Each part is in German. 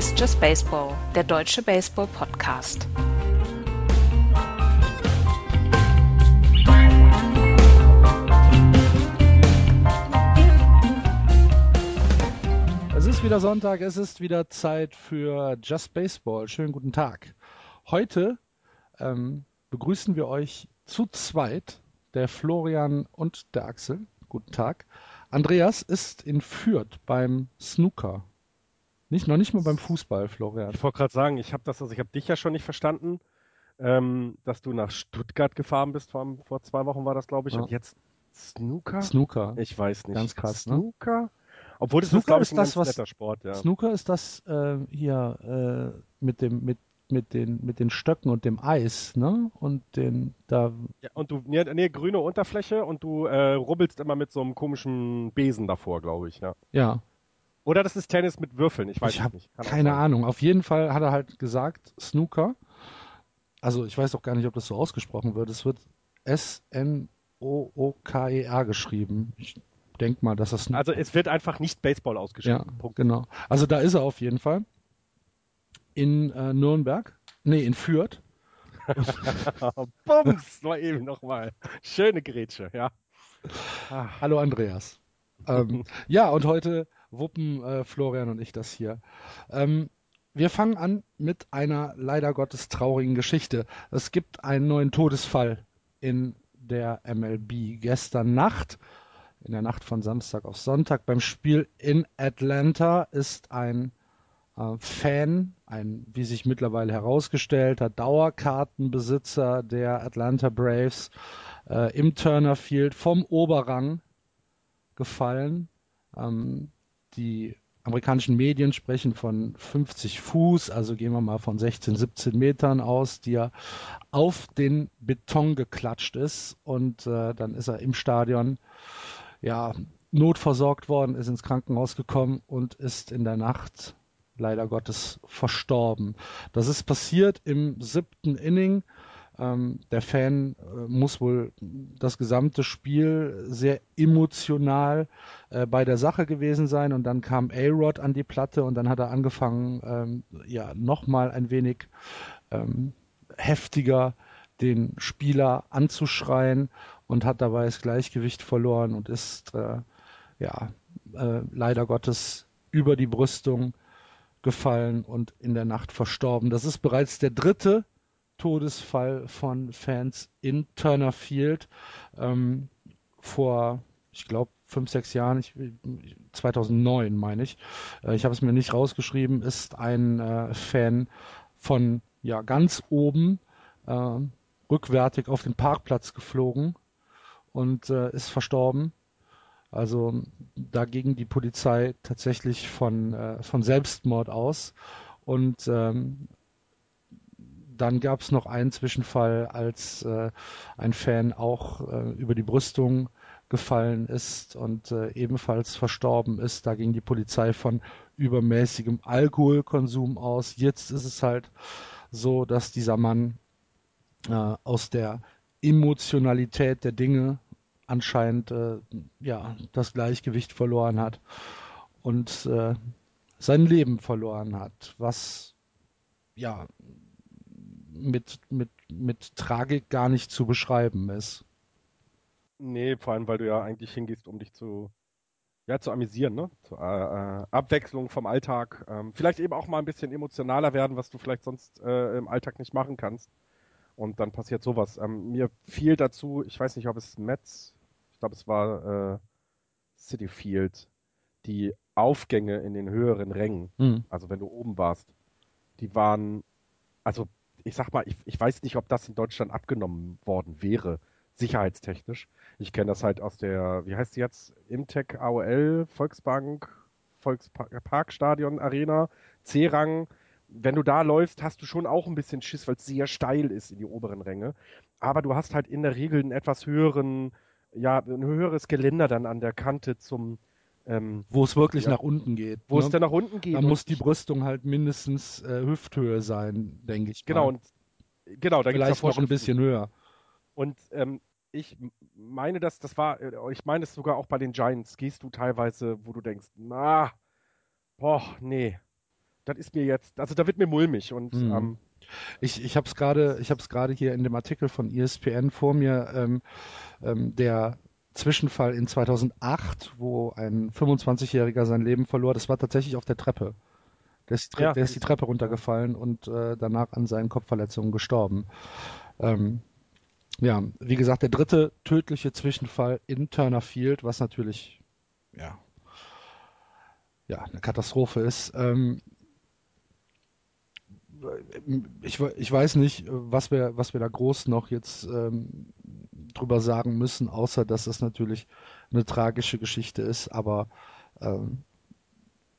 Ist Just Baseball, der deutsche Baseball-Podcast. Es ist wieder Sonntag, es ist wieder Zeit für Just Baseball. Schönen guten Tag. Heute ähm, begrüßen wir euch zu zweit, der Florian und der Axel. Guten Tag. Andreas ist in Fürth beim Snooker. Nicht, noch nicht mal beim Fußball, Florian. Ich wollte gerade sagen, ich habe das, also ich habe dich ja schon nicht verstanden, ähm, dass du nach Stuttgart gefahren bist, vor, vor zwei Wochen war das, glaube ich, Ja. und jetzt Snooker? Snooker. Ich weiß nicht. Ganz krass, ne? Snooker? Obwohl das Snooker ist, glaube ich, ist ein das, was- Sport, ja. Snooker ist das äh, hier äh, mit dem mit mit den mit den Stöcken und dem Eis, ne? Und den da ja. Und du, nee, nee, grüne Unterfläche und du äh, rubbelst immer mit so einem komischen Besen davor, glaube ich, ja. ja, Oder das ist Tennis mit Würfeln, ich weiß ich es nicht. Kann keine. Ahnung. Auf jeden Fall hat er halt gesagt Snooker. Also ich weiß auch gar nicht, ob das so ausgesprochen wird. Es wird S N O O K E R geschrieben. Ich denke mal, dass das Snooker Also es wird einfach nicht Baseball Ja, ausgeschrieben. Punkt. genau. Also da ist er auf jeden Fall. In äh, Nürnberg. Nee, in Fürth. Bums, nur eben nochmal. Schöne Grätsche, ja. Hallo Andreas. Ähm, ja, und heute wuppen äh, Florian und ich das hier. Ähm, wir fangen an mit einer leider Gottes traurigen Geschichte. Es gibt einen neuen Todesfall in der MLB. Gestern Nacht, in der Nacht von Samstag auf Sonntag, beim Spiel in Atlanta ist ein äh, Fan, ein, wie sich mittlerweile herausgestellt Dauerkartenbesitzer der Atlanta Braves äh, im Turner Field vom Oberrang gefallen. Ähm, die amerikanischen Medien sprechen von 50 Fuß, also gehen wir mal von 16, 17 Metern aus, die er auf den Beton geklatscht ist und äh, dann ist er im Stadion ja notversorgt worden, ist ins Krankenhaus gekommen und ist in der Nacht leider Gottes verstorben. Das ist passiert im siebten Inning. Ähm, der Fan äh, muss wohl das gesamte Spiel sehr emotional äh, bei der Sache gewesen sein und dann kam A-Rod an die Platte und dann hat er angefangen, ähm, ja, nochmal ein wenig ähm, heftiger den Spieler anzuschreien und hat dabei das Gleichgewicht verloren und ist äh, ja äh, leider Gottes über die Brüstung gefallen und in der Nacht verstorben. Das ist bereits der dritte Todesfall von Fans in Turner Field. Ähm, vor, ich glaube, fünf, sechs Jahren, ich, 2009 meine ich, äh, ich habe es mir nicht rausgeschrieben, ist ein äh, Fan von ja ganz oben äh, rückwärtig auf den Parkplatz geflogen und äh, ist verstorben. Also da ging die Polizei tatsächlich von, äh, von Selbstmord aus. Und ähm, dann gab es noch einen Zwischenfall, als äh, ein Fan auch äh, über die Brüstung gefallen ist und äh, ebenfalls verstorben ist. Da ging die Polizei von übermäßigem Alkoholkonsum aus. Jetzt ist es halt so, dass dieser Mann äh, aus der Emotionalität der Dinge anscheinend äh, ja das Gleichgewicht verloren hat und äh, sein Leben verloren hat, was ja mit, mit, mit Tragik gar nicht zu beschreiben ist. Nee, vor allem, weil du ja eigentlich hingehst, um dich zu, ja, zu amüsieren, ne? Zur äh, äh, Abwechslung vom Alltag. Ähm, vielleicht eben auch mal ein bisschen emotionaler werden, was du vielleicht sonst äh, im Alltag nicht machen kannst. Und dann passiert sowas. Ähm, mir fiel dazu, ich weiß nicht, ob es Mets, ich glaube, es war äh, City Field, die Aufgänge in den höheren Rängen, Hm. also wenn du oben warst, die waren, also ich sag mal, ich, ich weiß nicht, ob das in Deutschland abgenommen worden wäre, sicherheitstechnisch. Ich kenne das halt aus der, wie heißt die jetzt? Imtech AOL, Volksbank, Volksparkstadion Arena, C-Rang. Wenn du da läufst, hast du schon auch ein bisschen Schiss, weil es sehr steil ist in die oberen Ränge. Aber du hast halt in der Regel einen etwas höheren, ja, ein höheres Geländer dann an der Kante zum, ähm, Wo es wirklich Ja. nach unten geht. wo ne? es dann nach unten geht. Da muss die Brüstung halt mindestens äh, Hüfthöhe sein, denke ich. Genau, mal. und genau, da Vielleicht noch ein bisschen höher. Und ähm, ich meine, dass das war, äh, ich meine es sogar auch bei den Giants, gehst du teilweise, wo du denkst, na, boah, nee. das ist mir jetzt, also da wird mir mulmig und mhm. ähm, ich, ich habe es gerade, ich habe es gerade hier in dem Artikel von ESPN vor mir, ähm, ähm, der Zwischenfall in 2008, wo ein 25-Jähriger sein Leben verlor. Das war tatsächlich auf der Treppe. Der ist, ja, der ist die Treppe runtergefallen und äh, danach an seinen Kopfverletzungen gestorben. Ähm, ja, wie gesagt, der dritte tödliche Zwischenfall in Turner Field, was natürlich ja, ja eine Katastrophe ist. Ähm, ich, ich weiß nicht, was wir, was wir da groß noch jetzt ähm, drüber sagen müssen, außer dass das natürlich eine tragische Geschichte ist, aber ähm,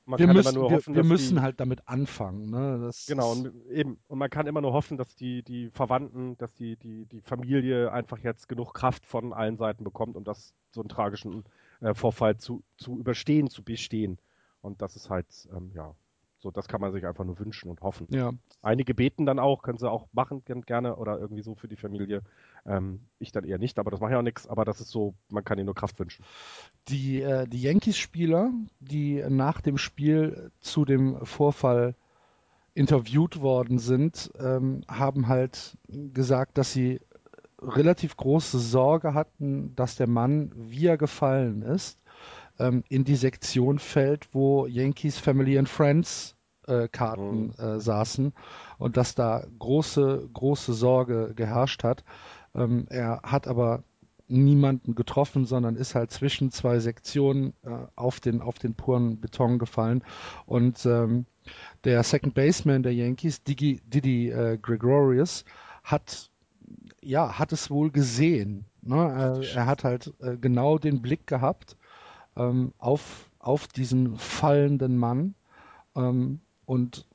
wir müssen, hoffen, wir, wir müssen die, halt damit anfangen. Ne? Genau, und eben. Und man kann immer nur hoffen, dass die, die Verwandten, dass die, die, die Familie einfach jetzt genug Kraft von allen Seiten bekommt, um das so einen tragischen äh, Vorfall zu, zu überstehen, zu bestehen. Und das ist halt, ähm, ja, so, das kann man sich einfach nur wünschen und hoffen. Ja. Einige beten dann auch, können sie auch machen gerne oder irgendwie so für die Familie. Ähm, ich dann eher nicht, aber das macht ja auch nichts. Aber das ist so, man kann ihnen nur Kraft wünschen. Die, äh, die Yankees-Spieler, die nach dem Spiel zu dem Vorfall interviewt worden sind, ähm, haben halt gesagt, dass sie relativ große Sorge hatten, dass der Mann, wie er gefallen ist, ähm, in die Sektion fällt, wo Yankees Family and Friends äh, Karten mhm. äh, saßen und dass da große, große Sorge geherrscht hat. Ähm, er hat aber niemanden getroffen, sondern ist halt zwischen zwei Sektionen äh, auf, den, auf den puren Beton gefallen. Und ähm, der Second Baseman der Yankees, Didi, Didi äh, Gregorius, hat ja, hat es wohl gesehen. Ne? Er, er, hat halt äh, genau den Blick gehabt ähm, auf, auf diesen fallenden Mann ähm, und,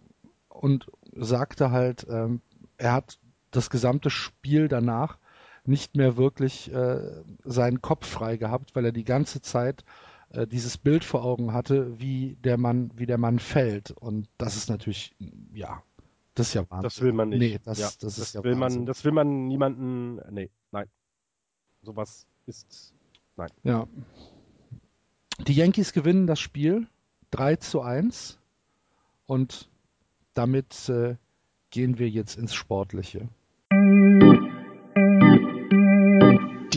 und sagte halt, ähm, er hat das gesamte Spiel danach nicht mehr wirklich äh, seinen Kopf frei gehabt, weil er die ganze Zeit äh, dieses Bild vor Augen hatte, wie der Mann, wie der Mann fällt. Und das ist natürlich, ja, das ist ja Wahnsinn. Das will man nicht. Nee, das, ja, das, das, ist ja will Wahnsinn. man, das will man niemanden, nee, nein. Sowas ist, nein. Ja, die Yankees gewinnen das Spiel 3 zu 1 und damit äh, gehen wir jetzt ins Sportliche.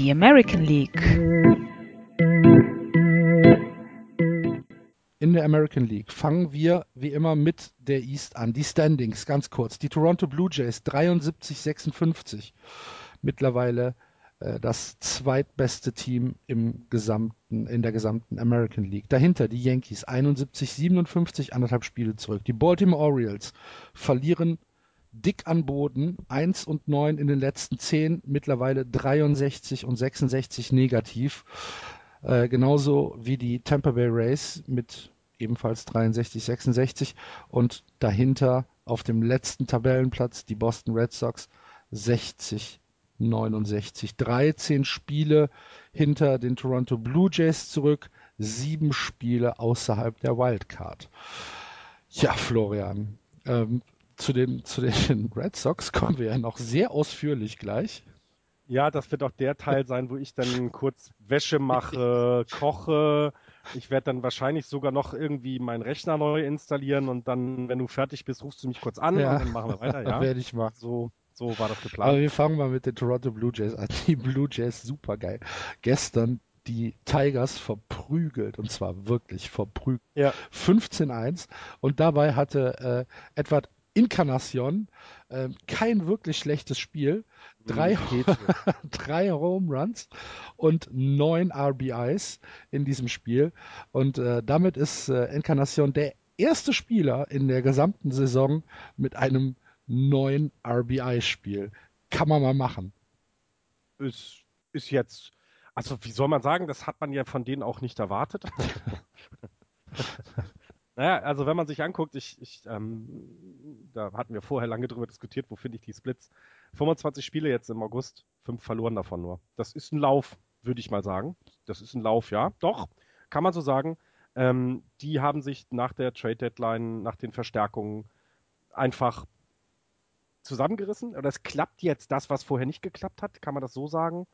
Die American League. In der American League fangen wir wie immer mit der East an. Die Standings, ganz kurz. Die Toronto Blue Jays 73-56. Mittlerweile äh, das zweitbeste Team im gesamten, in der gesamten American League. Dahinter die Yankees 71, 57, anderthalb Spiele zurück. Die Baltimore Orioles verlieren dick an Boden, 1 und 9 in den letzten 10, mittlerweile 63 und 66 negativ. Äh, genauso wie die Tampa Bay Rays mit ebenfalls 63, 66 und dahinter auf dem letzten Tabellenplatz die Boston Red Sox 60 69. 13 Spiele hinter den Toronto Blue Jays zurück, sieben Spiele außerhalb der Wildcard. Ja, Florian, ähm, zu, den, zu den Red Sox kommen wir ja noch sehr ausführlich gleich. Ja, das wird auch der Teil sein, wo ich dann kurz Wäsche mache, koche. Ich werde dann wahrscheinlich sogar noch irgendwie meinen Rechner neu installieren und dann, wenn du fertig bist, rufst du mich kurz an ja. und dann machen wir weiter. Ja, werde ich machen. So, so war das geplant. Aber wir fangen mal mit den Toronto Blue Jays an. Die Blue Jays, super geil. Gestern die Tigers verprügelt und zwar wirklich verprügelt. Ja. 15-1 und dabei hatte äh, Edward Incarnacion äh, kein wirklich schlechtes Spiel. Drei, drei Home Runs und neun RBIs in diesem Spiel. Und äh, damit ist äh, Encarnacion der erste Spieler in der gesamten Saison mit einem neuen RBI-Spiel. Kann man mal machen. Ist, ist jetzt, also wie soll man sagen, das hat man ja von denen auch nicht erwartet. naja, also wenn man sich anguckt, ich, ich ähm, da hatten wir vorher lange drüber diskutiert, wo finde ich die Splits. 25 Spiele jetzt im August, fünf verloren davon nur. Das ist ein Lauf, würde ich mal sagen. Das ist ein Lauf, ja. Doch, kann man so sagen. Ähm, die haben sich nach der Trade Deadline, nach den Verstärkungen einfach zusammengerissen? Oder es klappt jetzt das, was vorher nicht geklappt hat? Kann man das so sagen?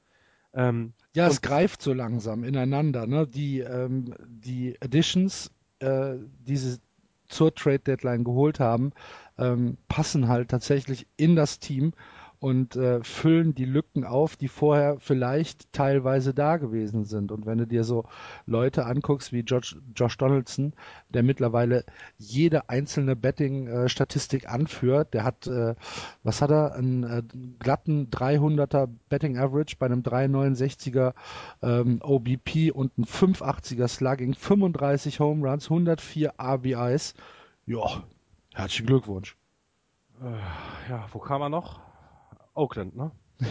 Ähm, ja, es greift so langsam ineinander. Ne? Die, ähm, die Additions, äh, diese, zur Trade Deadline geholt haben, ähm, passen halt tatsächlich in das Team und äh, füllen die Lücken auf, die vorher vielleicht teilweise da gewesen sind. Und wenn du dir so Leute anguckst wie Josh, Josh Donaldson, der mittlerweile jede einzelne Betting-Statistik anführt, der hat, äh, was hat er, einen äh, glatten 300er Betting Average bei einem 369er ähm, OBP und ein 580er Slugging, 35 Home Runs, 104 RBIs. Ja, herzlichen Glückwunsch. Äh, ja, wo kam er noch? Oakland, ne?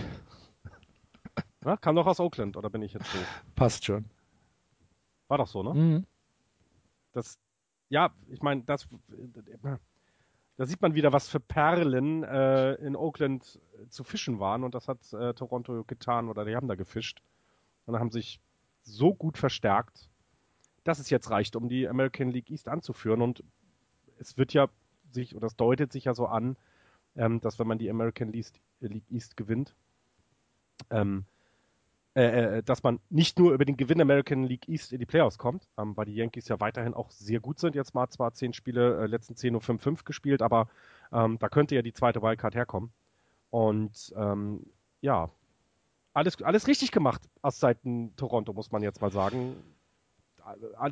Na, kam doch aus Oakland, oder bin ich jetzt so? Passt schon. War doch so, ne? Mhm. Das, ja, ich meine, das, da sieht man wieder, was für Perlen äh, in Oakland zu fischen waren und das hat äh, Toronto getan oder die haben da gefischt und haben sich so gut verstärkt, dass es jetzt reicht, um die American League East anzuführen und es wird ja sich, oder es deutet sich ja so an, ähm, dass wenn man die American League East gewinnt, ähm, äh, äh, dass man nicht nur über den Gewinn American League East in die Playoffs kommt, ähm, weil die Yankees ja weiterhin auch sehr gut sind. Jetzt mal zwar zehn Spiele, äh, letzten zehn nur 5-5 gespielt, aber ähm, da könnte ja die zweite Wildcard herkommen. Und ähm, ja, alles, alles richtig gemacht aus Seiten Toronto, muss man jetzt mal sagen.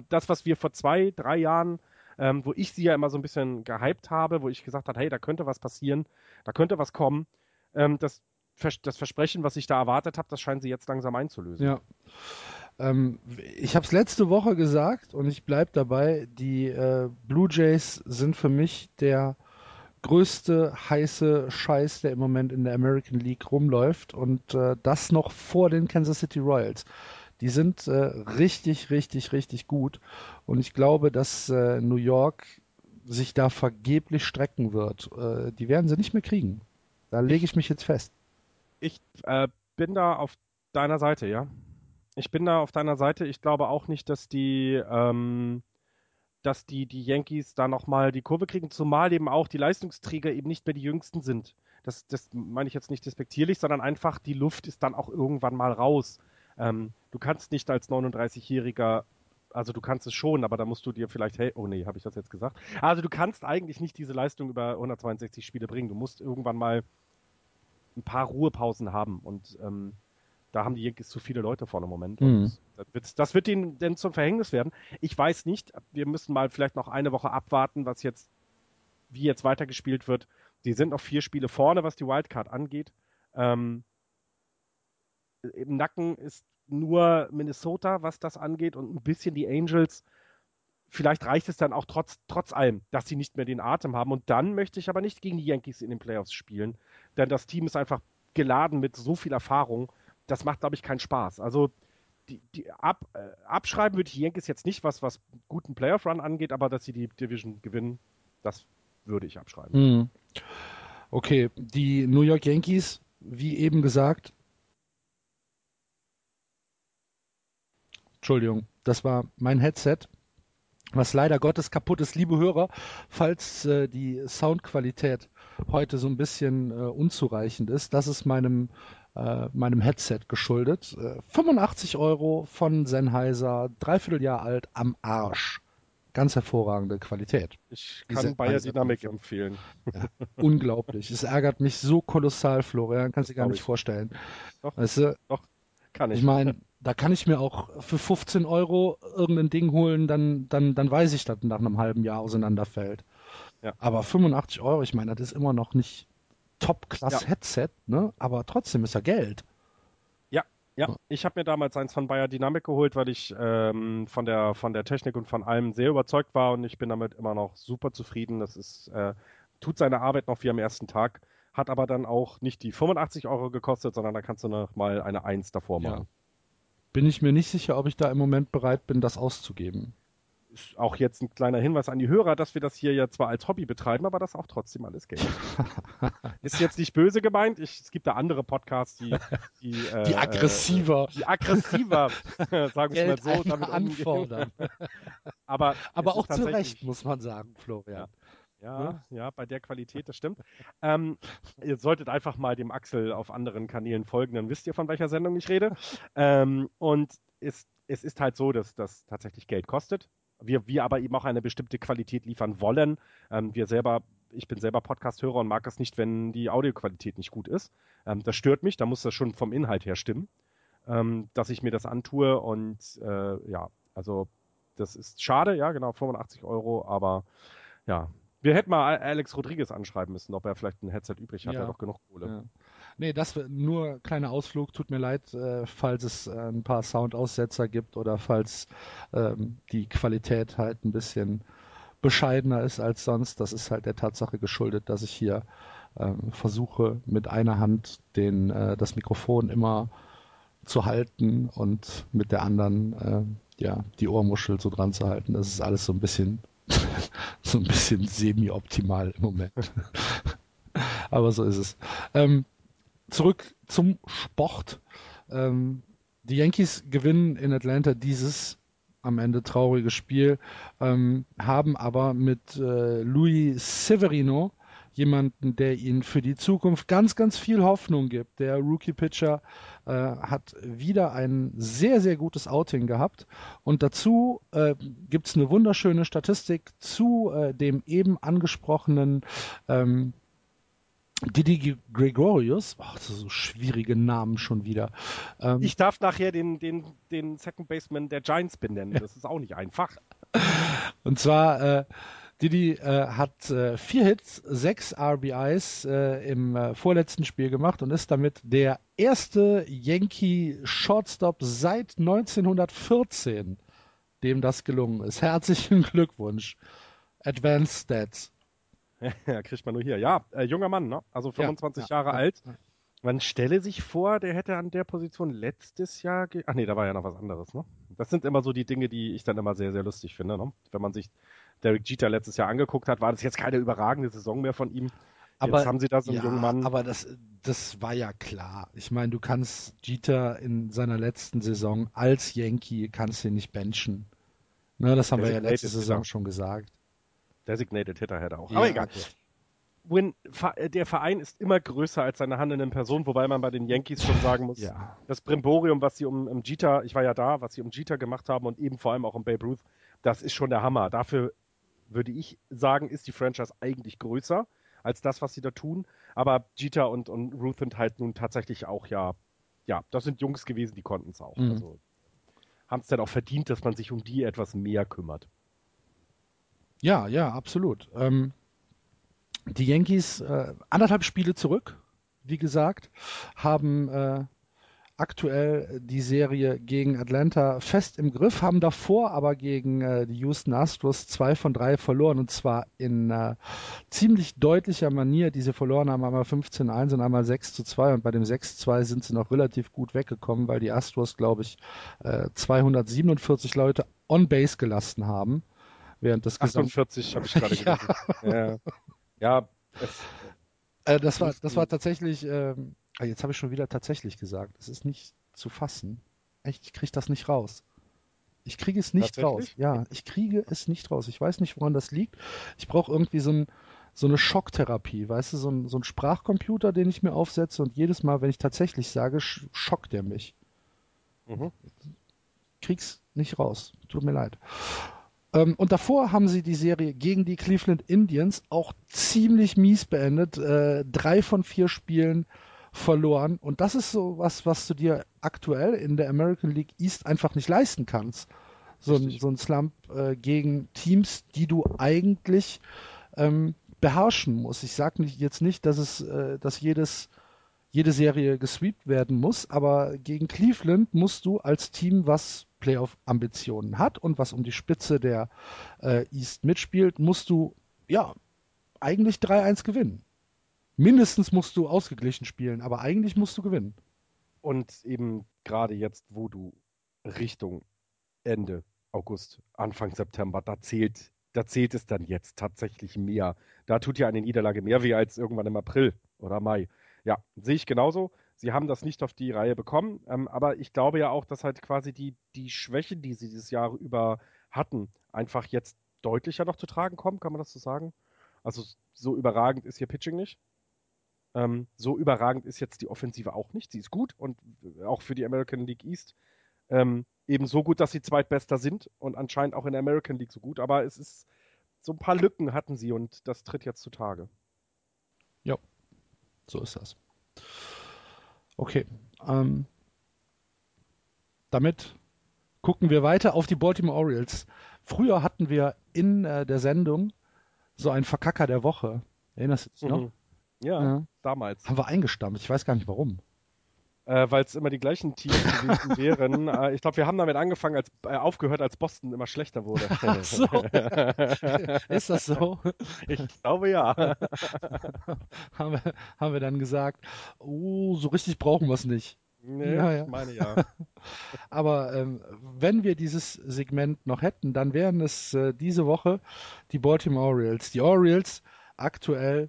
Das, was wir vor zwei, drei Jahren ähm, wo ich sie ja immer so ein bisschen gehypt habe, wo ich gesagt habe, hey, da könnte was passieren, da könnte was kommen. Ähm, das, das Versprechen, was ich da erwartet habe, das scheinen sie jetzt langsam einzulösen. Ja. Ähm, ich habe es letzte Woche gesagt und ich bleibe dabei, die äh, Blue Jays sind für mich der größte heiße Scheiß, der im Moment in der American League rumläuft und äh, das noch vor den Kansas City Royals. Die sind äh, richtig, richtig, richtig gut. Und ich glaube, dass äh, New York sich da vergeblich strecken wird. Äh, die werden sie nicht mehr kriegen. Da lege ich mich jetzt fest. Ich äh, bin da auf deiner Seite, ja. Ich bin da auf deiner Seite. Ich glaube auch nicht, dass die, ähm, dass die, die Yankees da nochmal die Kurve kriegen, zumal eben auch die Leistungsträger eben nicht mehr die jüngsten sind. Das, das meine ich jetzt nicht despektierlich, sondern einfach die Luft ist dann auch irgendwann mal raus. Ähm, du kannst nicht als 39-Jähriger, also du kannst es schon, aber da musst du dir vielleicht, hey, oh nee, habe ich das jetzt gesagt? Also du kannst eigentlich nicht diese Leistung über 162 Spiele bringen. Du musst irgendwann mal ein paar Ruhepausen haben und ähm, da haben die Yankees zu viele Leute vor im Moment. Mhm. Das wird, das wird ihnen denn zum Verhängnis werden. Ich weiß nicht, wir müssen mal vielleicht noch eine Woche abwarten, was jetzt, wie jetzt weitergespielt wird. Die sind noch vier Spiele vorne, was die Wildcard angeht. Ähm, im Nacken ist nur Minnesota, was das angeht, und ein bisschen die Angels. Vielleicht reicht es dann auch trotz, trotz allem, dass sie nicht mehr den Atem haben. Und dann möchte ich aber nicht gegen die Yankees in den Playoffs spielen, denn das Team ist einfach geladen mit so viel Erfahrung. Das macht, glaube ich, keinen Spaß. Also die, die ab, äh, abschreiben würde ich die Yankees jetzt nicht, was, was guten Playoff-Run angeht, aber dass sie die Division gewinnen, das würde ich abschreiben. Mhm. Okay, die New York Yankees, wie eben gesagt, Entschuldigung, das war mein Headset, was leider Gottes kaputt ist. Liebe Hörer, falls äh, die Soundqualität heute so ein bisschen äh, unzureichend ist, das ist meinem, äh, meinem Headset geschuldet. 85 äh, Euro von Sennheiser, dreiviertel Jahr alt, am Arsch. Ganz hervorragende Qualität. Ich kann Bayer Dynamik empfehlen. Ja, unglaublich. Es ärgert mich so kolossal, Florian, kannst du dir gar nicht vorstellen. Doch, weißt du, doch kann ich. Ich meine, da kann ich mir auch für 15 Euro irgendein Ding holen, dann, dann, dann weiß ich, dass nach einem halben Jahr auseinanderfällt. Ja. Aber 85 Euro, ich meine, das ist immer noch nicht Top-Class-Headset, ja. ne? aber trotzdem ist ja Geld. Ja, ja. Ich habe mir damals eins von Bayer Dynamic geholt, weil ich ähm, von, der, von der Technik und von allem sehr überzeugt war und ich bin damit immer noch super zufrieden. Das ist, äh, tut seine Arbeit noch wie am ersten Tag, hat aber dann auch nicht die 85 Euro gekostet, sondern da kannst du noch mal eine 1 davor machen. Ja bin ich mir nicht sicher, ob ich da im Moment bereit bin, das auszugeben. Ist auch jetzt ein kleiner Hinweis an die Hörer, dass wir das hier ja zwar als Hobby betreiben, aber das auch trotzdem alles Geld. ist jetzt nicht böse gemeint. Ich, es gibt da andere Podcasts, die die, äh, die aggressiver, äh, die aggressiver, sagen wir mal so, damit anfordern. aber aber auch zu Recht muss man sagen, Florian. Ja. Ja, ne? ja, bei der Qualität, das stimmt. Ähm, ihr solltet einfach mal dem Axel auf anderen Kanälen folgen, dann wisst ihr, von welcher Sendung ich rede. Ähm, und es, es ist halt so, dass das tatsächlich Geld kostet. Wir, wir aber eben auch eine bestimmte Qualität liefern wollen. Ähm, wir selber, ich bin selber Podcast-Hörer und mag es nicht, wenn die Audioqualität nicht gut ist. Ähm, das stört mich, da muss das schon vom Inhalt her stimmen, ähm, dass ich mir das antue und äh, ja, also das ist schade, ja, genau, 85 Euro, aber ja, wir hätten mal Alex Rodriguez anschreiben müssen, ob er vielleicht ein Headset übrig hat, ja. er doch genug Kohle. Ja. Nee, das nur kleiner Ausflug. Tut mir leid, äh, falls es äh, ein paar Soundaussetzer gibt oder falls ähm, die Qualität halt ein bisschen bescheidener ist als sonst. Das ist halt der Tatsache geschuldet, dass ich hier ähm, versuche, mit einer Hand den, äh, das Mikrofon immer zu halten und mit der anderen äh, ja, die Ohrmuschel so dran zu halten. Das ist alles so ein bisschen so ein bisschen semi-optimal im Moment. Aber so ist es. Ähm, zurück zum Sport. Ähm, die Yankees gewinnen in Atlanta dieses am Ende traurige Spiel, ähm, haben aber mit äh, Luis Severino jemanden, der ihnen für die Zukunft ganz, ganz viel Hoffnung gibt. Der Rookie-Pitcher äh, hat wieder ein sehr, sehr gutes Outing gehabt. Und dazu äh, gibt es eine wunderschöne Statistik zu äh, dem eben angesprochenen ähm, Didi Gregorius, oh, das so schwierige Namen schon wieder. Ähm, ich darf nachher den, den, den Second Baseman der Giants benennen, das ist auch nicht einfach. Und zwar, äh, Didi äh, hat äh, vier Hits, sechs RBIs äh, im äh, vorletzten Spiel gemacht und ist damit der erste Yankee Shortstop seit 1914, dem das gelungen ist. Herzlichen Glückwunsch. Advanced Stats. Ja, kriegt man nur hier. Ja, äh, junger Mann, ne? Also 25 ja, Jahre ja, alt. Man stelle sich vor, der hätte an der Position letztes Jahr. Ach nee, da war ja noch was anderes, ne? Das sind immer so die Dinge, die ich dann immer sehr, sehr lustig finde, ne? Wenn man sich Derek Jeter letztes Jahr angeguckt hat, war das jetzt keine überragende Saison mehr von ihm. Aber, jetzt haben sie da so einen ja, jungen Mann. Aber das, das war ja klar. Ich meine, du kannst Jeter in seiner letzten Saison als Yankee kannst du nicht benchen. Ne, das haben wir ja letzte Saison schon gesagt. Designated Hitter hätte auch. Ja, Aber egal. Okay. Win, äh, der Verein ist immer größer als seine handelnden Personen, wobei man bei den Yankees schon sagen muss, ja. das Brimborium, was sie um, um Jeter, ich war ja da, was sie um Jeter gemacht haben und eben vor allem auch um Babe Ruth, das ist schon der Hammer. Dafür würde ich sagen, ist die Franchise eigentlich größer als das, was sie da tun. Aber Jeter und, und Ruth sind halt nun tatsächlich auch ja, ja, das sind Jungs gewesen, die konnten es auch. Mhm. Also haben es dann auch verdient, dass man sich um die etwas mehr kümmert. Ja, ja, absolut. Ähm, die Yankees äh, anderthalb Spiele zurück, wie gesagt, haben äh, aktuell die Serie gegen Atlanta fest im Griff, haben davor aber gegen äh, die Houston Astros zwei von drei verloren und zwar in äh, ziemlich deutlicher Manier. Diese verloren haben einmal 15-1 und einmal 6-2 und bei dem 6-2 sind sie noch relativ gut weggekommen, weil die Astros, glaube ich, äh, 247 Leute on Base gelassen haben während des 48 habe ich gerade ja. ja. ja es, äh, das war das war tatsächlich. Ähm, jetzt habe ich schon wieder tatsächlich gesagt. Es ist nicht zu fassen. Echt, ich kriege das nicht raus. Ich kriege es nicht raus. Ja, ich kriege es nicht raus. Ich weiß nicht, woran das liegt. Ich brauche irgendwie so, ein, so eine Schocktherapie, weißt du, so ein, so ein Sprachcomputer, den ich mir aufsetze und jedes Mal, wenn ich tatsächlich sage, schockt der mich. Mhm. Krieg's nicht raus. Tut mir leid. Ähm, und davor haben sie die Serie gegen die Cleveland Indians auch ziemlich mies beendet. Äh, drei von vier Spielen verloren. Und das ist so was, was du dir aktuell in der American League East einfach nicht leisten kannst. So, ein, so ein Slump äh, gegen Teams, die du eigentlich ähm, beherrschen musst. Ich sage nicht, jetzt nicht, dass es, äh, dass jedes jede Serie gesweept werden muss, aber gegen Cleveland musst du als Team, was Playoff-Ambitionen hat und was um die Spitze der äh, East mitspielt, musst du ja eigentlich 3-1 gewinnen. Mindestens musst du ausgeglichen spielen, aber eigentlich musst du gewinnen. Und eben gerade jetzt, wo du Richtung Ende August, Anfang September, da zählt, da zählt es dann jetzt tatsächlich mehr. Da tut ja eine Niederlage mehr weh als irgendwann im April oder Mai. Ja, sehe ich genauso. Sie haben das nicht auf die Reihe bekommen, ähm, aber ich glaube ja auch, dass halt quasi die, die Schwächen, die sie dieses Jahr über hatten, einfach jetzt deutlicher noch zu tragen kommen, kann man das so sagen? Also so überragend ist ihr Pitching nicht. Ähm, so überragend ist jetzt die Offensive auch nicht. Sie ist gut und auch für die American League East. Ähm, eben so gut, dass sie Zweitbester sind und anscheinend auch in der American League so gut. Aber es ist so ein paar Lücken hatten sie und das tritt jetzt zutage. Ja, so ist das. Okay. Ähm, damit gucken wir weiter auf die Baltimore Orioles. Früher hatten wir in äh, der Sendung so einen Verkacker der Woche. Erinnerst du dich noch? Mhm. Ja, ja, damals. Haben wir eingestampft. Ich weiß gar nicht warum. Äh, Weil es immer die gleichen Teams gewesen wären. Äh, ich glaube, wir haben damit angefangen, als äh, aufgehört, als Boston immer schlechter wurde. Ach so. Ist das so? Ich glaube ja. haben, wir, haben wir dann gesagt, oh, so richtig brauchen wir es nicht. Nee, ja, ja. ich meine ja. Aber ähm, wenn wir dieses Segment noch hätten, dann wären es äh, diese Woche die Baltimore Orioles. Die Orioles aktuell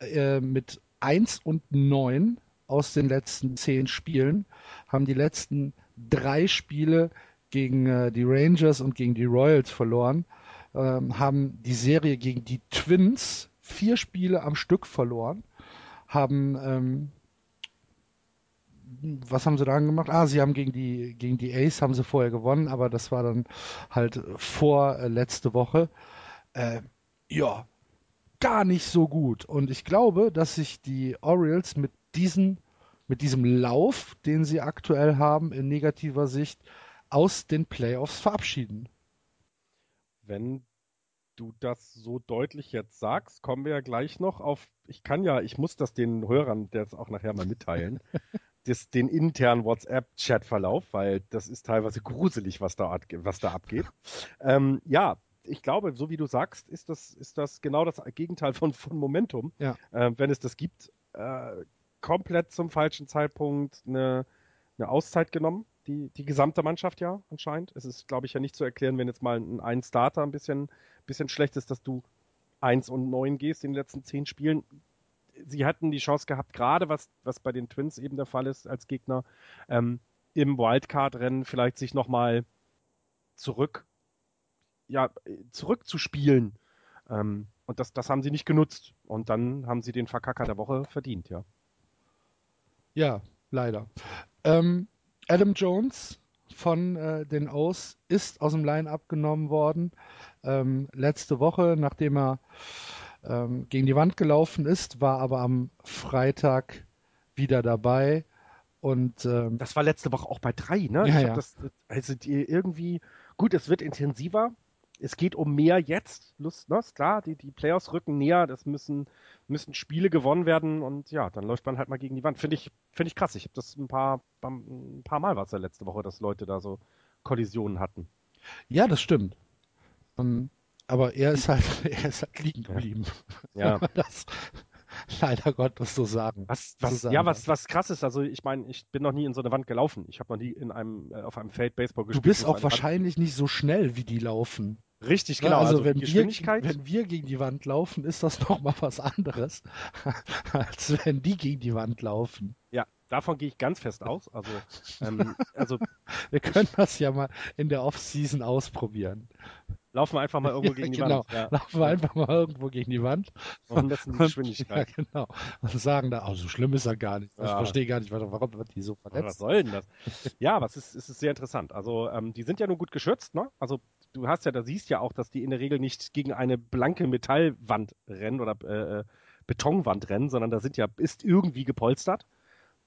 äh, mit 1 und 9 aus den letzten 10 Spielen, haben die letzten drei Spiele gegen äh, die Rangers und gegen die Royals verloren, ähm, haben die Serie gegen die Twins vier Spiele am Stück verloren, haben ähm, was haben sie da gemacht? Ah, sie haben gegen die, gegen die Ace haben sie vorher gewonnen, aber das war dann halt vor äh, letzte Woche. Äh, ja, gar nicht so gut. Und ich glaube, dass sich die Orioles mit diesen, mit diesem Lauf, den sie aktuell haben, in negativer Sicht aus den Playoffs verabschieden. Wenn du das so deutlich jetzt sagst, kommen wir ja gleich noch auf. Ich kann ja, ich muss das den Hörern jetzt auch nachher mal mitteilen. das, den internen WhatsApp-Chat-Verlauf, weil das ist teilweise gruselig, was da, was da abgeht. ähm, ja, ich glaube, so wie du sagst, ist das, ist das genau das Gegenteil von, von Momentum. Ja. Äh, wenn es das gibt, äh, komplett zum falschen Zeitpunkt eine, eine Auszeit genommen. Die, die gesamte Mannschaft ja anscheinend. Es ist, glaube ich, ja nicht zu erklären, wenn jetzt mal ein, ein Starter ein bisschen, bisschen schlecht ist, dass du 1 und 9 gehst in den letzten 10 Spielen sie hatten die Chance gehabt, gerade was, was bei den Twins eben der Fall ist als Gegner, ähm, im Wildcard-Rennen vielleicht sich nochmal zurück, ja, zurückzuspielen. Ähm, und das, das haben sie nicht genutzt. Und dann haben sie den Verkacker der Woche verdient, ja. Ja, leider. Ähm, Adam Jones von äh, den O's ist aus dem Line-Up genommen worden. Ähm, letzte Woche, nachdem er ähm, gegen die Wand gelaufen ist, war aber am Freitag wieder dabei. Und ähm, das war letzte Woche auch bei drei, ne? Ja, ja. Das, also die irgendwie, gut, es wird intensiver. Es geht um mehr jetzt. Lust, ne? Ist klar, die, die Playoffs rücken näher, das müssen, müssen Spiele gewonnen werden und ja, dann läuft man halt mal gegen die Wand. Finde ich, finde ich krass. Ich habe das ein paar, ein paar Mal war es ja letzte Woche, dass Leute da so Kollisionen hatten. Ja, das stimmt. Um, aber er ist halt, er ist halt liegen geblieben. Ja. das leider Gottes so sagen. Was, was, so sagen ja, was, was krass ist, also ich meine, ich bin noch nie in so eine Wand gelaufen. Ich habe noch nie in einem, äh, auf einem Feld Baseball gespielt. Du bist auch wahrscheinlich Wand... nicht so schnell, wie die laufen. Richtig, genau. also, also wenn, wir, wenn wir gegen die Wand laufen, ist das nochmal was anderes, als wenn die gegen die Wand laufen. Ja, davon gehe ich ganz fest aus. Also, ähm, also wir können das ja mal in der Off-Season ausprobieren. Laufen wir einfach mal irgendwo gegen genau. die Wand. Ja. Laufen wir einfach mal irgendwo gegen die Wand. Und messen die Geschwindigkeit. Ja, genau. Und sagen da, oh, so schlimm ist er gar nicht. Ich ja. verstehe gar nicht, warum wird die so verletzt. Was soll denn das? ja, was ist, ist, ist sehr interessant. Also, ähm, die sind ja nun gut geschützt, ne? Also, du hast ja, da siehst ja auch, dass die in der Regel nicht gegen eine blanke Metallwand rennen oder äh, äh Betonwand rennen, sondern da sind ja, ist irgendwie gepolstert.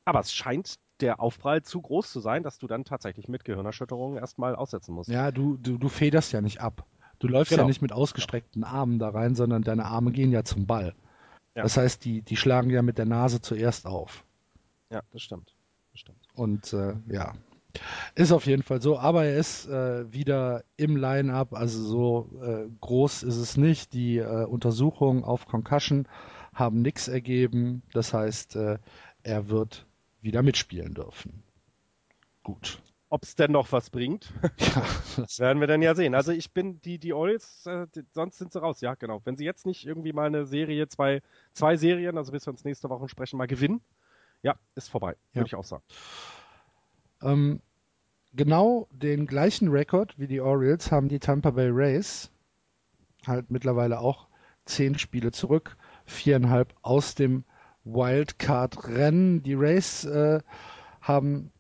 Aber es scheint der Aufprall zu groß zu sein, dass du dann tatsächlich mit Gehirnerschütterungen erstmal aussetzen musst. Ja, du, du, du federst ja nicht ab. Du läufst genau. ja nicht mit ausgestreckten Armen da rein, sondern deine Arme gehen ja zum Ball. Ja. Das heißt, die, die schlagen ja mit der Nase zuerst auf. Ja, das stimmt. Das stimmt. Und äh, ja, ist auf jeden Fall so. Aber er ist äh, wieder im Line-up, also so äh, groß ist es nicht. Die äh, Untersuchungen auf Concussion haben nichts ergeben. Das heißt, äh, er wird wieder mitspielen dürfen. Gut. Ob es denn noch was bringt, ja, das werden wir dann ja sehen. Also ich bin die die Orioles, äh, die, sonst sind sie raus. Ja, genau. Wenn sie jetzt nicht irgendwie mal eine Serie, zwei, zwei Serien, also bis wir uns nächste Woche sprechen, mal gewinnen, ja, ist vorbei, ja. würde ich auch sagen. Ähm, genau den gleichen Rekord wie die Orioles haben die Tampa Bay Rays. Halt mittlerweile auch zehn Spiele zurück, viereinhalb aus dem Wildcard-Rennen. Die Rays äh, haben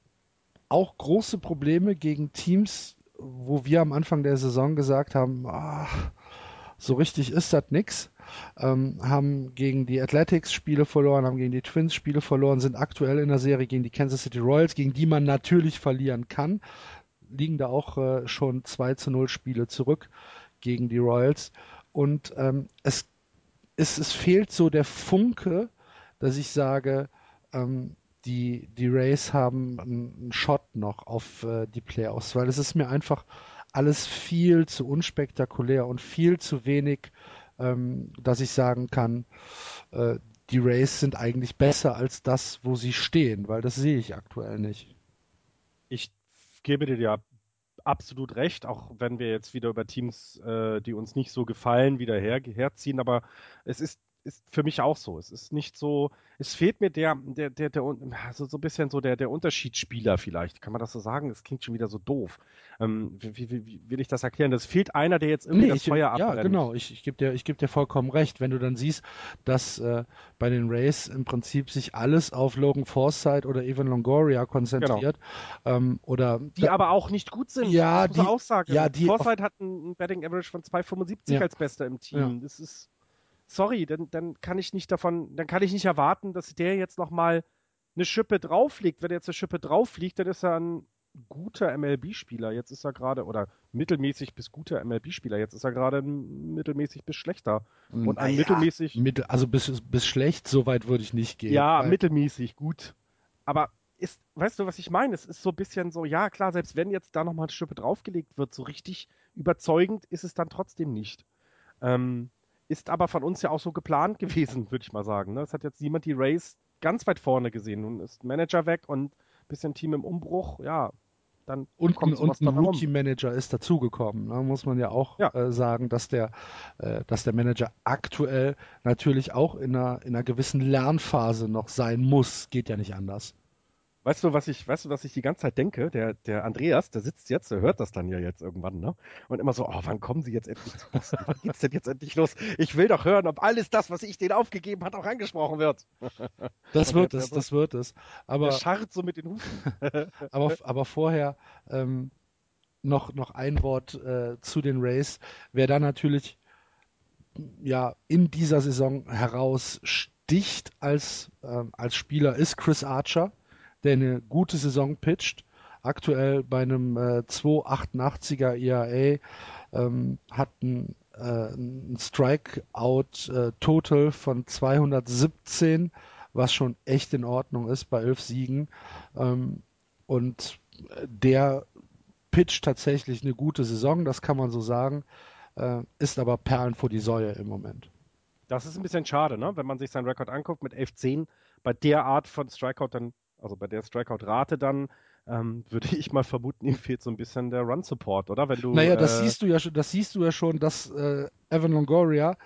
auch große Probleme gegen Teams, wo wir am Anfang der Saison gesagt haben, ach, so richtig ist das nix. Ähm, haben gegen die Athletics Spiele verloren, haben gegen die Twins Spiele verloren, sind aktuell in der Serie gegen die Kansas City Royals, gegen die man natürlich verlieren kann. Liegen da auch äh, schon 2 zu 0 Spiele zurück gegen die Royals. Und ähm, es, es, es fehlt so der Funke, dass ich sage, ähm, die, die Rays haben einen Shot noch auf äh, die Playoffs, weil es ist mir einfach alles viel zu unspektakulär und viel zu wenig, ähm, dass ich sagen kann, äh, die Rays sind eigentlich besser als das, wo sie stehen, weil das sehe ich aktuell nicht. Ich gebe dir ja absolut recht, auch wenn wir jetzt wieder über Teams, äh, die uns nicht so gefallen, wieder her, herziehen, aber es ist ist für mich auch so. Es ist nicht so, es fehlt mir der, der, der, der also so ein bisschen so der, der Unterschiedsspieler vielleicht. Kann man das so sagen? Das klingt schon wieder so doof. Ähm, wie, wie, wie, will ich das erklären? Das fehlt einer, der jetzt irgendwie nee, das ich, Feuer abbrennt. Ja, genau. Ich, ich gebe dir, ich geb dir vollkommen recht. Wenn du dann siehst, dass äh, bei den Rays im Prinzip sich alles auf Logan Forsythe oder Evan Longoria konzentriert. Genau. Ähm, oder die da, aber auch nicht gut sind. Ja, die, auch sagen. Ja, die Forsythe hat ein Betting Average von 2,75 ja. als Bester im Team. Ja. Das ist sorry, dann, dann kann ich nicht davon, dann kann ich nicht erwarten, dass der jetzt nochmal eine Schippe drauflegt. Wenn er jetzt eine Schippe draufliegt, dann ist er ein guter MLB-Spieler. Jetzt ist er gerade, oder mittelmäßig bis guter MLB-Spieler. Jetzt ist er gerade mittelmäßig bis schlechter. Und ein ja, mittelmäßig. Mittel, also bis, bis schlecht, so weit würde ich nicht gehen. Ja, mittelmäßig, gut. Aber ist, weißt du, was ich meine? Es ist so ein bisschen so, ja, klar, selbst wenn jetzt da nochmal eine Schippe draufgelegt wird, so richtig überzeugend ist es dann trotzdem nicht. Ähm, ist aber von uns ja auch so geplant gewesen, würde ich mal sagen. Ne? Es hat jetzt niemand die Race ganz weit vorne gesehen. Nun ist Manager weg und ein bisschen Team im Umbruch. Ja, dann und, kommt und ein Rookie-Manager ist dazugekommen. Ne? Muss man ja auch ja. Äh, sagen, dass der, äh, dass der Manager aktuell natürlich auch in einer, in einer gewissen Lernphase noch sein muss. Geht ja nicht anders. Weißt du, was ich, weißt du, was ich die ganze Zeit denke? Der, der Andreas, der sitzt jetzt, der hört das dann ja jetzt irgendwann, ne? Und immer so, oh, wann kommen sie jetzt endlich zu Boston? wann geht's denn jetzt endlich los? Ich will doch hören, ob alles das, was ich denen aufgegeben hat, auch angesprochen wird. Das wird es, das wird es. Aber. Der scharrt so mit den Hufen. aber, aber vorher, ähm, noch, noch ein Wort äh, zu den Rays. Wer da natürlich ja in dieser Saison heraussticht als, ähm, als Spieler ist Chris Archer der eine gute Saison pitcht. Aktuell bei einem äh, 2,88er ERA, ähm, hat ein, äh, ein Strikeout-Total äh, von 217, was schon echt in Ordnung ist bei elf Siegen. Ähm, und der pitcht tatsächlich eine gute Saison, das kann man so sagen, äh, ist aber Perlen vor die Säue im Moment. Das ist ein bisschen schade, ne? wenn man sich seinen Rekord anguckt mit 11-10. Bei der Art von Strikeout, dann also bei der Strikeout-Rate dann, ähm, würde ich mal vermuten, ihm fehlt so ein bisschen der Run-Support, oder? Wenn du, naja, das äh, siehst du ja schon, das siehst du ja schon, dass äh, Evan Longoria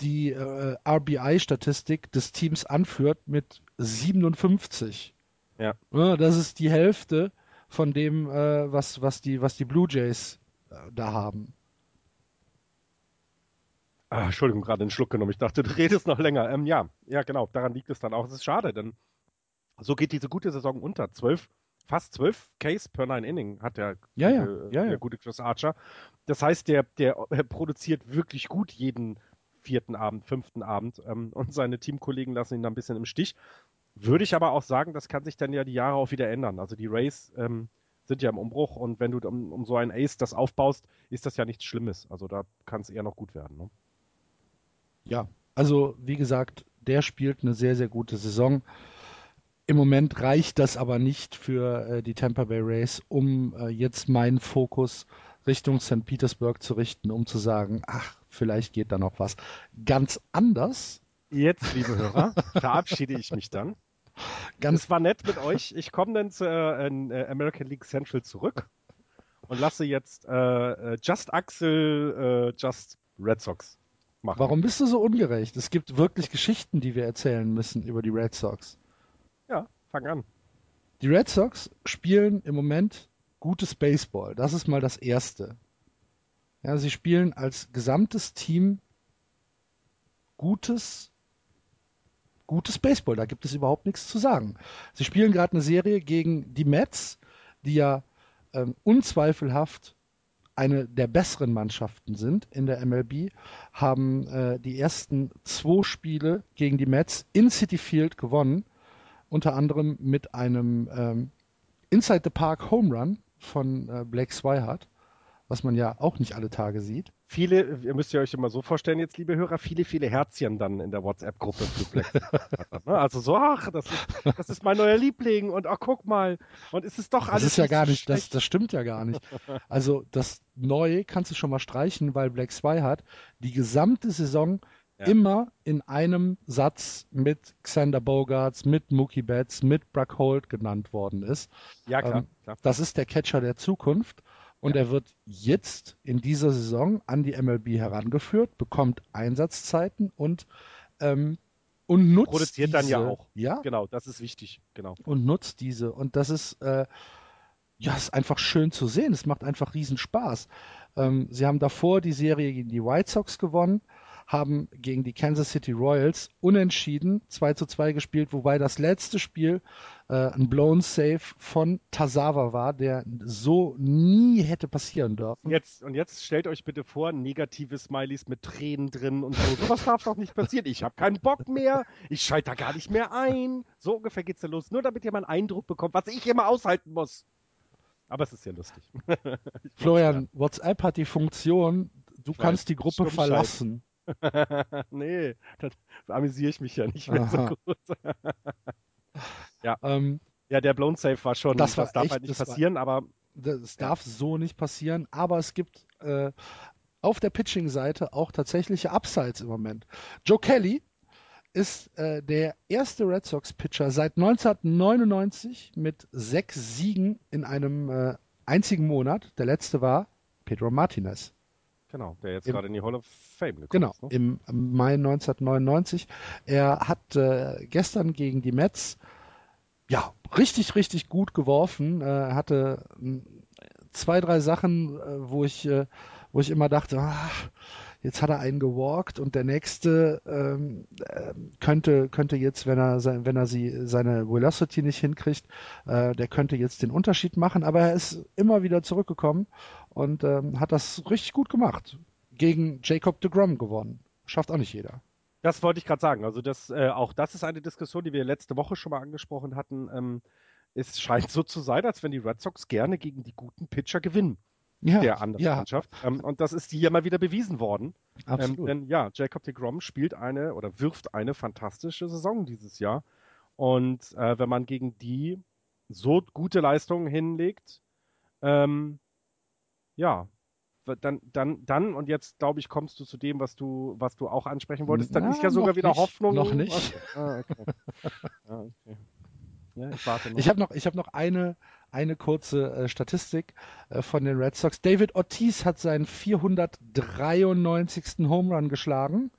die äh, RBI-Statistik des Teams anführt mit 57. Ja. ja. Das ist die Hälfte von dem, äh, was, was, die, was die Blue Jays äh, da haben. Ah, Entschuldigung, gerade einen Schluck genommen. Ich dachte, du redest noch länger. Ähm, ja, ja, genau. Daran liegt es dann auch. Es ist schade, denn so geht diese gute Saison unter. Zwölf, fast zwölf Case per Nine Inning hat der, ja, ja. Äh, ja, der gute Chris Archer. Das heißt, der, der produziert wirklich gut jeden vierten Abend, fünften Abend ähm, und seine Teamkollegen lassen ihn da ein bisschen im Stich. Würde ich aber auch sagen, das kann sich dann ja die Jahre auch wieder ändern. Also die Rays ähm, sind ja im Umbruch und wenn du um, um, so einen Ace das aufbaust, ist das ja nichts Schlimmes. Also da kann es eher noch gut werden. Ne? Ja, also wie gesagt, der spielt eine sehr, sehr gute Saison. Im Moment reicht das aber nicht für äh, die Tampa Bay Rays, um äh, jetzt meinen Fokus Richtung St. Petersburg zu richten, um zu sagen, ach, vielleicht geht da noch was. Ganz anders. Jetzt, liebe Hörer, verabschiede ich mich dann. Ganz es war nett mit euch. Ich komme dann zur äh, American League Central zurück und lasse jetzt äh, äh, Just Axel, äh, Just Red Sox machen. Warum bist du so ungerecht? Es gibt wirklich Geschichten, die wir erzählen müssen über die Red Sox. Ja, fang an. Die Red Sox spielen im Moment gutes Baseball. Das ist mal das Erste. Ja, sie spielen als gesamtes Team gutes, gutes Baseball. Da gibt es überhaupt nichts zu sagen. Sie spielen gerade eine Serie gegen die Mets, die ja ähm, unzweifelhaft eine der besseren Mannschaften sind in der MLB, haben äh, die ersten zwei Spiele gegen die Mets in City Field gewonnen, unter anderem mit einem ähm, Inside the Park Home Run von äh, Blake Swihart, was man ja auch nicht alle Tage sieht. Viele, ihr müsst ihr euch immer so vorstellen, jetzt liebe Hörer, viele, viele Herzchen dann in der WhatsApp-Gruppe zu Black. Ne? also so, ach, das ist, das ist mein neuer Liebling und ach, guck mal. Und es ist doch alles. Das ist ja gar nicht, das, das stimmt ja gar nicht. Also das Neue kannst du schon mal streichen, weil Black Swihart die gesamte Saison ja. immer in einem Satz mit Xander Bogarts, mit Mookie Betts, mit Brock Holt genannt worden ist. Ja, klar, ähm, klar. Das ist der Catcher der Zukunft. Und ja. er wird jetzt in dieser Saison an die MLB herangeführt, bekommt Einsatzzeiten und, ähm, und nutzt Produziert diese, dann ja auch. Ja. Genau, das ist wichtig. Genau. Und nutzt diese. Und das ist, äh, ja, ist einfach schön zu sehen. Es macht einfach riesen Spaß. Ähm, sie haben davor die Serie gegen die White Sox gewonnen haben gegen die Kansas City Royals unentschieden 2 zu 2 gespielt, wobei das letzte Spiel äh, ein Blown Save von Tazawa war, der so nie hätte passieren dürfen. Jetzt, und jetzt stellt euch bitte vor, negative Smileys mit Tränen drin und so. Was darf doch nicht passieren. Ich habe keinen Bock mehr. Ich schalte da gar nicht mehr ein. So ungefähr geht's ja los. Nur damit ihr mal einen Eindruck bekommt, was ich immer aushalten muss. Aber es ist ja lustig. Florian, WhatsApp hat die Funktion, du ich kannst weiß, die Gruppe verlassen. nee, da amüsiere ich mich ja nicht mehr Aha. so gut. ja. Ähm, ja, der Blown Safe war schon, das, war das darf echt, halt nicht passieren, war, aber. Das darf so nicht passieren, aber es gibt äh, auf der Pitching-Seite auch tatsächliche Upsides im Moment. Joe Kelly ist äh, der erste Red Sox-Pitcher seit 1999 mit sechs Siegen in einem äh, einzigen Monat. Der letzte war Pedro Martinez. Genau, der jetzt Im, gerade in die Hall of Fame gekommen genau, ist. Genau, ne? im Mai 1999. Er hat äh, gestern gegen die Mets ja richtig, richtig gut geworfen. Äh, er hatte äh, zwei, drei Sachen, äh, wo ich, äh, wo ich immer dachte, ach, jetzt hat er einen gewalkt und der nächste ähm, äh, könnte könnte jetzt, wenn er sein, wenn er sie seine Velocity nicht hinkriegt, äh, der könnte jetzt den Unterschied machen. Aber er ist immer wieder zurückgekommen und ähm, hat das richtig gut gemacht. Gegen Jacob de Grom gewonnen. Schafft auch nicht jeder. Das wollte ich gerade sagen. Also das, äh, auch das ist eine Diskussion, die wir letzte Woche schon mal angesprochen hatten. Ähm, es scheint so zu sein, als wenn die Red Sox gerne gegen die guten Pitcher gewinnen. Ja, der anderen ja. Mannschaft. Ähm, und das ist hier mal wieder bewiesen worden. Absolut. Ähm, denn ja, Jacob de Grom spielt eine oder wirft eine fantastische Saison dieses Jahr. Und äh, wenn man gegen die so gute Leistungen hinlegt, ähm, ja, dann, dann, dann, und jetzt glaube ich, kommst du zu dem, was du, was du auch ansprechen wolltest. Dann Na, ist ja sogar wieder nicht, Hoffnung. Noch nicht. Ah, okay. ah, okay. Ja, ich warte noch. Ich habe noch, ich habe noch eine, eine kurze äh, Statistik äh, von den Red Sox. David Ortiz hat seinen 493. Home Run geschlagen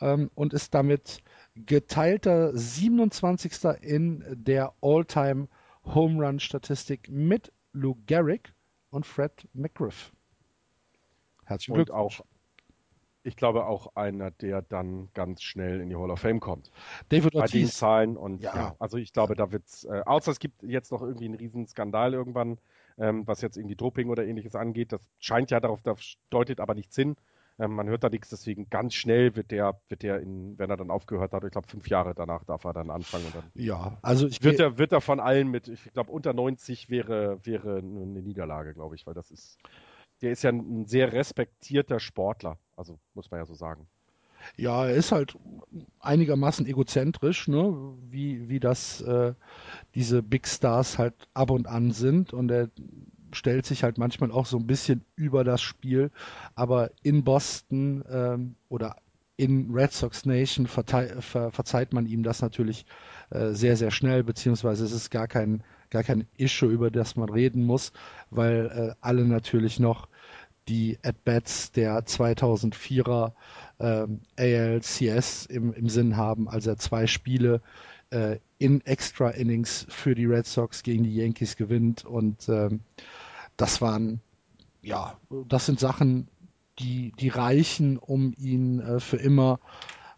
ähm, und ist damit geteilter 27. in der All-Time Home Run Statistik mit Lou Gehrig und Fred McGriff. Herzlichen und Glückwunsch. auch, ich glaube auch einer, der dann ganz schnell in die Hall of Fame kommt. David Bei Ortiz. den Zahlen und ja. ja. also ich glaube, da wird's, äh, außer es gibt jetzt noch irgendwie einen riesen Skandal irgendwann, ähm, was jetzt irgendwie Doping oder ähnliches angeht. Das scheint ja darauf, das deutet aber nichts hin. Ähm, man hört da nichts, deswegen ganz schnell wird der, wird der in, wenn er dann aufgehört hat, ich glaube fünf Jahre danach darf er dann anfangen und dann. Ja, also ich wird er, wird er von allen mit, ich glaube unter 90 wäre, wäre eine Niederlage, glaube ich, weil das ist, der ist ja ein sehr respektierter Sportler, also muss man ja so sagen. Ja, er ist halt einigermaßen egozentrisch, ne? wie, wie das äh, diese Big Stars halt ab und an sind und er stellt sich halt manchmal auch so ein bisschen über das Spiel. Aber in Boston ähm, oder in Red Sox Nation ver verzeiht man ihm das natürlich äh, sehr, sehr schnell, beziehungsweise es ist gar kein, gar kein Issue, über das man reden muss, weil äh, alle natürlich noch die At-Bats der 2004er ähm, ALCS im, im Sinn haben, als er zwei Spiele äh, in Extra Innings für die Red Sox gegen die Yankees gewinnt und ähm, das waren, ja, das sind Sachen, die, die reichen, um ihn äh, für immer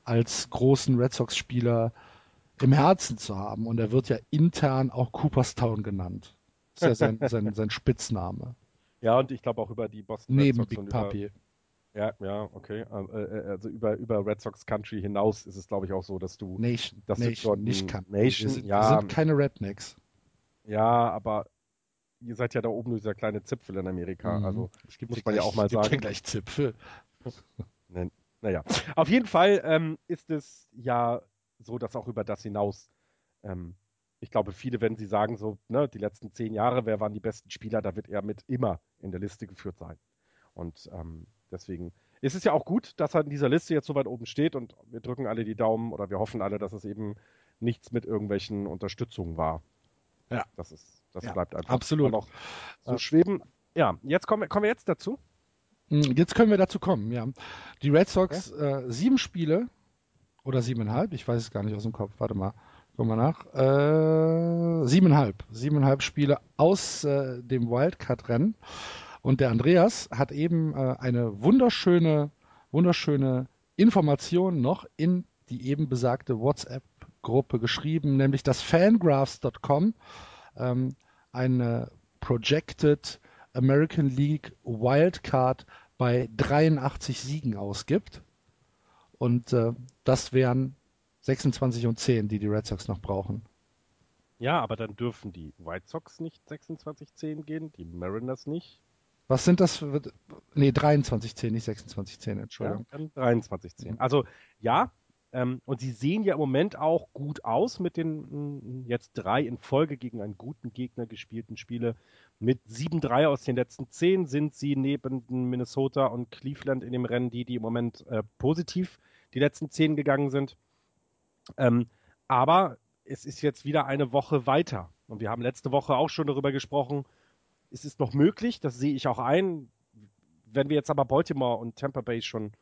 als großen Red Sox-Spieler im Herzen zu haben. Und er wird ja intern auch Cooperstown genannt. ist ja sein, sein, sein Spitzname. Ja, und ich glaube auch über die Boston Neben Big Papi. Ja, ja, okay. Äh, äh, also über, über Red Sox Country hinaus ist es, glaube ich, auch so, dass du. Nation. Dass Nation, du nicht Country. Nation, wir sind, ja. Wir sind keine Rednecks. Ja, aber ihr seid ja da oben nur dieser kleine Zipfel in Amerika. Mhm. Also Es gibt muss man ja gleich- auch mal sagen. gleich Zipfel. Naja, auf jeden Fall ähm, ist es ja so, dass auch über das hinaus, ähm, ich glaube, viele, wenn sie sagen, so, ne, die letzten zehn Jahre, wer waren die besten Spieler, da wird er mit immer in der Liste geführt sein. Und ähm, deswegen ist es ja auch gut, dass er in dieser Liste jetzt so weit oben steht und wir drücken alle die Daumen oder wir hoffen alle, dass es eben nichts mit irgendwelchen Unterstützungen war. Ja. Das ist, das Ja, bleibt einfach absolut. noch so Ja. schweben. Ja, jetzt kommen, wir- kommen wir jetzt dazu. Hm, Jetzt können wir dazu kommen, ja. Die Red Sox, äh, sieben Spiele oder siebeneinhalb, ich weiß es gar nicht aus dem Kopf, warte mal, gucken wir nach. Äh, siebeneinhalb, siebeneinhalb Spiele aus äh, dem Wildcard-Rennen. Und der Andreas hat eben äh, eine wunderschöne, wunderschöne Information noch in die eben besagte WhatsApp-Gruppe geschrieben, nämlich dass fangraphs.com ähm, eine Projected American League Wildcard bei 83 Siegen ausgibt. Und äh, das wären 26 und 10, die die Red Sox noch brauchen. Ja, aber dann dürfen die White Sox nicht 26-10 gehen, die Mariners nicht. Was sind das für. Nee, 23 10, nicht 26 10, Ja, Entschuldigung. dann 23-10. Mhm. Also ja, ähm, und sie sehen ja im Moment auch gut aus mit den mm, jetzt drei in Folge gegen einen guten Gegner gespielten Spiele. Mit 7-3 aus den letzten 10 sind sie neben Minnesota und Cleveland in dem Rennen, die, die im Moment äh, positiv die letzten 10 gegangen sind. Ähm, aber es ist jetzt wieder eine Woche weiter. Und wir haben letzte Woche auch schon darüber gesprochen, es ist noch möglich, das sehe ich auch ein. Wenn wir jetzt aber Baltimore und Tampa Bay schon,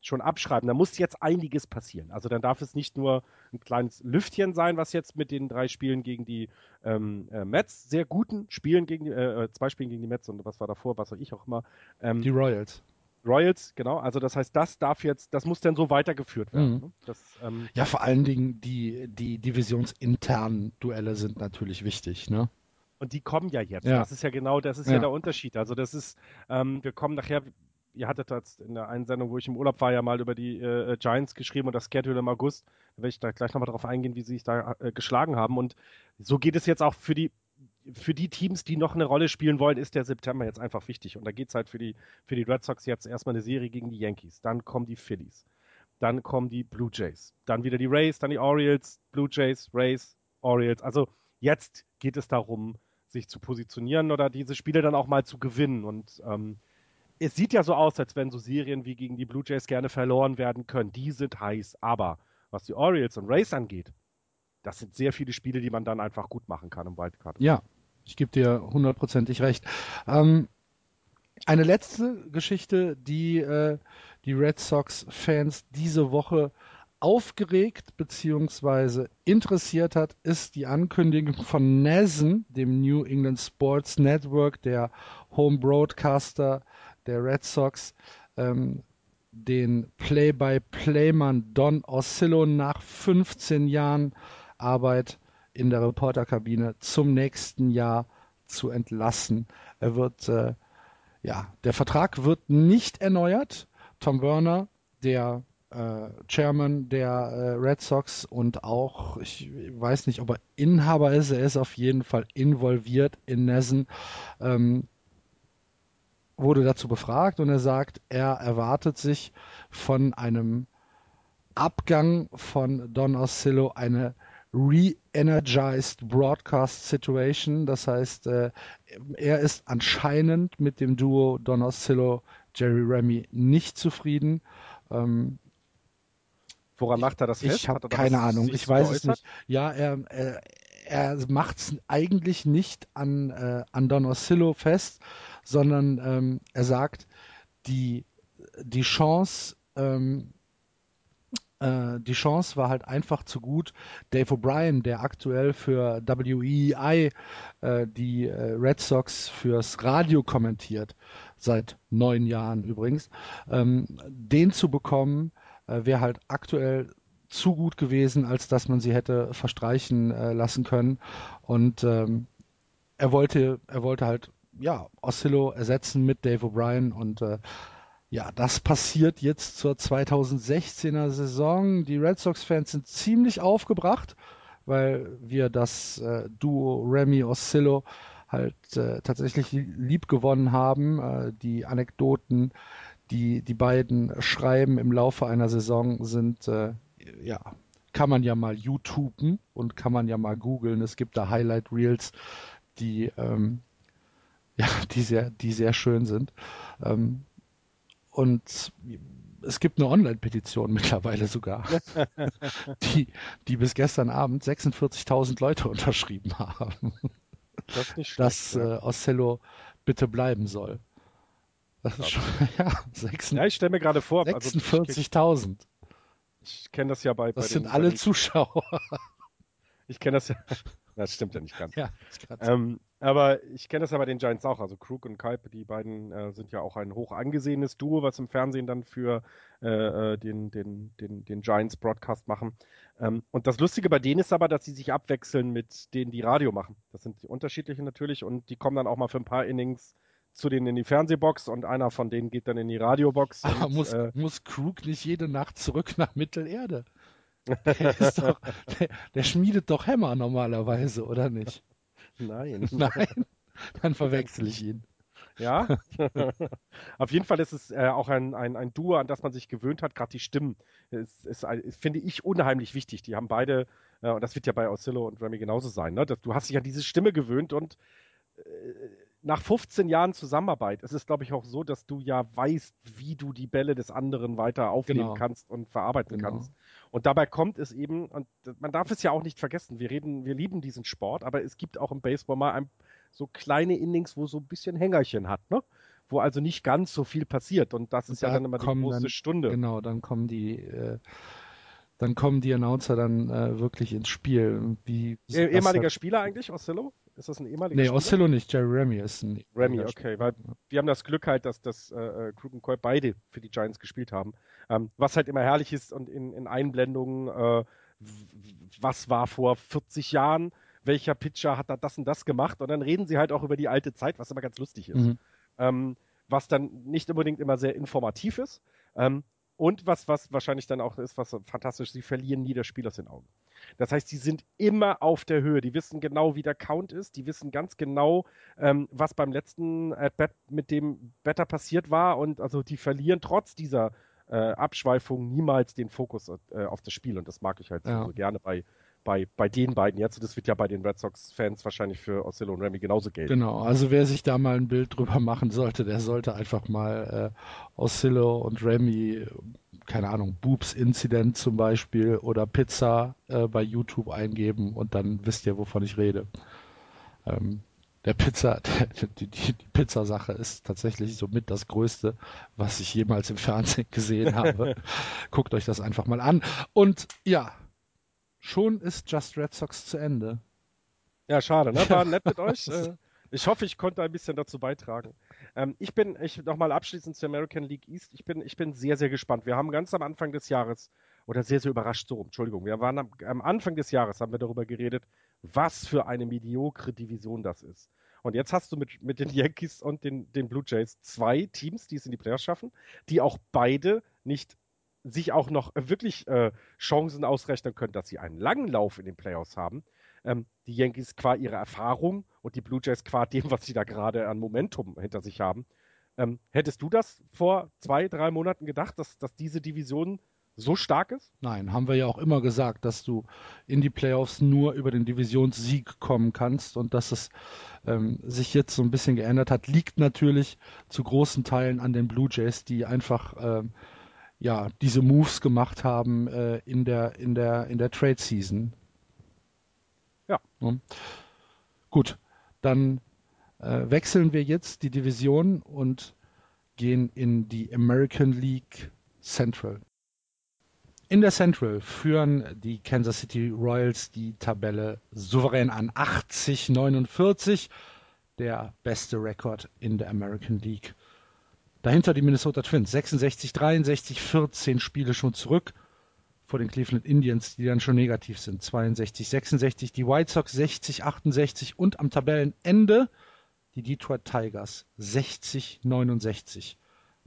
schon abschreiben, dann muss jetzt einiges passieren. Also dann darf es nicht nur ein kleines Lüftchen sein, was jetzt mit den drei Spielen gegen die ähm, äh, Mets, sehr guten Spielen gegen die, äh, äh, zwei Spielen gegen die Mets und was war davor, was auch ich auch immer. Ähm, Die Royals. Royals, genau. Also das heißt, das darf jetzt, das muss dann so weitergeführt werden. Mhm. Ne? Das, ähm, Ja, vor allen Dingen die, die divisionsinternen Duelle sind natürlich wichtig, ne? Und die kommen ja jetzt. Ja. Das ist ja genau, das ist ja, Ja. der Unterschied. Also das ist, ähm, wir kommen nachher, ihr hattet jetzt in der einen Sendung, wo ich im Urlaub war, ja mal über die äh, Giants geschrieben und das Schedule im August. Da werde ich da gleich nochmal drauf eingehen, wie sie sich da äh, geschlagen haben. Und so geht es jetzt auch für die für die Teams, die noch eine Rolle spielen wollen, ist der September jetzt einfach wichtig. Und da geht es halt für die, für die Red Sox jetzt erstmal eine Serie gegen die Yankees. Dann kommen die Phillies. Dann kommen die Blue Jays. Dann wieder die Rays, dann die Orioles, Blue Jays, Rays, Orioles. Also jetzt geht es darum, sich zu positionieren oder diese Spiele dann auch mal zu gewinnen. Und ähm, es sieht ja so aus, als wenn so Serien wie gegen die Blue Jays gerne verloren werden können. Die sind heiß. Aber was die Orioles und Rays angeht, das sind sehr viele Spiele, die man dann einfach gut machen kann im Wildcard. Ja, ich gebe dir hundertprozentig recht. Ähm, eine letzte Geschichte, die äh, die Red Sox-Fans diese Woche aufgeregt bzw. interessiert hat, ist die Ankündigung von NASN, dem New England Sports Network, der Home Broadcaster der Red Sox, ähm, den Play-by-Play-Mann Don Oscillo nach 15 Jahren Arbeit in der Reporterkabine zum nächsten Jahr zu entlassen. Er wird, äh, ja, der Vertrag wird nicht erneuert. Tom Werner, der äh, Chairman der äh, Red Sox und auch, ich weiß nicht, ob er Inhaber ist, er ist auf jeden Fall involviert in Nessen, ähm, wurde dazu befragt und er sagt, er erwartet sich von einem Abgang von Don Oscillo eine re-energized broadcast situation. Das heißt, äh, er ist anscheinend mit dem Duo Don Oscillo, Jerry Remy nicht zufrieden. Ähm, Woran macht er das fest? ich habe keine Ahnung, ich weiß es geäußert? nicht. Ja, er, er, er macht es eigentlich nicht an, äh, an Don Oscillo fest, sondern ähm, er sagt, die, die Chance, ähm, äh, die Chance war halt einfach zu gut. Dave O'Brien, der aktuell für WEI äh, die äh, Red Sox fürs Radio kommentiert, seit neun Jahren übrigens, ähm, den zu bekommen, äh, wäre halt aktuell zu gut gewesen, als dass man sie hätte verstreichen äh, lassen können. Und ähm, er wollte, er wollte halt, ja, Oscillo ersetzen mit Dave O'Brien und äh, ja, das passiert jetzt zur 2016er Saison. Die Red Sox-Fans sind ziemlich aufgebracht, weil wir das äh, Duo Remy Oscillo halt äh, tatsächlich lieb gewonnen haben. Äh, die Anekdoten, die die beiden schreiben im Laufe einer Saison, sind äh, ja kann man ja mal YouTuben und kann man ja mal googeln. Es gibt da Highlight Reels, die ähm, ja die sehr die sehr schön sind. Ähm, und es gibt eine Online-Petition mittlerweile sogar, die, die bis gestern Abend 46.000 Leute unterschrieben haben, das nicht dass äh, Ocello bitte bleiben soll. Das ist schon, ja, 6, ja, ich stelle mir gerade vor, 46.000. Also, ich, kenne das ja bei. Das bei sind den, alle Zuschauer. Ich kenne das ja. Das stimmt ja nicht ganz. Ja, ähm, aber ich kenne das ja bei den Giants auch. Also Krug und Kalb, die beiden äh, sind ja auch ein hoch angesehenes Duo, was im Fernsehen dann für äh, äh, den, den, den, den Giants Broadcast machen. Ähm, und das Lustige bei denen ist aber, dass sie sich abwechseln mit denen, die Radio machen. Das sind die unterschiedlichen natürlich und die kommen dann auch mal für ein paar Innings zu denen in die Fernsehbox und einer von denen geht dann in die Radiobox. Aber und, muss, äh, muss Krug nicht jede Nacht zurück nach Mittelerde? Der, doch, der, der, schmiedet doch Hämmer normalerweise, oder nicht? Nein. Nein? Dann verwechsel ich ihn. Ja, auf jeden Fall ist es äh, auch ein, ein, ein Duo, an das man sich gewöhnt hat. Gerade die Stimmen ist, ist, ist, finde ich unheimlich wichtig. Die haben beide, äh, und das wird ja bei Oscillo und Remy genauso sein, ne? du hast dich an diese Stimme gewöhnt und äh, nach 15 Jahren Zusammenarbeit ist es, glaube ich, auch so, dass du ja weißt, wie du die Bälle des anderen weiter aufnehmen genau. kannst und verarbeiten genau. kannst. Und dabei kommt es eben, und man darf es ja auch nicht vergessen, wir reden, wir lieben diesen Sport, aber es gibt auch im Baseball mal ein, so kleine Innings, wo so ein bisschen Hängerchen hat, ne? Wo also nicht ganz so viel passiert. Und das und ist da ja dann immer die große dann, Stunde. Genau, dann kommen die, äh, dann kommen die Announcer dann äh, wirklich ins Spiel. Wie, eh, ehemaliger hat... Spieler eigentlich, Oscillo? Ist das ein ehemaliger Nee, Spieler? Oscillo nicht, Jerry Remy ist ein Remy, okay, weil wir haben das Glück halt, dass das äh, Krug und Coy beide für die Giants gespielt haben. Ähm, was halt immer herrlich ist und in, in Einblendungen, äh, was war vor 40 Jahren, welcher Pitcher hat da das und das gemacht und dann reden sie halt auch über die alte Zeit, was immer ganz lustig ist. Mhm. Ähm, was dann nicht unbedingt immer sehr informativ ist. Ähm, und was, was wahrscheinlich dann auch ist, was fantastisch, sie verlieren nie das Spiel aus den Augen. Das heißt, sie sind immer auf der Höhe. Die wissen genau, wie der Count ist. Die wissen ganz genau, ähm, was beim letzten At-Bat mit dem Better passiert war. Und also die verlieren trotz dieser äh, Abschweifung niemals den Fokus äh, auf das Spiel. Und das mag ich halt ja. so gerne bei, bei, bei den beiden jetzt. Und das wird ja bei den Red Sox-Fans wahrscheinlich für Oscillo und Remy genauso gelten. Genau, also wer sich da mal ein Bild drüber machen sollte, der sollte einfach mal äh, Oscillo und Remy, keine Ahnung, Boobs Incident zum Beispiel oder Pizza äh, bei YouTube eingeben und dann wisst ihr, wovon ich rede. Ähm, der Pizza, die, die, die Pizzasache ist tatsächlich somit das Größte, was ich jemals im Fernsehen gesehen habe. Guckt euch das einfach mal an. Und ja, schon ist Just Red Sox zu Ende. Ja, schade, ne? War nett mit euch. Äh, ich hoffe, ich konnte ein bisschen dazu beitragen. Ähm, ich bin, ich nochmal abschließend zur American League East. Ich bin, ich bin sehr, sehr gespannt. Wir haben ganz am Anfang des Jahres, oder sehr, sehr überrascht so, Entschuldigung, wir waren am, am Anfang des Jahres, haben wir darüber geredet, was für eine mediokre Division das ist. Und jetzt hast du mit, mit den Yankees und den, den Blue Jays zwei Teams, die es in die Playoffs schaffen, die auch beide nicht sich auch noch wirklich äh, Chancen ausrechnen können, dass sie einen langen Lauf in den Playoffs haben. Ähm, die Yankees qua ihrer Erfahrung und die Blue Jays qua dem, was sie da gerade an Momentum hinter sich haben. Ähm, hättest du das vor zwei, drei Monaten gedacht, dass, dass diese Division so stark ist? Nein, haben wir ja auch immer gesagt, dass du in die Playoffs nur über den Divisionssieg kommen kannst und dass es ähm, sich jetzt so ein bisschen geändert hat, liegt natürlich zu großen Teilen an den Blue Jays, die einfach ähm, ja, diese Moves gemacht haben äh, in der, in der, in der Trade Season. Ja. Gut, dann äh, wechseln wir jetzt die Division und gehen in die American League Central. In der Central führen die Kansas City Royals die Tabelle souverän an 80-49, der beste Rekord in der American League. Dahinter die Minnesota Twins, 66, 63, 14 Spiele schon zurück. Vor den Cleveland Indians, die dann schon negativ sind. 62, 66, die White Sox 60, 68 und am Tabellenende die Detroit Tigers 60, 69.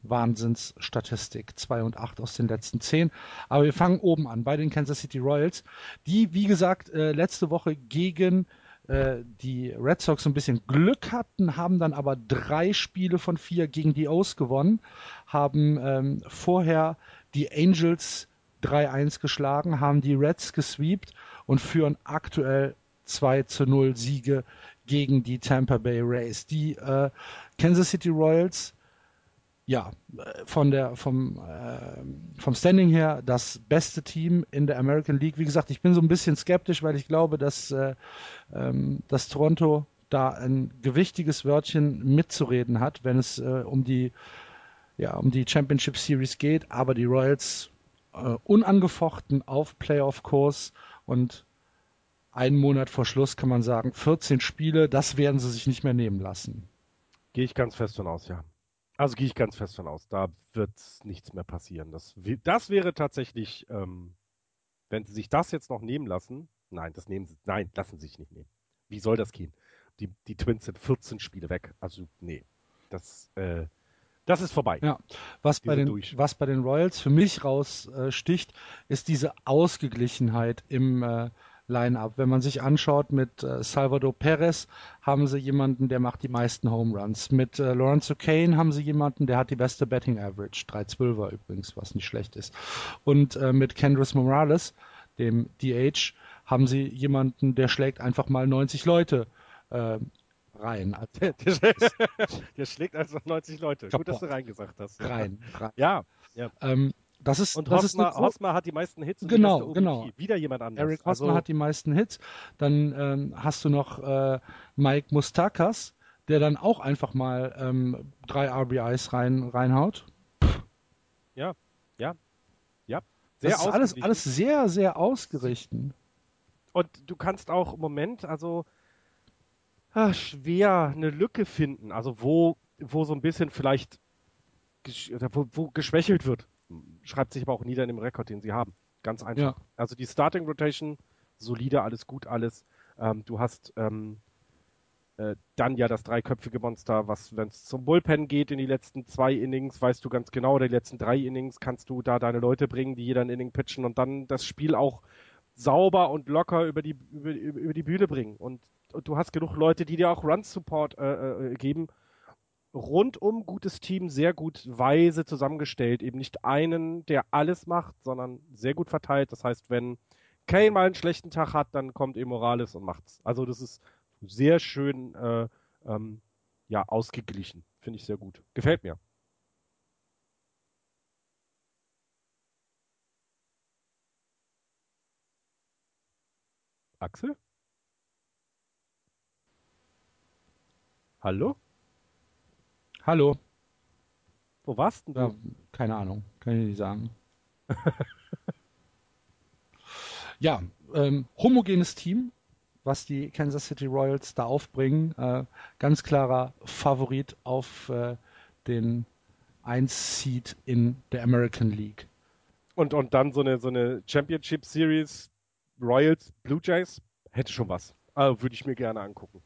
Wahnsinnsstatistik. 2 und 8 aus den letzten 10. Aber wir fangen oben an bei den Kansas City Royals, die, wie gesagt, äh, letzte Woche gegen äh, die Red Sox ein bisschen Glück hatten, haben dann aber drei Spiele von vier gegen die O's gewonnen, haben ähm, vorher die Angels 3-1 geschlagen, haben die Reds gesweept und führen aktuell 2 zu 0 Siege gegen die Tampa Bay Rays. Die äh, Kansas City Royals, ja, von der, vom, äh, vom Standing her das beste Team in der American League. Wie gesagt, ich bin so ein bisschen skeptisch, weil ich glaube, dass, äh, ähm, dass Toronto da ein gewichtiges Wörtchen mitzureden hat, wenn es äh, um die ja, um die Championship Series geht, aber die Royals äh, unangefochten auf Playoff-Kurs und einen Monat vor Schluss kann man sagen, 14 Spiele, das werden sie sich nicht mehr nehmen lassen. Gehe ich ganz fest von aus, ja. Also gehe ich ganz fest von aus, da wird nichts mehr passieren. Das, das wäre tatsächlich, ähm, wenn sie sich das jetzt noch nehmen lassen, nein, das nehmen sie, nein, lassen sie sich nicht nehmen. Wie soll das gehen? Die, die Twins sind 14 Spiele weg. Also, nee. Das, äh, das ist vorbei. Ja, was bei, den, was bei den Royals für mich raussticht, äh, ist diese Ausgeglichenheit im äh, Line-up. Wenn man sich anschaut, mit äh, Salvador Perez haben sie jemanden, der macht die meisten Home Runs. Mit äh, Lawrence O'Kane haben sie jemanden, der hat die beste Betting Average. 312er übrigens, was nicht schlecht ist. Und äh, mit Kendris Morales, dem DH, haben sie jemanden, der schlägt einfach mal 90 Leute äh, rein. Der, der, schlägt also 90 Leute. Gut, dass du reingesagt hast. Rein. rein. Ja. ja. Ähm, das ist, und das Hosmer, ist Hosmer hat die meisten Hits. genau, genau. Wieder jemand anderes. Eric Hosmer also, hat die meisten Hits. Dann ähm, hast du noch äh, Mike Mustakas, der dann auch einfach mal ähm, drei RBIs rein, reinhaut. Ja, ja, ja. Sehr das ist alles, alles sehr, sehr ausgerichtet. Und du kannst auch im Moment, also ach, schwer eine Lücke finden, also wo, wo so ein bisschen vielleicht wo, wo geschwächelt wird schreibt sich aber auch nieder in dem Rekord, den sie haben. Ganz einfach. Ja. Also die Starting Rotation, solide, alles gut, alles. Ähm, du hast ähm, äh, dann ja das dreiköpfige Monster, was, wenn es zum Bullpen geht in die letzten zwei Innings, weißt du ganz genau, oder die letzten drei Innings kannst du da deine Leute bringen, die jeder ein Inning pitchen und dann das Spiel auch sauber und locker über die, über, über die Bühne bringen. Und, und, du hast genug Leute, die dir auch Run-Support äh, äh, geben rundum gutes Team, sehr gut weise zusammengestellt. Eben nicht einen, der alles macht, sondern sehr gut verteilt. Das heißt, wenn Kane mal einen schlechten Tag hat, dann kommt eben Morales und macht's. Also das ist sehr schön äh, ähm, ja, ausgeglichen. Finde ich sehr gut. Gefällt mir. Axel? Hallo? Hallo. Wo warst denn du? Ja, keine Ahnung, kann ich nicht sagen. ja, ähm, homogenes Team, was die Kansas City Royals da aufbringen. Äh, ganz klarer Favorit auf äh, den 1-Seed in der American League. Und, und dann so eine, so eine Championship Series Royals Blue Jays hätte schon was. Also würde ich mir gerne angucken.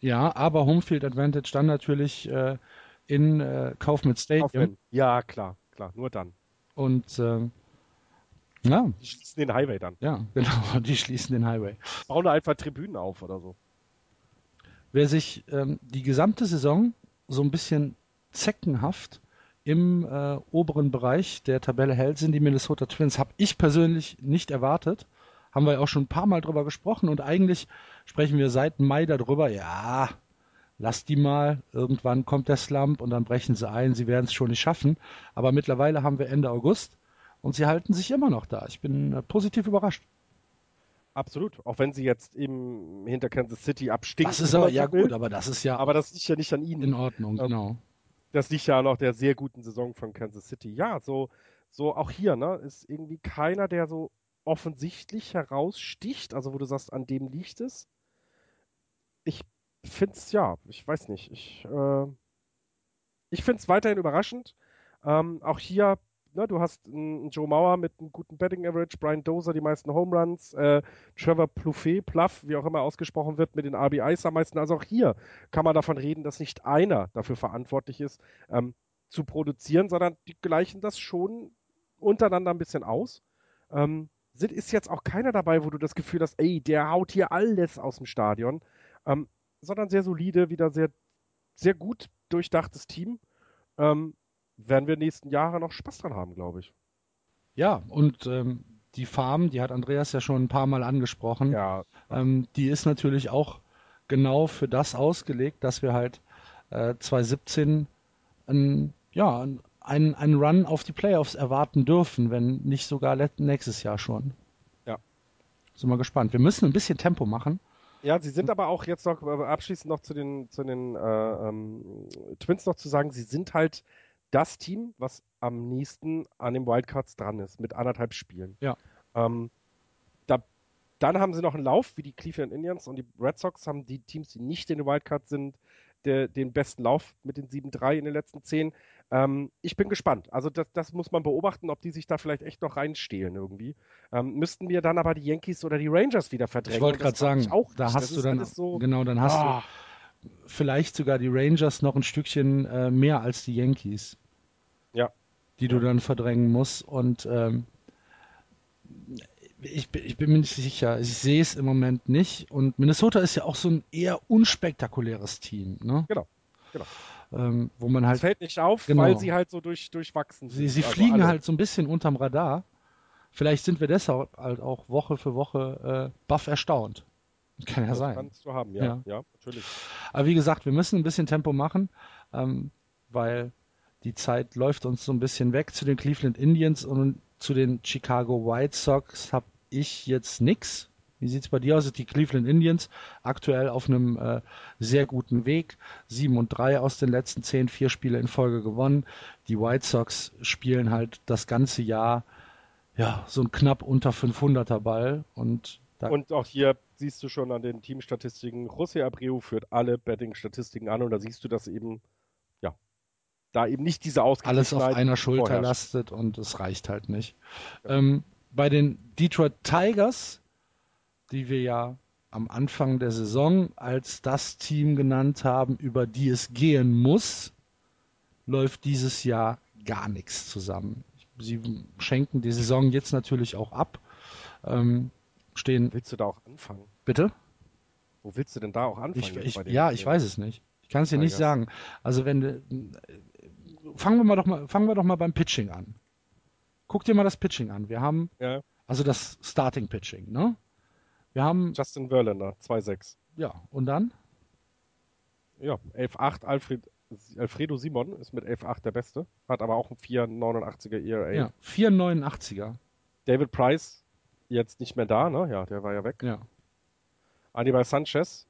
Ja, aber Homefield Advantage dann natürlich äh, in äh, Kaufmann Stadium. Kaufmann. Ja, klar, klar, nur dann. Und äh, ja. Die schließen den Highway dann. Ja, genau, die schließen den Highway. Bauen da einfach Tribünen auf oder so. Wer sich ähm, die gesamte Saison so ein bisschen zeckenhaft im äh, oberen Bereich der Tabelle hält, sind die Minnesota Twins. Habe ich persönlich nicht erwartet. Haben wir ja auch schon ein paar Mal drüber gesprochen und eigentlich sprechen wir seit Mai darüber, ja, lass die mal, irgendwann kommt der Slump und dann brechen sie ein, sie werden es schon nicht schaffen. Aber mittlerweile haben wir Ende August und sie halten sich immer noch da. Ich bin äh, positiv überrascht. Absolut, auch wenn sie jetzt eben hinter Kansas City abstinken. Das ist aber ja gut, aber das ist ja. Aber das liegt ja nicht an ihnen. In Ordnung, ähm, genau. Das liegt ja noch der sehr guten Saison von Kansas City. Ja, so, so auch hier, ne, ist irgendwie keiner, der so offensichtlich heraussticht, also wo du sagst, an dem liegt es. Ich finde es, ja, ich weiß nicht. Ich, äh, ich finde es weiterhin überraschend. Ähm, auch hier ne, du hast einen Joe Mauer mit einem guten Betting Average, Brian Dozer die meisten Home Runs, äh, Trevor Plouffe, Pluff, wie auch immer ausgesprochen wird, mit den RBIs am meisten. Also auch hier kann man davon reden, dass nicht einer dafür verantwortlich ist, ähm, zu produzieren, sondern die gleichen das schon untereinander ein bisschen aus. Ähm, sind, ist jetzt auch keiner dabei, wo du das Gefühl hast, ey, der haut hier alles aus dem Stadion, ähm, sondern sehr solide, wieder sehr, sehr gut durchdachtes Team. Ähm, werden wir nächsten Jahre noch Spaß dran haben, glaube ich. Ja, und ähm, die Farm, die hat Andreas ja schon ein paar Mal angesprochen, ja. ähm, die ist natürlich auch genau für das ausgelegt, dass wir halt äh, 2017 ein, ja, einen, einen Run auf die Playoffs erwarten dürfen, wenn nicht sogar nächstes Jahr schon. Ja. Sind wir gespannt. Wir müssen ein bisschen Tempo machen. Ja, sie sind aber auch jetzt noch äh, abschließend noch zu den, zu den äh, ähm, Twins noch zu sagen, sie sind halt das Team, was am nächsten an den Wildcards dran ist, mit anderthalb Spielen. Ja. Ähm, da, dann haben sie noch einen Lauf, wie die Cleveland Indians und die Red Sox haben die Teams, die nicht in den Wildcards sind, der, den besten Lauf mit den 7-3 in den letzten 10. Ähm, ich bin gespannt. Also das, das, muss man beobachten, ob die sich da vielleicht echt noch reinstehlen irgendwie. Ähm, müssten wir dann aber die Yankees oder die Rangers wieder verdrängen. Ich wollte gerade sagen, auch da hast das du dann so, genau, dann hast ah. du vielleicht sogar die Rangers noch ein Stückchen äh, mehr als die Yankees. Ja. Die du dann verdrängen musst und ähm, ich, ich, bin mir nicht sicher. Ich sehe es im Moment nicht. Und Minnesota ist ja auch so ein eher unspektakuläres Team. Ne? Genau. genau. Ähm, wo man halt. Es fällt nicht auf, genau. weil sie halt so durch, durchwachsen sind. Sie, sie also fliegen alle. halt so ein bisschen unterm Radar. Vielleicht sind wir deshalb halt auch Woche für Woche äh, baff erstaunt. Kann ja das sein. Kannst du haben, ja, ja, ja. natürlich. Aber wie gesagt, wir müssen ein bisschen Tempo machen, ähm, weil die Zeit läuft uns so ein bisschen weg zu den Cleveland Indians und zu den Chicago White Sox habe ich jetzt nix. Wie sieht's bei dir aus? Die Cleveland Indians aktuell auf einem äh, sehr guten Weg. 7 und 3 aus den letzten 10, vier Spiele in Folge gewonnen. Die White Sox spielen halt das ganze Jahr ja, so ein knapp unter 500er Ball und und auch hier siehst du schon an den Teamstatistiken, José Abreu führt alle Betting-Statistiken an und da siehst du, dass eben, ja, da eben nicht diese alles auf einer Schulter vorherrscht. lastet und es reicht halt nicht. Ähm, bei den Detroit Tigers, die wir ja am Anfang der Saison als das Team genannt haben, über die es gehen muss, läuft dieses Jahr gar nichts zusammen. Sie schenken die Saison jetzt natürlich auch ab. Ähm, stehen. Willst du da auch anfangen? Bitte? Wo willst du denn da auch anfangen? Ich, ich, ja, ich weiß es nicht. Ich kann es dir nicht sagen. Also wenn du, fangen wir mal doch mal, fangen wir doch mal beim Pitching an. Guck dir mal das Pitching an. Wir haben Ja, also das Starting Pitching, ne? Wir haben Justin Verlander, 2-6. ja und dann Ja, 11-8, Alfred, Alfredo Simon ist mit 11-8 der Beste, hat aber auch ein 4,89er ERA. ja 489er. David Price, jetzt nicht mehr da, ne? Ja, der war ja weg. Ja. Anibal Sanchez,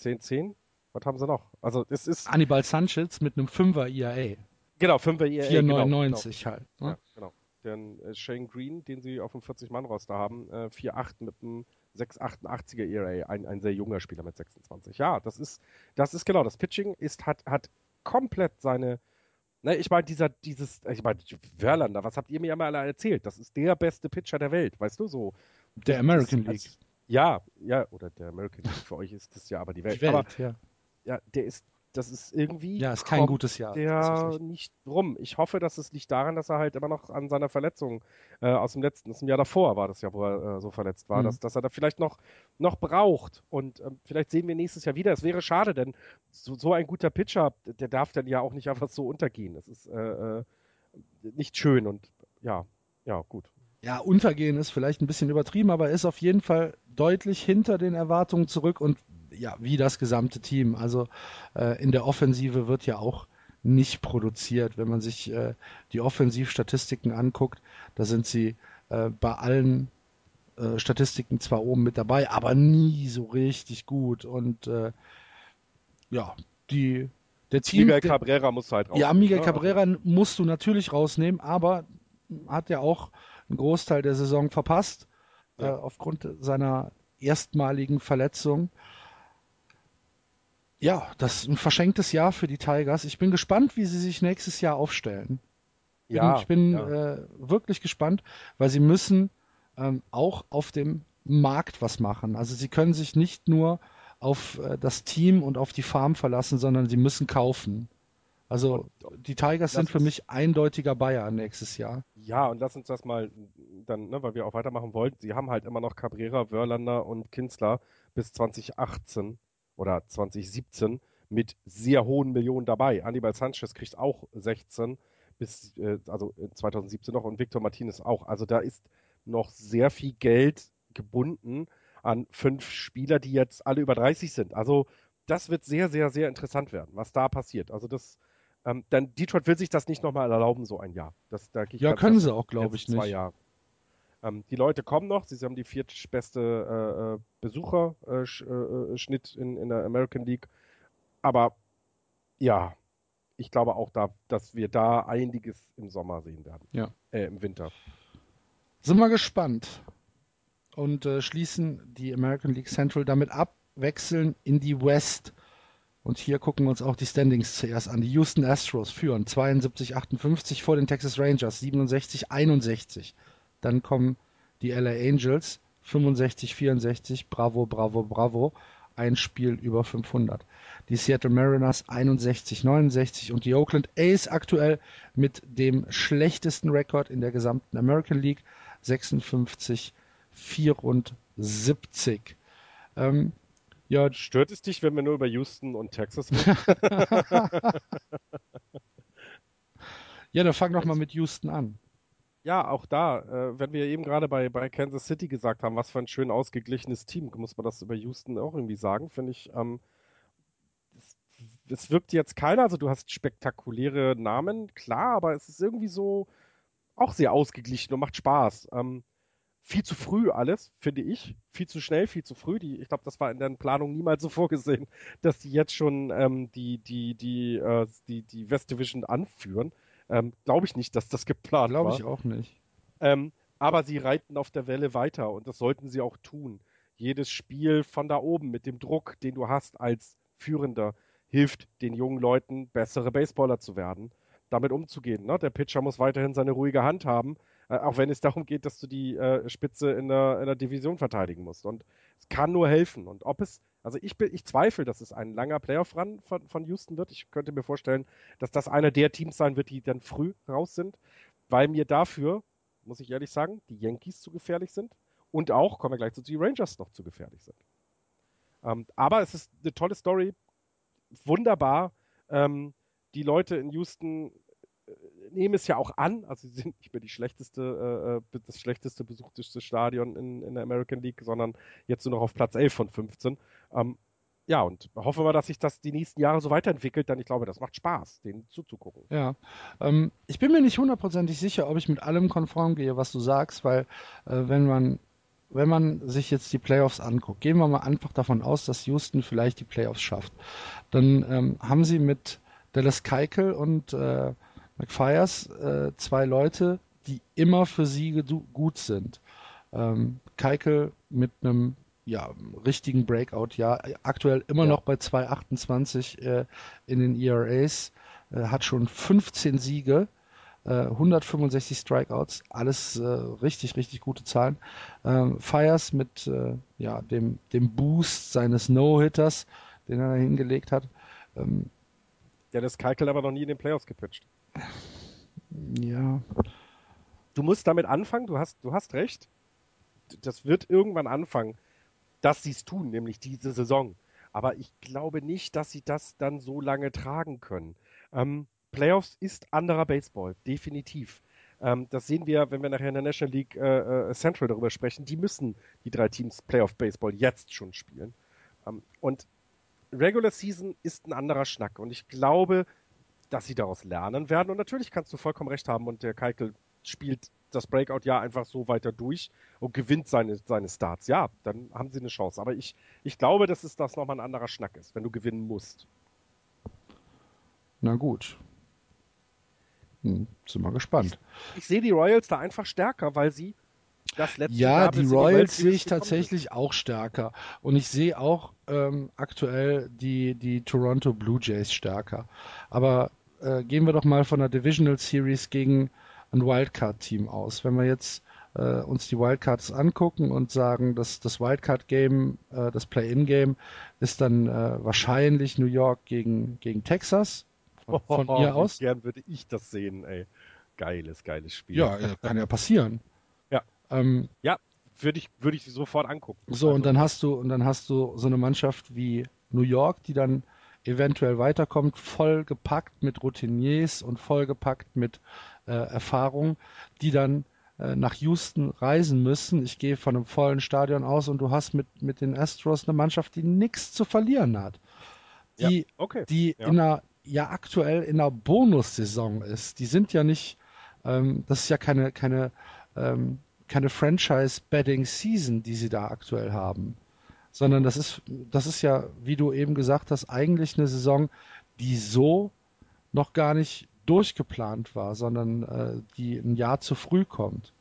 10-10. Was haben sie noch? Also es ist, Anibal Sanchez mit einem 5er ERA. genau, 5er ERA. 499 halt. Genau, Ne? ja, genau. Den äh, Shane Green, den sie auf dem 40-Mann-Roster haben, äh, 4-8 mit einem 6,88er ERA. Ein, ein sehr junger Spieler mit 26. Ja, das ist, das ist genau, das Pitching ist, hat, hat komplett seine, ne, ich meine, dieser, dieses, ich meine, Verlander, was habt ihr mir ja mal alle erzählt? Das ist der beste Pitcher der Welt, weißt du, so. Der American Das- League. Ja, ja, oder der American League, für euch ist das ja aber die Welt. Die Welt, Aber ja. ja, der ist, das ist irgendwie. Ja, ist kein gutes Jahr. Der nicht rum. Ich hoffe, dass es liegt daran, dass er halt immer noch an seiner Verletzung äh, aus dem letzten, aus dem Jahr davor war das ja, wo er äh, so verletzt war, Mhm. dass, dass er da vielleicht noch, noch braucht. Und ähm, vielleicht sehen wir nächstes Jahr wieder. Es wäre schade, denn so, so ein guter Pitcher, der darf dann ja auch nicht einfach so untergehen. Das ist äh, äh, nicht schön und ja, ja, gut. ja, untergehen ist vielleicht ein bisschen übertrieben, aber er ist auf jeden Fall deutlich hinter den Erwartungen zurück und ja, wie das gesamte Team. Also äh, in der Offensive wird ja auch nicht produziert. Wenn man sich äh, die Offensivstatistiken anguckt, da sind sie äh, bei allen äh, Statistiken zwar oben mit dabei, aber nie so richtig gut. Und äh, ja, die der Team. Miguel Cabrera muss halt raus. ja, Miguel ne? Cabrera musst du natürlich rausnehmen, aber hat ja auch einen Großteil der Saison verpasst, Ja. äh, aufgrund seiner erstmaligen Verletzung. Ja, das ist ein verschenktes Jahr für die Tigers. Ich bin gespannt, wie sie sich nächstes Jahr aufstellen. Ja, ich bin ja. äh, wirklich gespannt, weil sie müssen ähm, auch auf dem Markt was machen. Also sie können sich nicht nur auf äh, das Team und auf die Farm verlassen, sondern sie müssen kaufen. Also die Tigers sind für mich eindeutiger Bayer nächstes Jahr. Ja, und lass uns das mal dann, ne, weil wir auch weitermachen wollten. Sie haben halt immer noch Cabrera, Wörlander und Kinsler bis 2018 oder 2017 mit sehr hohen Millionen dabei. Anibal Sanchez kriegt auch 16 bis äh, also 2017 noch und Victor Martinez auch. Also da ist noch sehr viel Geld gebunden an fünf Spieler, die jetzt alle über 30 sind. Also das wird sehr, sehr, sehr interessant werden, was da passiert. Also das ähm, dann Detroit will sich das nicht nochmal erlauben, so ein Jahr. Das, da ja, können sie auch, glaube ich, nicht. Jahre. Ähm, die Leute kommen noch, sie haben die viertbeste äh, äh Besucherschnitt äh, in, in der American League. Aber ja, ich glaube auch, da, dass wir da einiges im Sommer sehen werden. Ja. Äh, Im Winter. Sind wir gespannt. Und äh, schließen die American League Central damit ab, wechseln in die West. Und hier gucken wir uns auch die Standings zuerst an. Die Houston Astros führen 72-58 vor den Texas Rangers 67-61. Dann kommen die LA Angels 65-64. Bravo, bravo, bravo. Ein Spiel über 500. Die Seattle Mariners 61-69 und die Oakland A's aktuell mit dem schlechtesten Rekord in der gesamten American League 56-74. Ähm, ja, stört es dich, wenn wir nur über Houston und Texas reden? ja, dann fang doch mal mit Houston an. Ja, auch da, äh, wenn wir eben gerade bei, bei Kansas City gesagt haben, was für ein schön ausgeglichenes Team, muss man das über Houston auch irgendwie sagen, finde ich. Ähm, es, es wirkt jetzt keiner, also du hast spektakuläre Namen, klar, aber es ist irgendwie so auch sehr ausgeglichen und macht Spaß. Ähm, viel zu früh alles, finde ich. Viel zu schnell, viel zu früh. Die, ich glaube, das war in der Planung niemals so vorgesehen, dass die jetzt schon ähm, die, die, die, äh, die, die West Division anführen. Ähm, glaube ich nicht, dass das geplant glaub war. Glaube ich auch nicht. Ähm, aber sie reiten auf der Welle weiter und das sollten sie auch tun. Jedes Spiel von da oben mit dem Druck, den du hast als Führender, hilft den jungen Leuten, bessere Baseballer zu werden, damit umzugehen. Ne? Der Pitcher muss weiterhin seine ruhige Hand haben äh, auch wenn es darum geht, dass du die äh, Spitze in der, in der Division verteidigen musst. Und es kann nur helfen. Und ob es, also ich, ich zweifle, dass es ein langer Playoff-Run von, von Houston wird. Ich könnte mir vorstellen, dass das einer der Teams sein wird, die dann früh raus sind, weil mir dafür, muss ich ehrlich sagen, die Yankees zu gefährlich sind und auch, kommen wir gleich zu, die Rangers noch zu gefährlich sind. Ähm, aber es ist eine tolle Story, wunderbar. Ähm, die Leute in Houston nehme es ja auch an, also sie sind nicht mehr die schlechteste, äh, äh das schlechteste besuchteste Stadion in, in der American League, sondern jetzt nur noch auf Platz 11 von 15. Ähm, ja, und hoffen wir, dass sich das die nächsten Jahre so weiterentwickelt, denn ich glaube, das macht Spaß, denen zuzugucken. Ja, ähm, ich bin mir nicht hundertprozentig sicher, ob ich mit allem konform gehe, was du sagst, weil äh, wenn man wenn man sich jetzt die Playoffs anguckt, gehen wir mal einfach davon aus, dass Houston vielleicht die Playoffs schafft, dann ähm, haben sie mit Dallas Keikel und äh, McFires äh, zwei Leute, die immer für Siege gut sind. Ähm, Keikel mit einem ja, richtigen Breakout, ja, aktuell immer ja. noch bei 2,28 äh, in den ERAs, äh, hat schon 15 Siege, 165 äh, Strikeouts, alles äh, richtig, richtig gute Zahlen. Ähm, Fires mit äh, ja, dem, dem Boost seines No-Hitters, den er hingelegt hat. Ähm, ja, das Keikel aber noch nie in den Playoffs gepitcht. Ja. Du musst damit anfangen, du hast, du hast recht. Das wird irgendwann anfangen, dass sie es tun, nämlich diese Saison. Aber ich glaube nicht, dass sie das dann so lange tragen können. Ähm, Playoffs ist anderer Baseball, definitiv. Ähm, das sehen wir, wenn wir nachher in der National League äh, äh, Central darüber sprechen. Die müssen die drei Teams Playoff Baseball jetzt schon spielen. Ähm, und Regular Season ist ein anderer Schnack. Und ich glaube, dass sie daraus lernen werden. Und natürlich kannst du vollkommen recht haben und der Keikel spielt das Breakout-Jahr einfach so weiter durch und gewinnt seine, seine Starts. Ja, dann haben sie eine Chance. Aber ich, ich glaube, dass es das nochmal ein anderer Schnack ist, wenn du gewinnen musst. Na gut. Hm, sind wir gespannt. Ich, ich sehe die Royals da einfach stärker, weil sie das letzte Ja, Jahr, die Royals sehe ich tatsächlich auch stärker. Und ich sehe auch ähm, aktuell die, die Toronto Blue Jays stärker. Aber äh, gehen wir doch mal von der Divisional Series gegen ein Wildcard-Team aus. Wenn wir jetzt äh, uns die Wildcards angucken und sagen, dass das Wildcard-Game, äh, das Play-In-Game, ist dann äh, wahrscheinlich New York gegen, gegen Texas. Von, von oh, mir aus. Gern würde ich das sehen, ey. Geiles, geiles Spiel. Ja, kann ja passieren. Ja. Ähm, ja, würde ich, würde ich sofort angucken. So, also, und dann hast du, und dann hast du so eine Mannschaft wie New York, die dann eventuell weiterkommt, vollgepackt mit Routiniers und vollgepackt mit äh, Erfahrung, die dann äh, nach Houston reisen müssen. Ich gehe von einem vollen Stadion aus und du hast mit, mit den Astros eine Mannschaft, die nichts zu verlieren hat. Die, ja, okay. die ja. in einer, ja aktuell in einer Bonussaison ist. Die sind ja nicht, ähm, das ist ja keine, keine, ähm, keine Franchise-Betting-Season, die sie da aktuell haben. Sondern das ist, das ist ja, wie du eben gesagt hast, eigentlich eine Saison, die so noch gar nicht durchgeplant war, sondern äh, die ein Jahr zu früh kommt.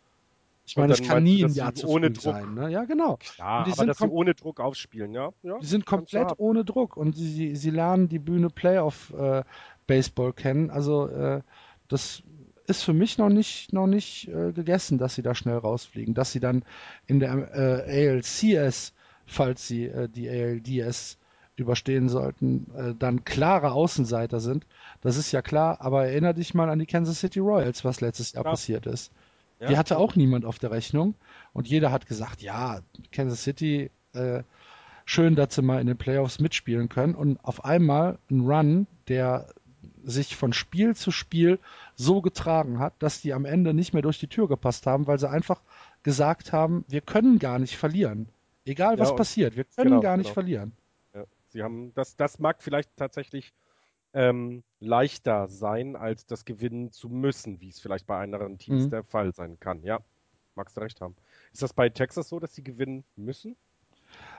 Ich meine, das kann nie ein Jahr zu ohne früh Druck. sein. Ne? Ja, genau. Klar, aber dass sie ohne Druck aufspielen, ja. ja die sind komplett ohne Druck und sie, sie lernen die Bühne Playoff äh, Baseball kennen. Also äh, das ist für mich noch nicht noch nicht äh, gegessen, dass sie da schnell rausfliegen, dass sie dann in der äh, ALCS, falls sie äh, die ALDS überstehen sollten, äh, dann klare Außenseiter sind. Das ist ja klar, aber erinnere dich mal an die Kansas City Royals, was letztes Jahr ja. passiert ist. Ja. Die hatte auch niemand auf der Rechnung und jeder hat gesagt, ja, Kansas City, äh, schön, dass sie mal in den Playoffs mitspielen können und auf einmal ein Run, der sich von Spiel zu Spiel so getragen hat, dass die am Ende nicht mehr durch die Tür gepasst haben, weil sie einfach gesagt haben, wir können gar nicht verlieren. Egal was ja, passiert, wir können genau, gar nicht genau. verlieren. Sie haben das, das mag vielleicht tatsächlich ähm, leichter sein, als das gewinnen zu müssen, wie es vielleicht bei anderen Teams mhm. der Fall sein kann. Ja, magst du recht haben. Ist das bei Texas so, dass sie gewinnen müssen?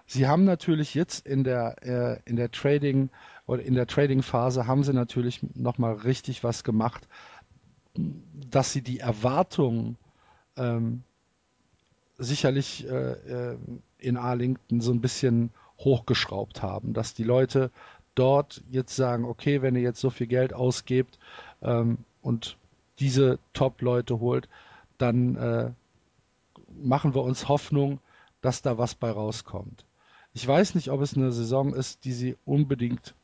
Sie haben natürlich jetzt in der äh, in der Trading oder in der Trading Phase haben sie natürlich noch mal richtig was gemacht, dass sie die Erwartungen ähm, sicherlich äh, äh in Arlington so ein bisschen hochgeschraubt haben, dass die Leute dort jetzt sagen, okay, wenn ihr jetzt so viel Geld ausgebt ähm, und diese Top-Leute holt, dann äh, machen wir uns Hoffnung, dass da was bei rauskommt. Ich weiß nicht, ob es eine Saison ist, die sie unbedingt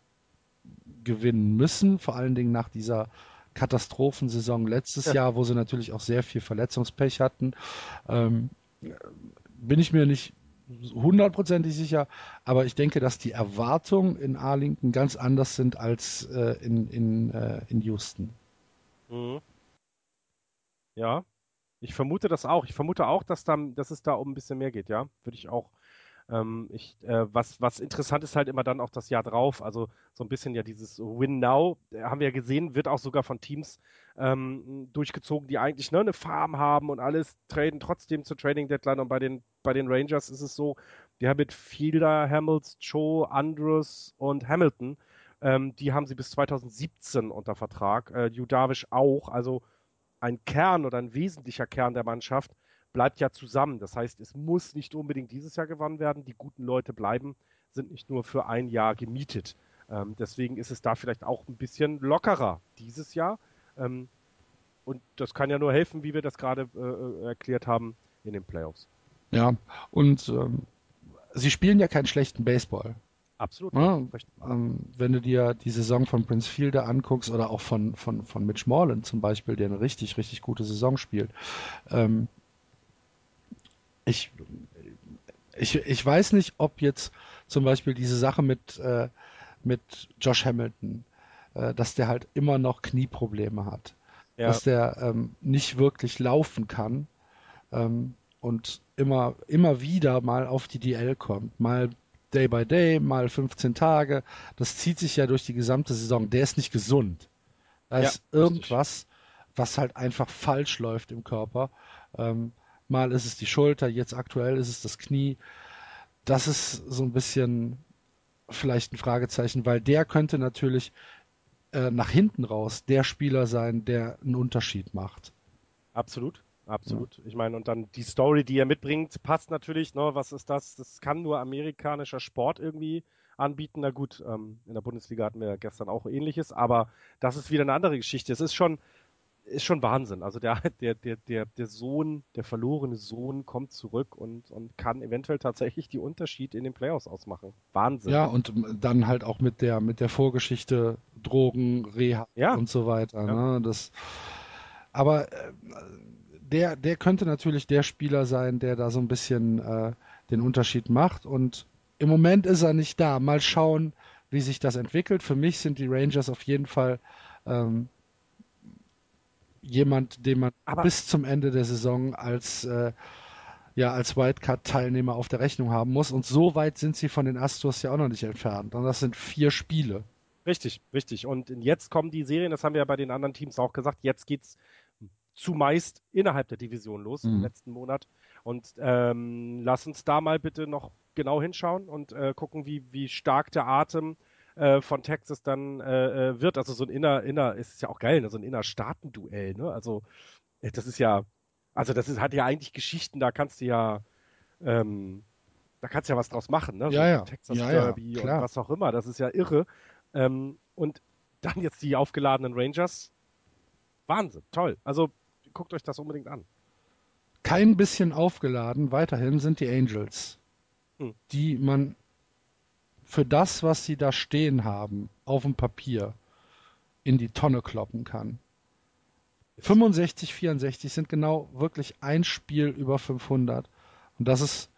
gewinnen müssen, vor allen Dingen nach dieser Katastrophensaison letztes ja. Jahr, wo sie natürlich auch sehr viel Verletzungspech hatten. Ähm, bin ich mir nicht hundertprozentig sicher, aber ich denke, dass die Erwartungen in Arlington ganz anders sind als äh, in, in, äh, in Houston. Mhm. Ja, ich vermute das auch. Ich vermute auch, dass, da, dass es da um ein bisschen mehr geht, ja. Würde ich auch. Ähm, ich, äh, was, was interessant ist halt immer dann auch das Jahr drauf. Also so ein bisschen ja dieses Win Now, äh, haben wir ja gesehen, wird auch sogar von Teams ähm, durchgezogen, die eigentlich ne, eine Farm haben und alles, traden trotzdem zur Trading Deadline. Und bei den, bei den Rangers ist es so, die haben mit Fielder, Hamilton, Joe, Andrews und Hamilton, ähm, die haben sie bis 2017 unter Vertrag. Äh, Judavish auch, also ein Kern oder ein wesentlicher Kern der Mannschaft bleibt ja zusammen. Das heißt, es muss nicht unbedingt dieses Jahr gewonnen werden. Die guten Leute bleiben, sind nicht nur für ein Jahr gemietet. Ähm, deswegen ist es da vielleicht auch ein bisschen lockerer dieses Jahr. Ähm, und das kann ja nur helfen, wie wir das gerade äh, äh, erklärt haben, in den Playoffs. Ja, und ähm, sie spielen ja keinen schlechten Baseball. Absolut. Ja, ähm, wenn du dir die Saison von Prince Fielder anguckst oder auch von, von, von Mitch Morland zum Beispiel, der eine richtig, richtig gute Saison spielt. Ähm, ich, ich, ich weiß nicht, ob jetzt zum Beispiel diese Sache mit, äh, mit Josh Hamilton, äh, dass der halt immer noch Knieprobleme hat. Ja. Dass der ähm, nicht wirklich laufen kann ähm, und immer, immer wieder mal auf die DL kommt. Mal Day by Day, mal 15 Tage. Das zieht sich ja durch die gesamte Saison. Der ist nicht gesund. Da ja, ist irgendwas, was halt einfach falsch läuft im Körper. Ähm, mal ist es die Schulter, jetzt aktuell ist es das Knie. Das ist so ein bisschen vielleicht ein Fragezeichen, weil der könnte natürlich äh, nach hinten raus der Spieler sein, der einen Unterschied macht. Absolut, absolut. Ja. Ich meine, und dann die Story, die er mitbringt, passt natürlich. Ne? Was ist das? Das kann nur amerikanischer Sport irgendwie anbieten. Na gut, ähm, in der Bundesliga hatten wir ja gestern auch ähnliches, aber das ist wieder eine andere Geschichte. Es ist schon, ist schon Wahnsinn. Also der, der, der, der, der Sohn, der verlorene Sohn kommt zurück und, und kann eventuell tatsächlich die Unterschied in den Playoffs ausmachen. Wahnsinn. Ja, und dann halt auch mit der, mit der Vorgeschichte Drogen, Reha ja. und so weiter. Ja. Ne? Das, aber äh, der, der könnte natürlich der Spieler sein, der da so ein bisschen äh, den Unterschied macht. Und im Moment ist er nicht da. Mal schauen, wie sich das entwickelt. Für mich sind die Rangers auf jeden Fall ähm, jemand, den man Aber bis zum Ende der Saison als äh, ja als Wildcard-Teilnehmer auf der Rechnung haben muss. Und so weit sind sie von den Astros ja auch noch nicht entfernt. Und das sind vier Spiele. Richtig, richtig. Und jetzt kommen die Serien, das haben wir ja bei den anderen Teams auch gesagt, jetzt geht's zumeist innerhalb der Division los mhm. im letzten Monat. Und ähm, lass uns da mal bitte noch genau hinschauen und äh, gucken, wie, wie stark der Atem äh, von Texas dann äh, äh, wird. Also so ein inner, inner, ist ja auch geil, ne? so ein inner Staatenduell, ne? Also äh, das ist ja, also das ist, hat ja eigentlich Geschichten, da kannst du ja, ähm, da kannst du ja was draus machen, ne? So ja, ja. Texas ja, Derby ja, und was auch immer. Das ist ja irre. Ähm, und dann jetzt die aufgeladenen Rangers. Wahnsinn, toll. Also guckt euch das unbedingt an. Kein bisschen aufgeladen, weiterhin sind die Angels, hm. die man für das, was sie da stehen haben, auf dem Papier, in die Tonne kloppen kann. 65, 64 sind genau wirklich ein Spiel über 500. Und das ist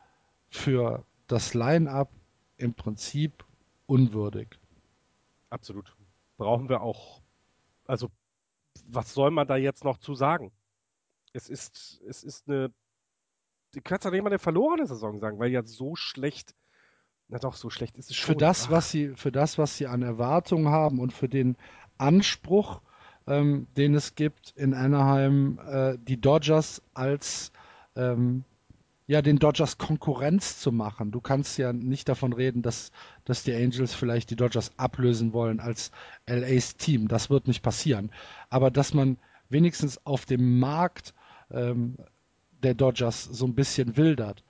für das Line-up im Prinzip unwürdig. Absolut. Brauchen wir auch. Also, was soll man da jetzt noch zu sagen? Es ist, es ist eine. Du kannst ja nicht mal eine verlorene Saison sagen, weil ja so schlecht na doch, so schlecht ist es schon. Für das, was sie, für das, was sie an Erwartungen haben und für den Anspruch, ähm, den es gibt in Anaheim, äh, die Dodgers als ähm, ja, den Dodgers Konkurrenz zu machen. Du kannst ja nicht davon reden, dass, dass die Angels vielleicht die Dodgers ablösen wollen als LAs Team. Das wird nicht passieren. Aber dass man wenigstens auf dem Markt ähm, der Dodgers so ein bisschen wildert,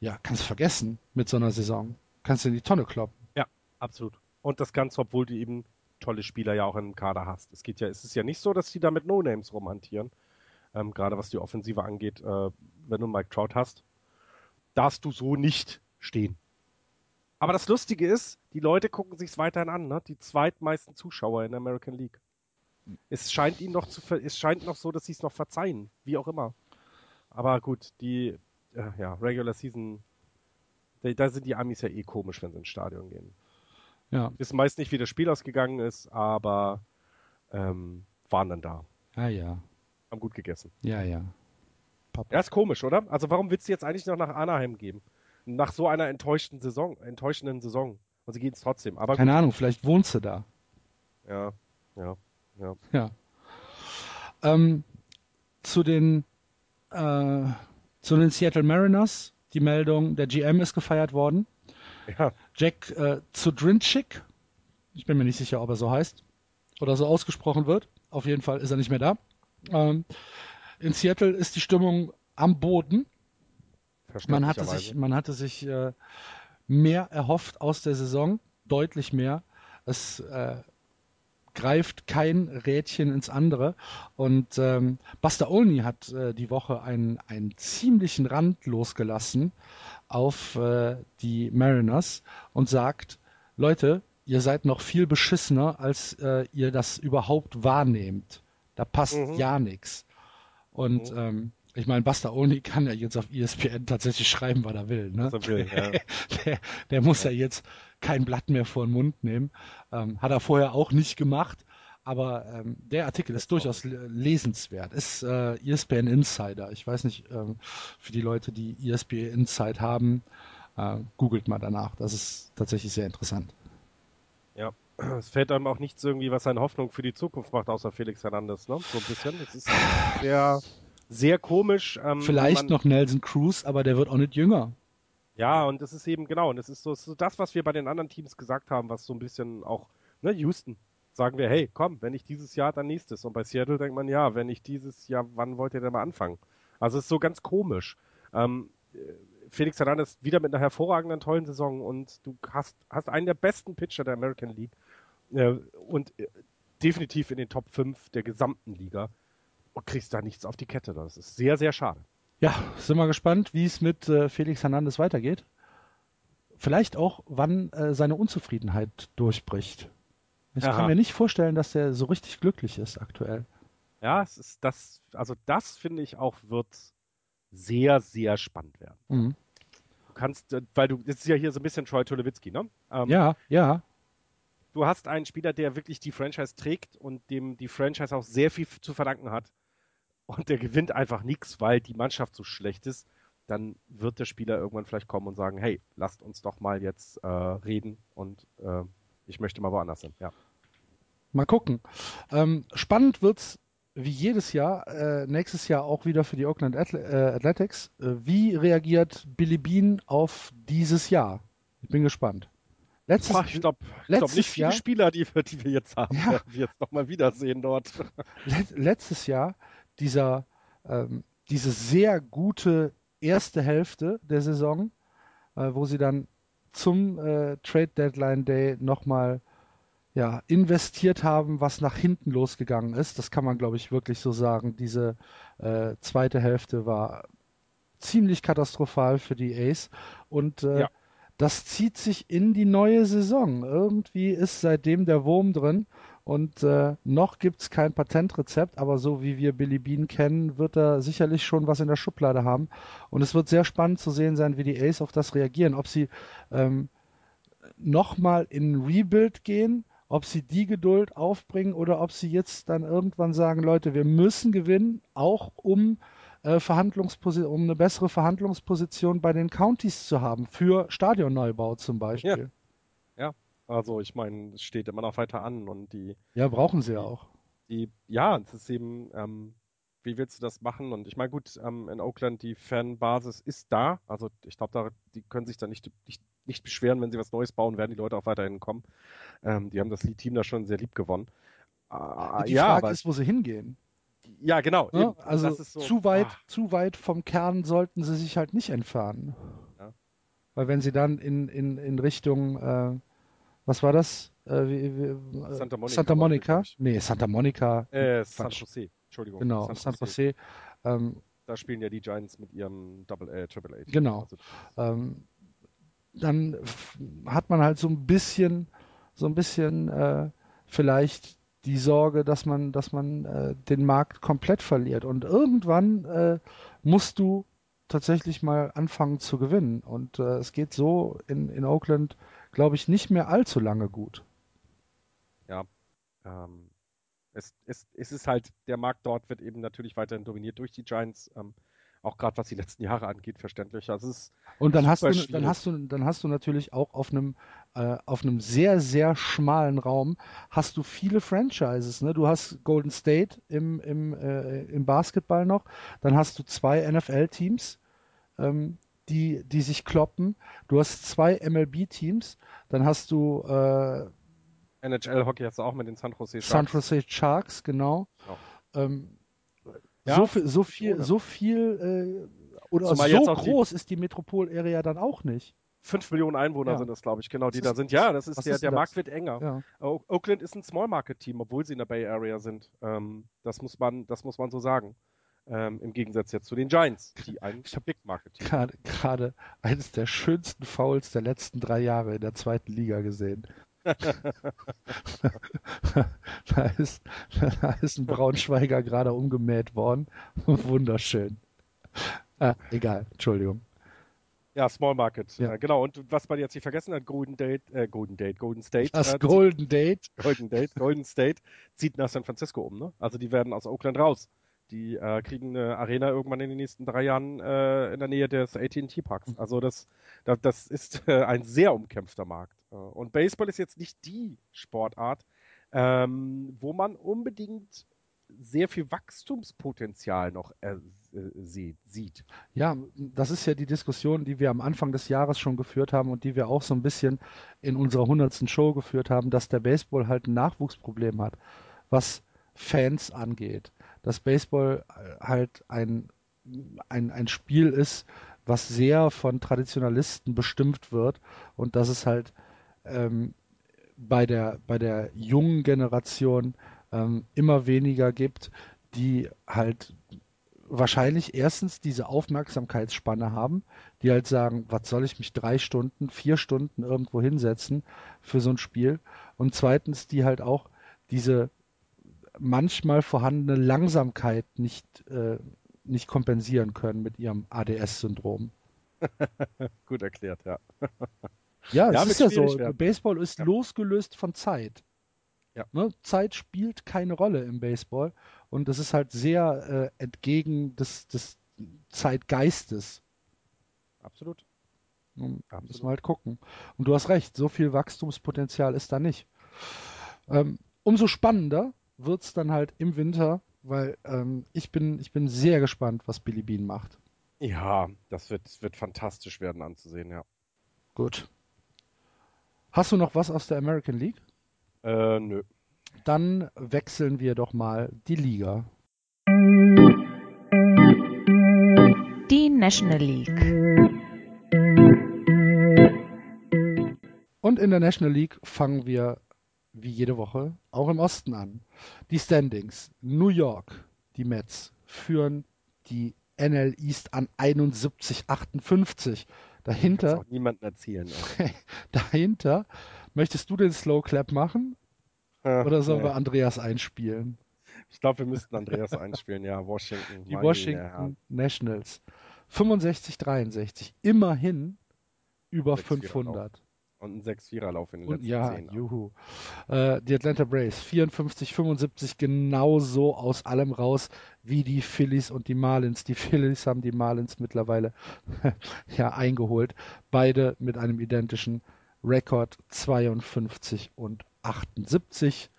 ja, kannst vergessen mit so einer Saison kannst du in die Tonne kloppen. Ja, absolut. Und das Ganze, obwohl du eben tolle Spieler ja auch im Kader hast. Es geht ja, es ist ja nicht so, dass die da mit No-Names rumhantieren. Ähm, gerade was die Offensive angeht, äh, wenn du Mike Trout hast, darfst du so nicht stehen. Aber das Lustige ist, die Leute gucken sich's weiterhin an, ne? Die zweitmeisten Zuschauer in der American League. Es scheint ihnen noch zu, es scheint noch so, dass sie es noch verzeihen, wie auch immer. Aber gut, die, äh, ja, Regular Season da sind die Amis ja eh komisch, wenn sie ins Stadion gehen. Ja. Wissen meist nicht, wie das Spiel ausgegangen ist, aber ähm, waren dann da. Ah ja. Haben gut gegessen. Ja, ja. Papa. Ja, ist komisch, oder? Also warum willst du jetzt eigentlich noch nach Anaheim geben? Nach so einer enttäuschten Saison, enttäuschenden Saison. Und sie gehen es trotzdem. Aber Keine gut. Ahnung, vielleicht wohnst du da. Ja, ja, ja. Ja. Ähm, zu den äh, zu den Seattle Mariners die Meldung, der GM ist gefeiert worden. Ja. Jack äh, Zudrinchik, ich bin mir nicht sicher, ob er so heißt oder so ausgesprochen wird. Auf jeden Fall ist er nicht mehr da. Ähm, in Seattle ist die Stimmung am Boden. Man hatte sich, man hatte sich äh, mehr erhofft aus der Saison, deutlich mehr. Es äh, greift kein Rädchen ins andere. Und ähm, Buster Olney hat äh, die Woche einen, einen ziemlichen Rand losgelassen auf äh, die Mariners und sagt, Leute, ihr seid noch viel beschissener, als äh, ihr das überhaupt wahrnehmt. Da passt mhm. ja nichts. Und mhm. ähm, ich meine, Buster Olney kann ja jetzt auf ESPN tatsächlich schreiben, was er will. Ne? Will, ja. der, der, muss ja. ja. jetzt kein Blatt mehr vor den Mund nehmen. Ähm, hat er vorher auch nicht gemacht. Aber ähm, der Artikel ist durchaus lesenswert. Ist äh, ESPN Insider. Ich weiß nicht, ähm, für die Leute, die ESPN Insight haben, äh, googelt mal danach. Das ist tatsächlich sehr interessant. Ja, es fällt einem auch nichts irgendwie, was seine Hoffnung für die Zukunft macht, außer Felix Hernandez, ne? So ein bisschen. Es ist sehr, sehr komisch. Ähm, Vielleicht noch Nelson Cruz, aber der wird auch nicht jünger. Ja, und das ist eben genau, und das ist so, so, das, was wir bei den anderen Teams gesagt haben, was so ein bisschen auch, ne, Houston, sagen wir, hey, komm, wenn nicht dieses Jahr, dann nächstes. Und bei Seattle denkt man, ja, wenn nicht dieses Jahr, wann wollt ihr denn mal anfangen? Also es ist so ganz komisch. Ähm, Felix Hernandez wieder mit einer hervorragenden, tollen Saison und du hast, hast einen der besten Pitcher der American League äh, und äh, definitiv in den Top 5 der gesamten Liga und kriegst da nichts auf die Kette. Das ist sehr, sehr schade. Ja, sind wir gespannt, wie es mit äh, Felix Hernandez weitergeht. Vielleicht auch, wann äh, seine Unzufriedenheit durchbricht. Ich Aha. kann mir nicht vorstellen, dass er so richtig glücklich ist aktuell. Ja, es ist das, also das finde ich auch wird sehr, sehr spannend werden. Mhm. Du kannst, äh, weil du, das ist ja hier so ein bisschen Troy Tulowitzki, ne? Ähm, ja, ja. Du hast einen Spieler, der wirklich die Franchise trägt und dem die Franchise auch sehr viel zu verdanken hat. Und der gewinnt einfach nichts, weil die Mannschaft so schlecht ist. Dann wird der Spieler irgendwann vielleicht kommen und sagen, hey, lasst uns doch mal jetzt äh, reden und äh, ich möchte mal woanders hin. Ja. Mal gucken. Ähm, spannend wird's wie jedes Jahr, äh, nächstes Jahr auch wieder für die Oakland Athle äh, Athletics. Äh, wie reagiert Billy Bean auf dieses Jahr? Ich bin gespannt. Letztes, Boah, ich glaube glaub nicht viele Jahr, Spieler, die, die, wir jetzt haben, ja. werden wir jetzt nochmal wiedersehen dort. Letztes Jahr dieser, ähm, diese sehr gute erste Hälfte der Saison, äh, wo sie dann zum äh, Trade Deadline Day nochmal ja, investiert haben, was nach hinten losgegangen ist. Das kann man, glaube ich, wirklich so sagen. Diese äh, zweite Hälfte war ziemlich katastrophal für die Ace und äh, ja. das zieht sich in die neue Saison. Irgendwie ist seitdem der Wurm drin und äh, noch gibt es kein Patentrezept, aber so wie wir Billy Bean kennen, wird er sicherlich schon was in der Schublade haben. Und es wird sehr spannend zu sehen sein, wie die Ace auf das reagieren. Ob sie ähm, nochmal in Rebuild gehen ob sie die Geduld aufbringen oder ob sie jetzt dann irgendwann sagen, Leute, wir müssen gewinnen, auch um äh, Verhandlungsposition, um eine bessere Verhandlungsposition bei den Counties zu haben, für Stadionneubau zum Beispiel. Also ich meine, es steht immer noch weiter an und die. Ja, brauchen sie ja auch. Die, ja, es ist eben, ähm, wie willst du das machen? Und ich meine, gut, ähm, in Oakland, die Fanbasis ist da. Also ich glaube, die können sich da nicht, nicht nicht beschweren, wenn sie was Neues bauen, werden die Leute auch weiterhin kommen. Ähm, die haben das Team da schon sehr lieb gewonnen. Äh, die ja, Frage aber, ist, wo sie hingehen. Ja, genau. Ja, also so, zu weit, ach. zu weit vom Kern sollten sie sich halt nicht entfernen. Ja. Weil wenn sie dann in, in, in Richtung, äh, was war das? Äh, wie, wie, äh, Santa Monica. Santa Monica? Nee, Santa Monica. Äh, San Jose. Entschuldigung. Genau, San, San Jose. Ähm, da spielen ja die Giants mit ihrem Double A, Triple A. Genau. Also, ähm, dann hat man halt so ein bisschen, so ein bisschen äh, vielleicht die Sorge, dass man, dass man äh, den Markt komplett verliert. Und irgendwann äh, musst du tatsächlich mal anfangen zu gewinnen. Und äh, es geht so in, in Oakland, glaube ich, nicht mehr allzu lange gut. Ja. Ähm, es, es, es ist halt, der Markt dort wird eben natürlich weiterhin dominiert durch die Giants. Ähm, auch gerade was die letzten Jahre angeht, verständlich. Also es und dann hast du, dann hast du, dann hast du natürlich auch auf einem, äh, auf einem sehr, sehr schmalen Raum hast du viele Franchises. Ne? Du hast Golden State im, im, äh, im Basketball noch, dann hast du zwei NFL-Teams, ähm, die, die sich kloppen. Du hast zwei MLB-Teams, dann hast du äh, NHL-Hockey hast du auch mit den San Jose Sharks. San Jose Sharks, genau. genau. Ähm, ja, so viel, so viel, so viel äh, oder Zumal so groß ist die Metropol-Area dann auch nicht. Fünf Millionen Einwohner ja. sind das, glaube ich, genau, die das da sind. Ja, das ist der, ist der Markt wird enger. Ja. Oakland ist ein Small Market Team, obwohl sie in der Bay Area sind. Ähm, das muss man, das muss man so sagen. Ähm, Im Gegensatz jetzt zu den Giants, die ein Big Market. Gerade, gerade eines der schönsten Fouls der letzten drei Jahre in der zweiten Liga gesehen. da, ist, da ist ein Braunschweiger gerade umgemäht worden. Wunderschön. Ah, egal, Entschuldigung. Ja, Small Market. Ja. Äh, genau. Und was man jetzt nicht vergessen hat, Golden Date, äh, Golden Date, Golden State. Das äh, Golden Date. Golden Date, Golden State zieht nach San Francisco um, ne? Also die werden aus Oakland raus. Die äh, kriegen eine Arena irgendwann in den nächsten drei Jahren äh, in der Nähe des AT&T Parks. Mhm. Also das, das, das ist äh, ein sehr umkämpfter Markt. Äh, und Baseball ist jetzt nicht die Sportart, ähm, wo man unbedingt sehr viel Wachstumspotenzial noch äh, sieht. Ja, das ist ja die Diskussion, die wir am Anfang des Jahres schon geführt haben und die wir auch so ein bisschen in unserer hundertsten Show geführt haben, dass der Baseball halt ein Nachwuchsproblem hat, was Fans angeht. Dass Baseball halt ein, ein, ein Spiel ist, was sehr von Traditionalisten bestimmt wird und dass es halt ähm, bei der bei der jungen Generation ähm, immer weniger gibt, die halt wahrscheinlich erstens diese Aufmerksamkeitsspanne haben, die halt sagen, was soll ich mich drei Stunden, vier Stunden irgendwo hinsetzen für so ein Spiel? Und zweitens die halt auch diese manchmal vorhandene Langsamkeit nicht, äh, nicht kompensieren können mit ihrem ADS-Syndrom. Gut erklärt, ja. ja, es ist ja so. Werden. Baseball ist ja. losgelöst von Zeit. Ja. Ne? Zeit spielt keine Rolle im Baseball und das ist halt sehr äh, entgegen des, des Zeitgeistes. Absolut. Und Absolut. Müssen wir halt gucken. Und du hast recht, so viel Wachstumspotenzial ist da nicht. Ähm, umso spannender wird es dann halt im Winter, weil ähm, ich, bin, ich bin sehr gespannt, was Billy Bean macht. Ja, das wird, das wird fantastisch werden anzusehen, ja. Gut. Hast du noch was aus der American League? Äh, nö. Dann wechseln wir doch mal die Liga. Die National League. Und in der National League fangen wir wie jede Woche auch im Osten an. Die Standings. New York, die Mets, führen die NL East an 71,58. Dahinter. Das auch niemandem erzählen. dahinter. Möchtest du den Slow Clap machen? Ja, oder sollen nee. wir Andreas einspielen? Ich glaube, wir müssten Andreas einspielen, ja. Washington. Die Washington Nationals. 65, 63. Immerhin über 500. Und ein 6-4er-Lauf in den letzten ja, 10. juhu. Äh, die Atlanta Braves 54, 75 genauso aus allem raus wie die Phillies und die Marlins. Die Phillies haben die Marlins mittlerweile ja eingeholt. Beide mit einem identischen Rekord 52 und 78.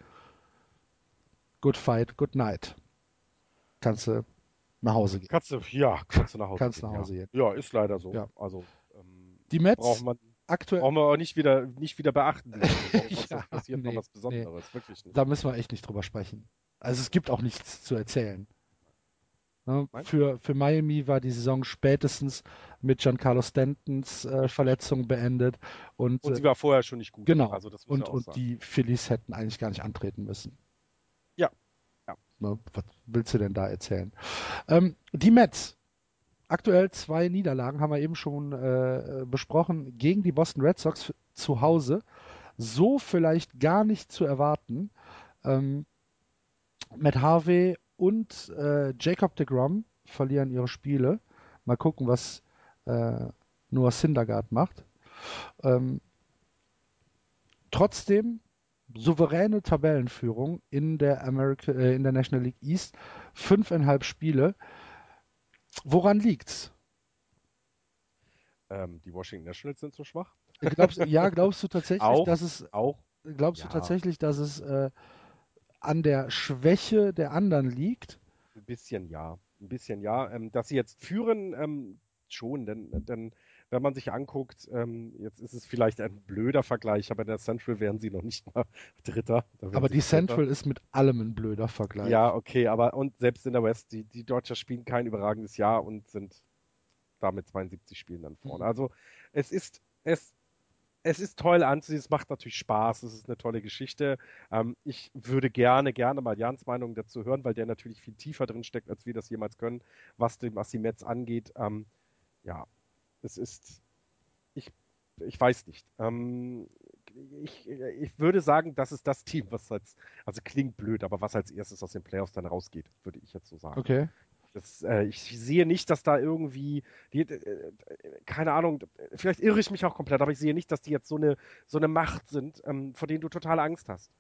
Good fight, good night. Kannst du nach Hause gehen. Kannst du, ja, kannst du nach Hause kannst gehen. Nach Hause ja. gehen. Ja, ist leider so. Ja. Also, ähm, die Mets braucht man aktuell. Brauchen wir auch nicht wieder, nicht wieder beachten. was ja, passiert nee, noch was Besonderes. Nee. Wirklich nicht. Da müssen wir echt nicht drüber sprechen. Also es gibt auch nichts zu erzählen. Ne? Für, für Miami war die Saison spätestens mit Giancarlo Stantons äh, Verletzung beendet. Und, und sie war vorher schon nicht gut. Genau. Also und, und die Phillies hätten eigentlich gar nicht antreten müssen. Ja. ja. Ne? Was willst du denn da erzählen? Ähm, die Mets aktuell zwei Niederlagen, haben wir eben schon äh, besprochen, gegen die Boston Red Sox zu Hause. So vielleicht gar nicht zu erwarten. Ähm, Matt Harvey und äh, Jacob de Grom verlieren ihre Spiele. Mal gucken, was äh, Noah Syndergaard macht. Ähm, trotzdem souveräne Tabellenführung in der, America, äh, in der National League East. Fünfeinhalb Spiele. Woran liegt's? Ähm, die Washington Nationals sind so schwach. Glaubst, ja, glaubst du tatsächlich, auch, dass es auch? Glaubst ja. du tatsächlich, dass es äh, an der Schwäche der anderen liegt? Ein bisschen ja, ein bisschen ja. Ähm, dass sie jetzt führen, ähm, schon, denn, denn wenn man sich anguckt, ähm, jetzt ist es vielleicht ein blöder Vergleich, aber in der Central wären sie noch nicht mal Dritter. Aber die Central ist mit allem ein blöder Vergleich. Ja, okay, aber und selbst in der West, die, die Dodgers spielen kein überragendes Jahr und sind damit 72 Spielen dann vorne. Mhm. Also es ist, es, es ist toll anzusehen, es macht natürlich Spaß, es ist eine tolle Geschichte. Ähm, ich würde gerne, gerne mal Jans Meinung dazu hören, weil der natürlich viel tiefer drin steckt, als wir das jemals können, was, dem, was die Mets angeht. Ähm, ja, es ist, ich, ich weiß nicht. Ähm, ich, ich würde sagen, das ist das Team, was als, also klingt blöd, aber was als erstes aus den Playoffs dann rausgeht, würde ich jetzt so sagen. Okay. Das, äh, ich sehe nicht, dass da irgendwie, die, äh, keine Ahnung, vielleicht irre ich mich auch komplett, aber ich sehe nicht, dass die jetzt so eine, so eine Macht sind, ähm, vor denen du total Angst hast.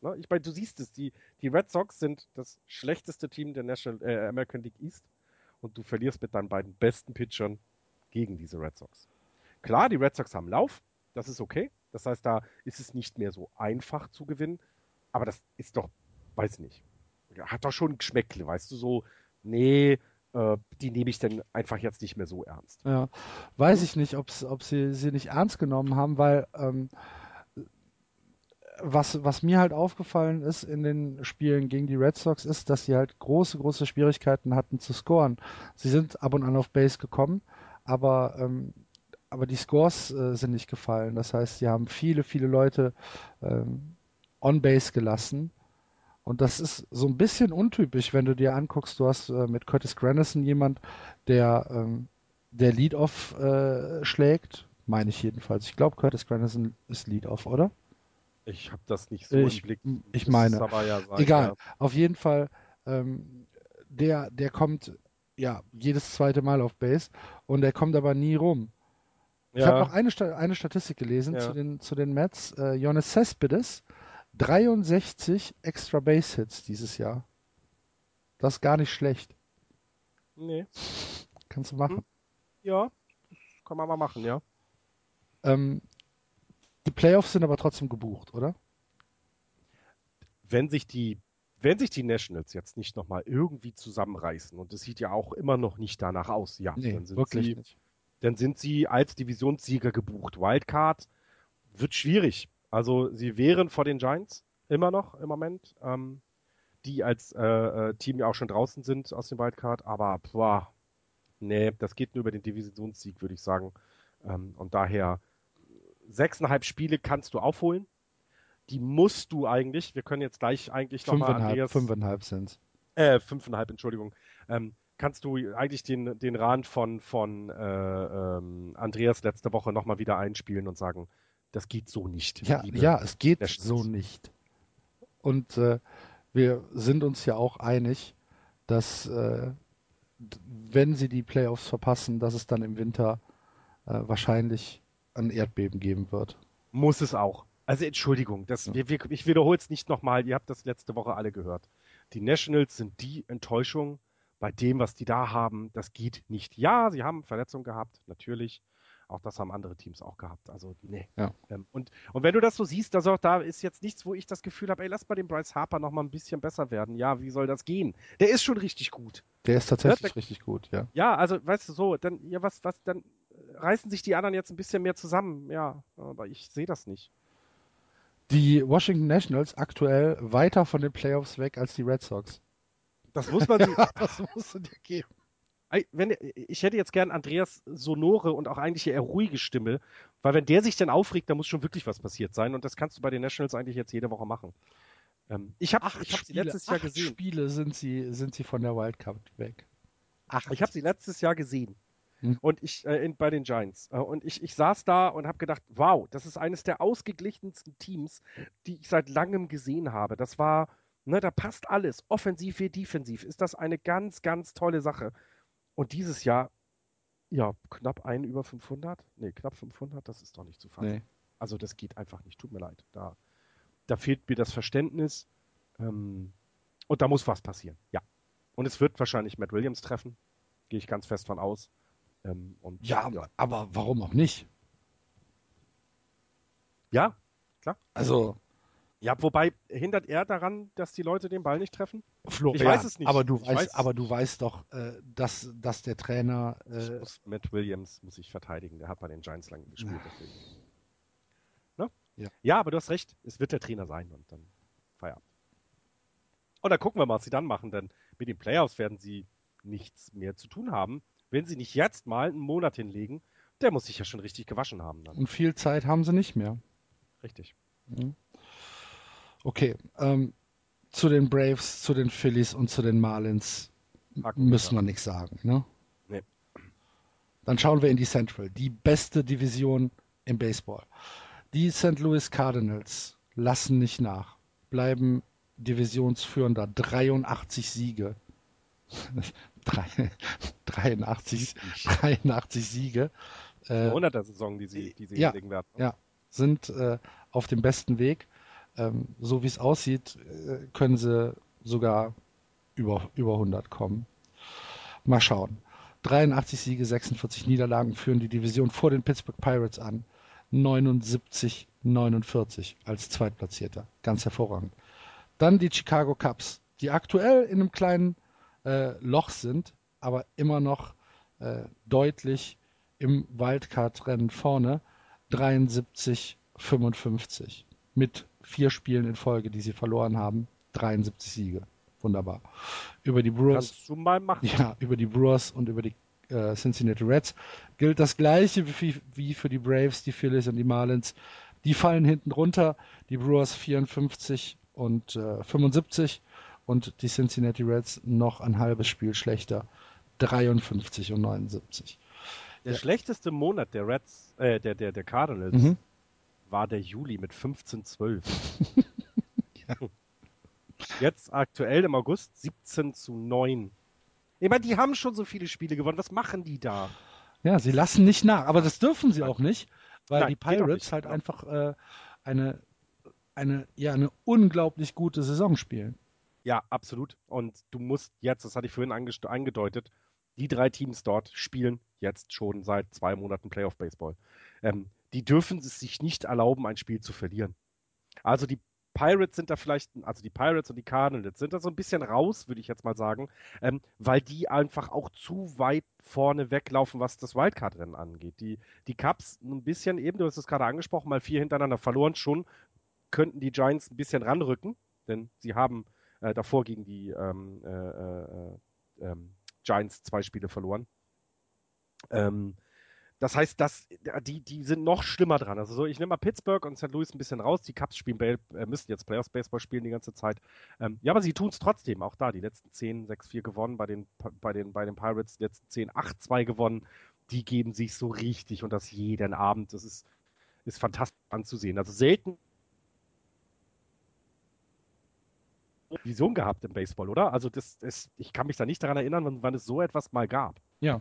Ne? Ich meine, du siehst es, die, die Red Sox sind das schlechteste Team der National, äh, American League East und du verlierst mit deinen beiden besten Pitchern gegen diese Red Sox. Klar, die Red Sox haben Lauf, das ist okay. Das heißt, da ist es nicht mehr so einfach zu gewinnen, aber das ist doch, weiß nicht, hat doch schon ein Geschmäckle, weißt du, so, nee, äh, die nehme ich dann einfach jetzt nicht mehr so ernst. Ja, weiß ich nicht, ob sie sie nicht ernst genommen haben, weil ähm, was, was mir halt aufgefallen ist in den Spielen gegen die Red Sox, ist, dass sie halt große, große Schwierigkeiten hatten zu scoren. Sie sind ab und an auf Base gekommen, aber, ähm, aber die Scores äh, sind nicht gefallen. Das heißt, sie haben viele, viele Leute ähm, on Base gelassen. Und das ist so ein bisschen untypisch, wenn du dir anguckst, du hast äh, mit Curtis Granison jemand, der, ähm, der Lead-Off äh, schlägt, meine ich jedenfalls. Ich glaube, Curtis Granison ist Lead-Off, oder? Ich habe das nicht so ich, im Blick. Ich meine, ja sein, egal. Ja. Auf jeden Fall, ähm, der, der kommt ja jedes zweite Mal auf Base und der kommt aber nie rum. Ich Ja. habe noch eine, Sta- eine Statistik gelesen Ja. zu den, zu den Mets. Äh, Jonas Cespedes, 63 extra Base Hits dieses Jahr. Das ist gar nicht schlecht. Nee. Kannst du machen. Ja, das kann man mal machen, ja. Ähm, die Playoffs sind aber trotzdem gebucht, oder? Wenn sich die, wenn sich die Nationals jetzt nicht nochmal irgendwie zusammenreißen, und es sieht ja auch immer noch nicht danach aus, ja, Nee, dann sind wirklich sie, nicht. dann sind sie als Divisionssieger gebucht. Wildcard wird schwierig. Also sie wären vor den Giants immer noch im Moment, ähm, die als äh, äh, Team ja auch schon draußen sind aus dem Wildcard, aber boah, nee, das geht nur über den Divisionssieg, würde ich sagen. Ähm, und daher sechseinhalb Spiele kannst du aufholen. Die musst du eigentlich. Wir können jetzt gleich eigentlich nochmal Fünfeinhalb, Andreas fünfeinhalb sind's. äh, fünfeinhalb, Entschuldigung. Ähm, kannst du eigentlich den, den Rand von, von äh, ähm, Andreas letzte Woche nochmal wieder einspielen und sagen, das geht so nicht. Ja, ja, es geht so nicht. Und äh, wir sind uns ja auch einig, dass äh, wenn sie die Playoffs verpassen, dass es dann im Winter äh, wahrscheinlich ein Erdbeben geben wird. Muss es auch. Also Entschuldigung, das, Ja. wir, wir, ich wiederhole es nicht nochmal, ihr habt das letzte Woche alle gehört. Die Nationals sind die Enttäuschung bei dem, was die da haben. Das geht nicht. Ja, sie haben Verletzungen gehabt, natürlich. Auch das haben andere Teams auch gehabt. Also, nee. Ja. Ähm, und, und wenn du das so siehst, also da ist jetzt nichts, wo ich das Gefühl habe, ey, lass mal den Bryce Harper noch mal ein bisschen besser werden. Ja, wie soll das gehen? Der ist schon richtig gut. Der ist tatsächlich Ja, richtig gut, ja. Ja, also, weißt du, so, dann, ja, was, was, dann reißen sich die anderen jetzt ein bisschen mehr zusammen. Ja, aber ich sehe das nicht. Die Washington Nationals aktuell weiter von den Playoffs weg als die Red Sox. Das muss man sich, das musst du dir geben. Wenn, ich hätte jetzt gern Andreas sonore und auch eigentlich eher ruhige Stimme, weil wenn der sich dann aufregt, dann muss schon wirklich was passiert sein und das kannst du bei den Nationals eigentlich jetzt jede Woche machen. Ähm, ich habe hab sie letztes Jahr gesehen. Spiele sind sie, sind sie von der Wildcard weg. Acht. Ich habe sie letztes Jahr gesehen. Hm. Und ich äh, in, bei den Giants. Äh, und ich, ich saß da und habe gedacht, wow, das ist eines der ausgeglichensten Teams, die ich seit langem gesehen habe. Das war, ne, da passt alles. Offensiv wie defensiv ist das eine ganz, ganz tolle Sache. Und dieses Jahr, ja, knapp ein über 500? Nee, knapp 500, das ist doch nicht zu fassen. Nee. Also das geht einfach nicht, tut mir leid. Da, da fehlt mir das Verständnis. Ähm, und da muss was passieren, ja. Und es wird wahrscheinlich Matt Williams treffen, gehe ich ganz fest von aus. Ähm, und Ja, aber warum auch nicht? ja, Also, ja, wobei hindert er daran, dass die Leute den Ball nicht treffen? Florian, weiß es nicht. Aber du Ich weißt, weiß aber du weißt doch, äh, dass, dass der Trainer Ich äh, Matt Williams muss ich verteidigen, der hat bei den Giants lange gespielt. Deswegen. Ne? Ja. ja, aber du hast recht, es wird der Trainer sein und dann Feierabend. Und dann gucken wir mal, was sie dann machen, denn mit den Playoffs werden sie nichts mehr zu tun haben. Wenn sie nicht jetzt mal einen Monat hinlegen, der muss sich ja schon richtig gewaschen haben dann. und viel Zeit haben sie nicht mehr. Richtig. Okay, ähm, zu den Braves, zu den Phillies und zu den Marlins Haken müssen wir. wir nichts sagen, ne? Nee. Dann schauen wir in die Central, die beste Division im Baseball. Die St. Louis Cardinals lassen nicht nach, bleiben Divisionsführender, 83 Siege. Drei- 83, 83 Siege. Äh, 100er Saison, die sie, die sie ja, hinlegen werden. ja. sind äh, auf dem besten Weg. Ähm, so wie es aussieht, äh, können sie sogar über, über 100 kommen. Mal schauen. 83 Siege, 46 Niederlagen führen die Division vor den Pittsburgh Pirates an. 79, 49 als Zweitplatzierter. Ganz hervorragend. Dann die Chicago Cubs, die aktuell in einem kleinen äh, Loch sind, aber immer noch äh, deutlich im Wildcard-Rennen vorne. 73, 55. Mit vier Spielen in Folge, die sie verloren haben. 73 Siege. Wunderbar. Über die Brewers, Kannst du mal machen. ja, über die Brewers und über die äh, Cincinnati Reds gilt das gleiche wie, wie für die Braves, die Phillies und die Marlins. Die fallen hinten runter. Die Brewers 54 und äh, 75 und die Cincinnati Reds noch ein halbes Spiel schlechter. 53 und 79. Der ja. schlechteste Monat der Reds, äh, der, der, der Cardinals mhm. war der Juli mit 15-12. ja. Jetzt aktuell im August 17 zu 9. Ich meine, die haben schon so viele Spiele gewonnen. Was machen die da? Ja, sie lassen nicht nach. Aber das dürfen sie auch nicht, weil Nein, die Pirates halt genau. einfach äh, eine, eine, ja, eine unglaublich gute Saison spielen. Ja, absolut. Und du musst jetzt, das hatte ich vorhin angedeutet, die drei Teams dort spielen jetzt schon seit zwei Monaten Playoff Baseball. Ähm, die dürfen es sich nicht erlauben, ein Spiel zu verlieren. Also die Pirates sind da vielleicht, also die Pirates und die Cardinals sind da so ein bisschen raus, würde ich jetzt mal sagen, ähm, weil die einfach auch zu weit vorne weglaufen, was das Wildcard-Rennen angeht. Die, die Cubs ein bisschen eben, du hast es gerade angesprochen, mal vier hintereinander verloren, schon könnten die Giants ein bisschen ranrücken, denn sie haben äh, davor gegen die ähm, äh, äh, ähm, Giants zwei Spiele verloren. Ähm, das heißt, dass, die, die sind noch schlimmer dran. Also so, ich nehme mal Pittsburgh und St. Louis ein bisschen raus. Die Cubs spielen, äh, müssen jetzt Playoffs Baseball spielen die ganze Zeit. Ähm, ja, aber sie tun es trotzdem. Auch da, die letzten 10, 6-4 gewonnen, bei den, bei, den, bei den Pirates die letzten 10, 8-2 gewonnen. Die geben sich so richtig und das jeden Abend. Das ist, ist fantastisch anzusehen. Also selten Vision gehabt im Baseball, oder? Also das ist, ich kann mich da nicht daran erinnern, wann, wann es so etwas mal gab. Ja.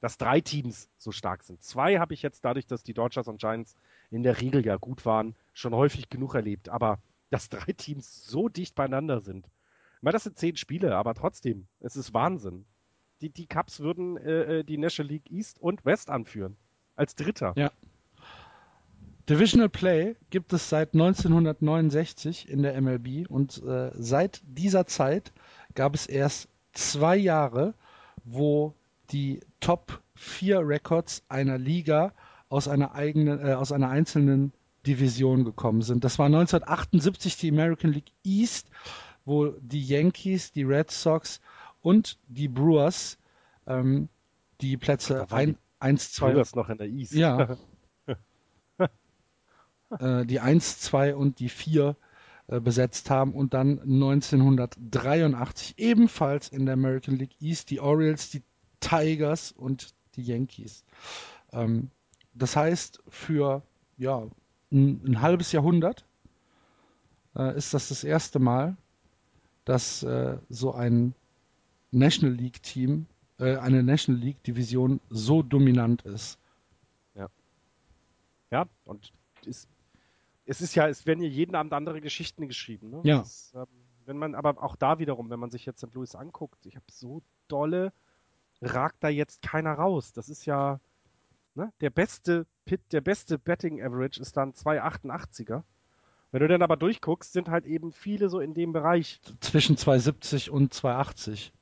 Dass drei Teams so stark sind. Zwei habe ich jetzt dadurch, dass die Dodgers und Giants in der Regel ja gut waren, schon häufig genug erlebt. Aber dass drei Teams so dicht beieinander sind. Ich meine, das sind zehn Spiele, aber trotzdem, es ist Wahnsinn. Die, die Cups würden äh, äh die National League East und West anführen. Als Dritter. Ja. Divisional Play gibt es seit 1969 in der MLB und äh, seit dieser Zeit gab es erst zwei Jahre, wo die Top 4 Records einer Liga aus einer eigenen, äh, aus einer einzelnen Division gekommen sind. Das war 1978 die American League East, wo die Yankees, die Red Sox und die Brewers ähm, die Plätze 1, 2. Brewers noch in der East. Ja. äh, die 1, 2 und die 4 äh, besetzt haben und dann 1983 ebenfalls in der American League East die Orioles, die Tigers und die Yankees. Ähm, das heißt, für ja, ein, ein halbes Jahrhundert äh, ist das das erste Mal, dass äh, so ein National League Team, äh, eine National League Division so dominant ist. Ja. Ja, und ist es ist ja, es werden hier jeden Abend andere Geschichten geschrieben. Ne? Ja. Das, ähm, wenn man, aber auch da wiederum, wenn man sich jetzt St. Louis anguckt, ich habe so dolle, ragt da jetzt keiner raus. Das ist ja, ne, der beste Pit, der beste Betting Average ist dann 2,88er. Wenn du dann aber durchguckst, sind halt eben viele so in dem Bereich. Zwischen 2,70 und 2,80.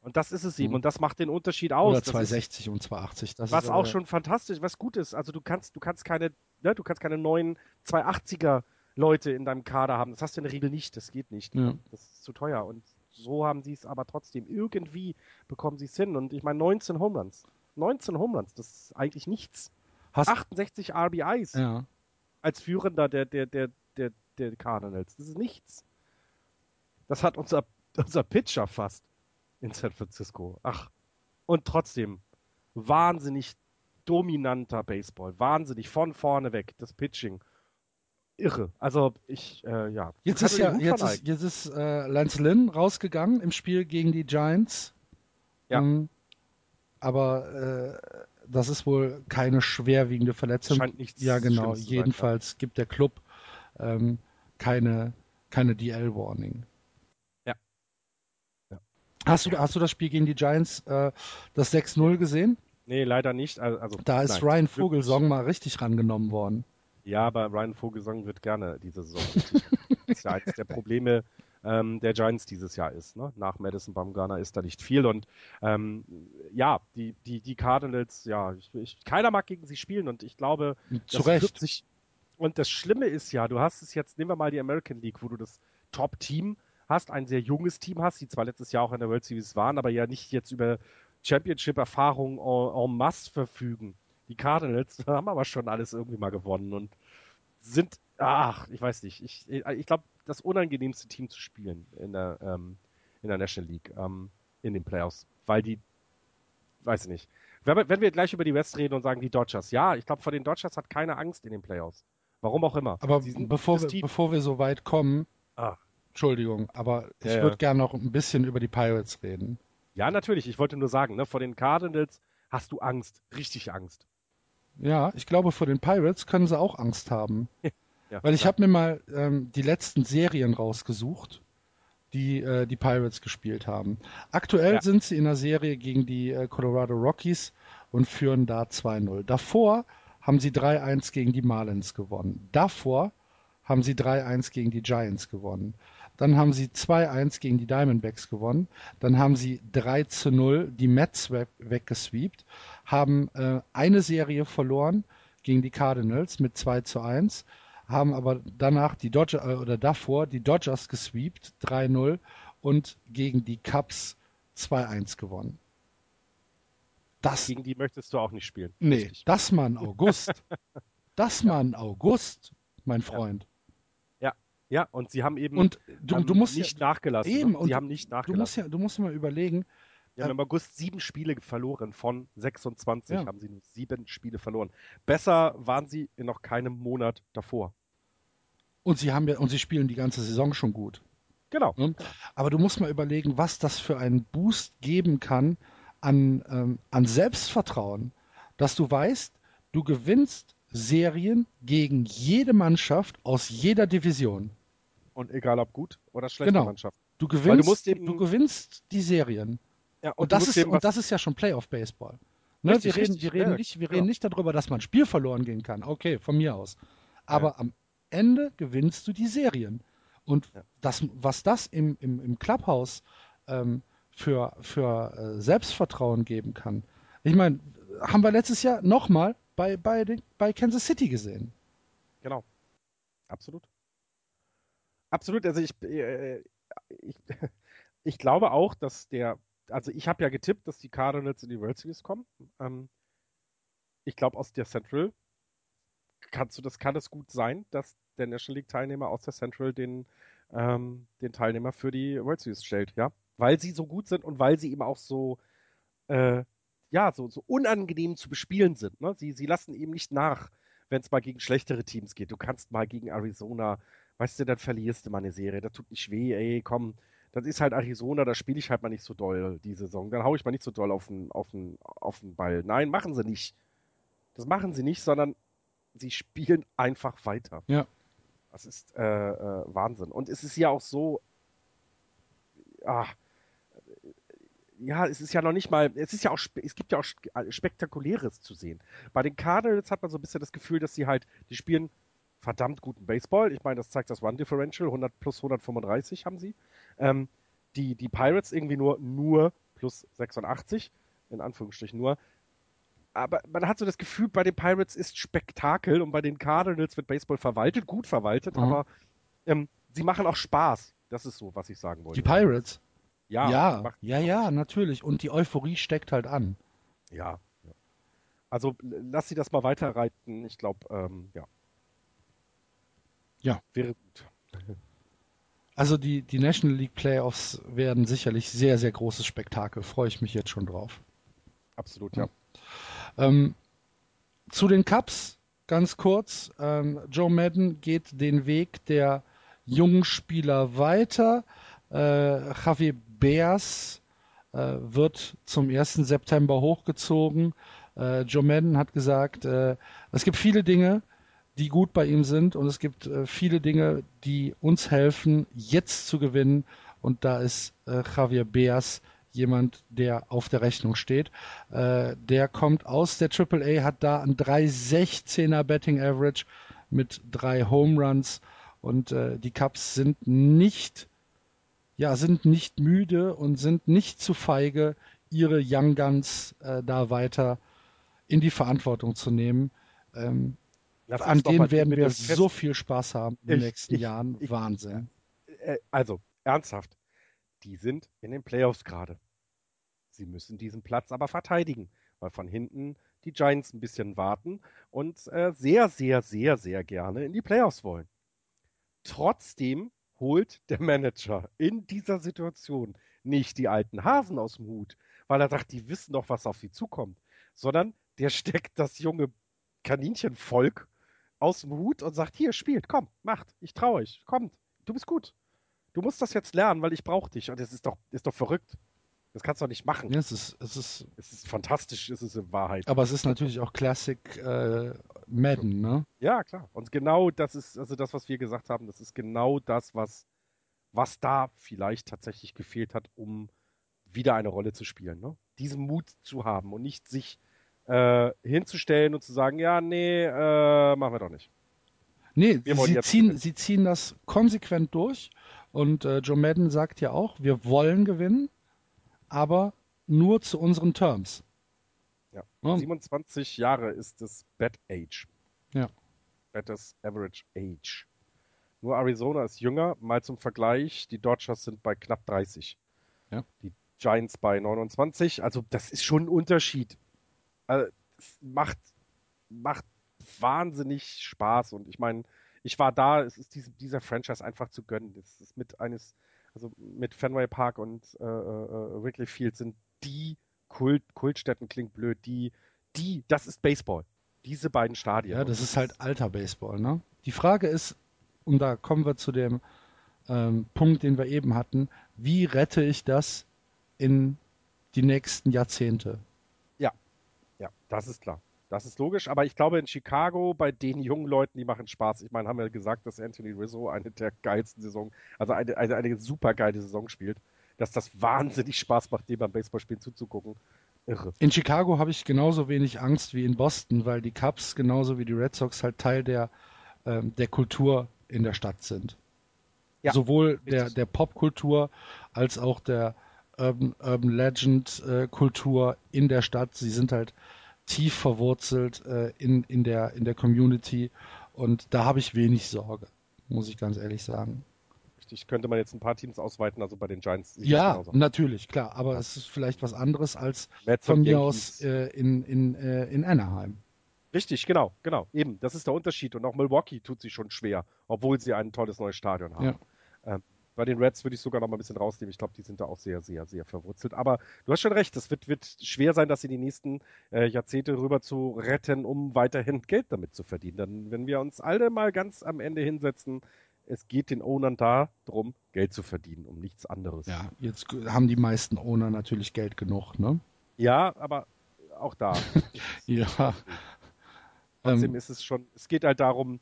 Und das ist es eben. Mhm. Und das macht den Unterschied aus. Oder 260 und 280. Das was auch schon fantastisch, was gut ist. Also du kannst, du kannst keine, ne, du kannst keine neuen 280er Leute in deinem Kader haben. Das hast du in der Regel nicht. Das geht nicht. Ja. Das ist zu teuer. Und so haben sie es aber trotzdem. Irgendwie bekommen sie es hin. Und ich meine, 19 Homeruns. 19 Homeruns, das ist eigentlich nichts. Hast 68 RBIs. Ja. Als Führender der, der, der, der, der Cardinals. Das ist nichts. Das hat unser, unser Pitcher fast in San Francisco. Ach, und trotzdem wahnsinnig dominanter Baseball. Wahnsinnig von vorne weg. Das Pitching. Irre. Also ich, äh, ja. Jetzt ist ja, jetzt ist, jetzt ist äh, Lance Lynn rausgegangen im Spiel gegen die Giants. Ja. Ähm, aber äh, das ist wohl keine schwerwiegende Verletzung. Scheint nichts ja, genau. Jedenfalls sein, gibt der Club ähm, keine, keine DL-Warning. Hast du, hast du das Spiel gegen die Giants, äh, das 6-0 gesehen? Nee, leider nicht. Also, da ist nein, Ryan Vogelsong mal richtig rangenommen worden. Ja, aber Ryan Vogelsong wird gerne diese Saison das ist ja eines der Probleme ähm, der Giants dieses Jahr ist. Ne? Nach Madison Bumgarner ist da nicht viel. Und ähm, ja, die, die, die Cardinals, ja, ich, ich, keiner mag gegen sie spielen und ich glaube, Zu das Recht. sich. Und das Schlimme ist ja, du hast es jetzt, nehmen wir mal die American League, wo du das Top-Team hast, ein sehr junges Team hast, die zwar letztes Jahr auch in der World Series waren, aber ja nicht jetzt über Championship-Erfahrung en, en masse verfügen. Die Cardinals haben aber schon alles irgendwie mal gewonnen und sind, ach, ich weiß nicht, ich, ich glaube, das unangenehmste Team zu spielen in der, ähm, in der National League, ähm, in den Playoffs, weil die, weiß ich nicht. Wenn, wenn wir gleich über die West reden und sagen, die Dodgers, ja, ich glaube, vor den Dodgers hat keiner Angst in den Playoffs. Warum auch immer. Aber bevor wir, bevor wir so weit kommen, ah. Entschuldigung, aber ich ja, würde ja. gerne noch ein bisschen über die Pirates reden. Ja, natürlich. Ich wollte nur sagen, ne, vor den Cardinals hast du Angst, richtig Angst. Ja, ich glaube, vor den Pirates können sie auch Angst haben. ja, Weil ich habe mir mal ähm, die letzten Serien rausgesucht, die äh, die Pirates gespielt haben. Aktuell ja. sind sie in der Serie gegen die äh, Colorado Rockies und führen da 2-0. Davor haben sie 3-1 gegen die Marlins gewonnen. Davor haben sie 3-1 gegen die Giants gewonnen. Dann haben sie 2-1 gegen die Diamondbacks gewonnen. Dann haben sie 3-0 die Mets weggesweept, haben äh, eine Serie verloren gegen die Cardinals mit 2-1, haben aber danach die Dodgers äh, oder davor die Dodgers gesweept 3-0 und gegen die Cubs 2-1 gewonnen. Das, gegen die möchtest du auch nicht spielen. Nee, Richtig. das mal in August. das mal in August, mein Freund. Ja, und sie haben eben und du, du musst nicht ja, nachgelassen. Eben, ne? und sie haben nicht nachgelassen. Du musst ja, du musst mal überlegen. Sie haben äh, im August sieben Spiele verloren von 26 ja. haben sie nur sieben Spiele verloren. Besser waren sie in noch keinem Monat davor. Und sie haben ja, und sie spielen die ganze Saison schon gut. Genau. Ne? Aber du musst mal überlegen, was das für einen Boost geben kann an, ähm, an Selbstvertrauen, dass du weißt, du gewinnst Serien gegen jede Mannschaft aus jeder Division. Und egal ob gut oder schlechte genau. Mannschaft. Du gewinnst, du, eben, du, gewinnst die Serien. Ja, und, und das ist, und das ist ja schon Playoff-Baseball. Ne? wir reden, wir reden, ja, nicht, wir reden nicht darüber, dass man ein Spiel verloren gehen kann. Okay, von mir aus. Aber ja. am Ende gewinnst du die Serien. Und das, was das im, im, im Clubhouse ähm, für, für äh, Selbstvertrauen geben kann. Ich meine, haben wir letztes Jahr nochmal bei, bei, bei Kansas City gesehen. Genau. Absolut. Absolut. Also ich, äh, ich, ich glaube auch, dass der, also ich habe ja getippt, dass die Cardinals in die World Series kommen. Ähm, ich glaube, aus der Central kannst du, das kann es gut sein, dass der National League Teilnehmer aus der Central den, ähm, den Teilnehmer für die World Series stellt, ja. Weil sie so gut sind und weil sie eben auch so äh, ja, so, so unangenehm zu bespielen sind. Ne? Sie, sie lassen eben nicht nach, wenn es mal gegen schlechtere Teams geht. Du kannst mal gegen Arizona, weißt du, dann verlierst du mal eine Serie. Das tut nicht weh, ey, komm. Das ist halt Arizona, da spiele ich halt mal nicht so doll die Saison. Dann haue ich mal nicht so doll auf den, auf, den, auf den Ball. Nein, machen sie nicht. Das machen sie nicht, sondern sie spielen einfach weiter. Ja. Das ist äh, äh, Wahnsinn. Und es ist ja auch so, ah, ja, es ist ja noch nicht mal, es ist ja auch, es gibt ja auch äh, Spektakuläres zu sehen. Bei den Cardinals hat man so ein bisschen das Gefühl, dass sie halt, die spielen verdammt guten Baseball. Ich meine, das zeigt das One Differential, 100 plus 135 haben sie. Ähm, die, die Pirates irgendwie nur, nur plus 86, in Anführungsstrichen nur. Aber man hat so das Gefühl, bei den Pirates ist Spektakel und bei den Cardinals wird Baseball verwaltet, gut verwaltet, mhm. aber ähm, sie machen auch Spaß. Das ist so, was ich sagen wollte. Die Pirates? Ja, ja, ja, ja, natürlich. Und die Euphorie steckt halt an. Ja. Also lass sie das mal weiterreiten. Ich glaube, ähm, ja. Ja. Wäre gut. Also die, die National League Playoffs werden sicherlich sehr, sehr großes Spektakel. Freue ich mich jetzt schon drauf. Absolut, ja. ja. Ähm, zu den Cups ganz kurz. Ähm, Joe Madden geht den Weg der jungen Spieler weiter. Äh, Javi Bears äh, wird zum 1. September hochgezogen. Äh, Joe Madden hat gesagt, äh, es gibt viele Dinge, die gut bei ihm sind und es gibt äh, viele Dinge, die uns helfen, jetzt zu gewinnen. Und da ist äh, Javier Beas jemand, der auf der Rechnung steht. Äh, der kommt aus der AAA, hat da ein 316er Betting Average mit drei Home Runs und die Cups sind nicht ja, sind nicht müde und sind nicht zu feige, ihre Young Guns äh, da weiter in die Verantwortung zu nehmen. Ähm, an denen werden wir so viel Spaß haben in den nächsten ich, Jahren. Ich, Wahnsinn. Äh, also, ernsthaft. Die sind in den Playoffs gerade. Sie müssen diesen Platz aber verteidigen, weil von hinten die Giants ein bisschen warten und äh, sehr, sehr, sehr, sehr gerne in die Playoffs wollen. Trotzdem holt der Manager in dieser Situation nicht die alten Hasen aus dem Hut, weil er sagt, die wissen doch, was auf sie zukommt, sondern der steckt das junge Kaninchenvolk aus dem Hut und sagt, hier, spielt, komm, macht, ich traue euch, kommt, du bist gut. Du musst das jetzt lernen, weil ich brauche dich. Und das ist doch, ist doch verrückt. Das kannst du doch nicht machen. Ja, es ist, es ist, es ist fantastisch, ist es in Wahrheit. Aber es ist natürlich auch Classic äh, Madden, ne? Ja, klar. Und genau das ist, also das, was wir gesagt haben, das ist genau das, was, was da vielleicht tatsächlich gefehlt hat, um wieder eine Rolle zu spielen. Ne? Diesen Mut zu haben und nicht sich äh, hinzustellen und zu sagen, ja, nee, äh, machen wir doch nicht. Nee, sie ziehen, sie ziehen das konsequent durch und äh, Joe Madden sagt ja auch, wir wollen gewinnen, aber nur zu unseren Terms. Ja. ja. 27 Jahre ist das Bad Age. Ja. Batters Average Age. Nur Arizona ist jünger. Mal zum Vergleich, die Dodgers sind bei knapp 30. Ja. Die Giants bei 29. Also das ist schon ein Unterschied. Also, es macht, macht wahnsinnig Spaß. Und ich meine, ich war da, es ist diese, dieser Franchise einfach zu gönnen. Das ist mit eines, also mit Fenway Park und äh, äh, Wrigley Field sind die Kult, Kultstätten, klingt blöd, die, die, das ist Baseball. Diese beiden Stadien. Ja, das ist halt alter Baseball, ne? Die Frage ist, und da kommen wir zu dem ähm, Punkt, den wir eben hatten, wie rette ich das in die nächsten Jahrzehnte? Ja, ja, das ist klar. Das ist logisch, aber ich glaube in Chicago bei den jungen Leuten, die machen Spaß. Ich meine, haben wir gesagt, dass Anthony Rizzo eine der geilsten Saison, also eine, eine, eine super geile Saison spielt, dass das wahnsinnig Spaß macht, dem beim Baseballspielen zuzugucken. Irre. In Chicago habe ich genauso wenig Angst wie in Boston, weil die Cubs genauso wie die Red Sox halt Teil der, ähm, der Kultur in der Stadt sind. Ja, Sowohl der, der Popkultur als auch der Urban, Urban Legend äh, Kultur in der Stadt. Sie sind halt tief verwurzelt äh, in, in, der, in der Community und da habe ich wenig Sorge, muss ich ganz ehrlich sagen. Richtig, könnte man jetzt ein paar Teams ausweiten, also bei den Giants. Ja, natürlich, klar, aber es ist vielleicht was anderes als Mets von mir aus äh, in, in, äh, in Anaheim. Richtig, genau, genau, eben, das ist der Unterschied und auch Milwaukee tut sich schon schwer, obwohl sie ein tolles neues Stadion haben. Ja. Ähm, bei den Reds würde ich sogar noch mal ein bisschen rausnehmen. Ich glaube, die sind da auch sehr, sehr, sehr verwurzelt. Aber du hast schon recht, es wird, wird schwer sein, das in die nächsten äh, Jahrzehnte rüber zu retten, um weiterhin Geld damit zu verdienen. Dann, wenn wir uns alle mal ganz am Ende hinsetzen, es geht den Ownern da drum, Geld zu verdienen, um nichts anderes. Ja, jetzt haben die meisten Owner natürlich Geld genug, ne? Ja, aber auch da. ja. Trotzdem ähm, ist es schon, es geht halt darum,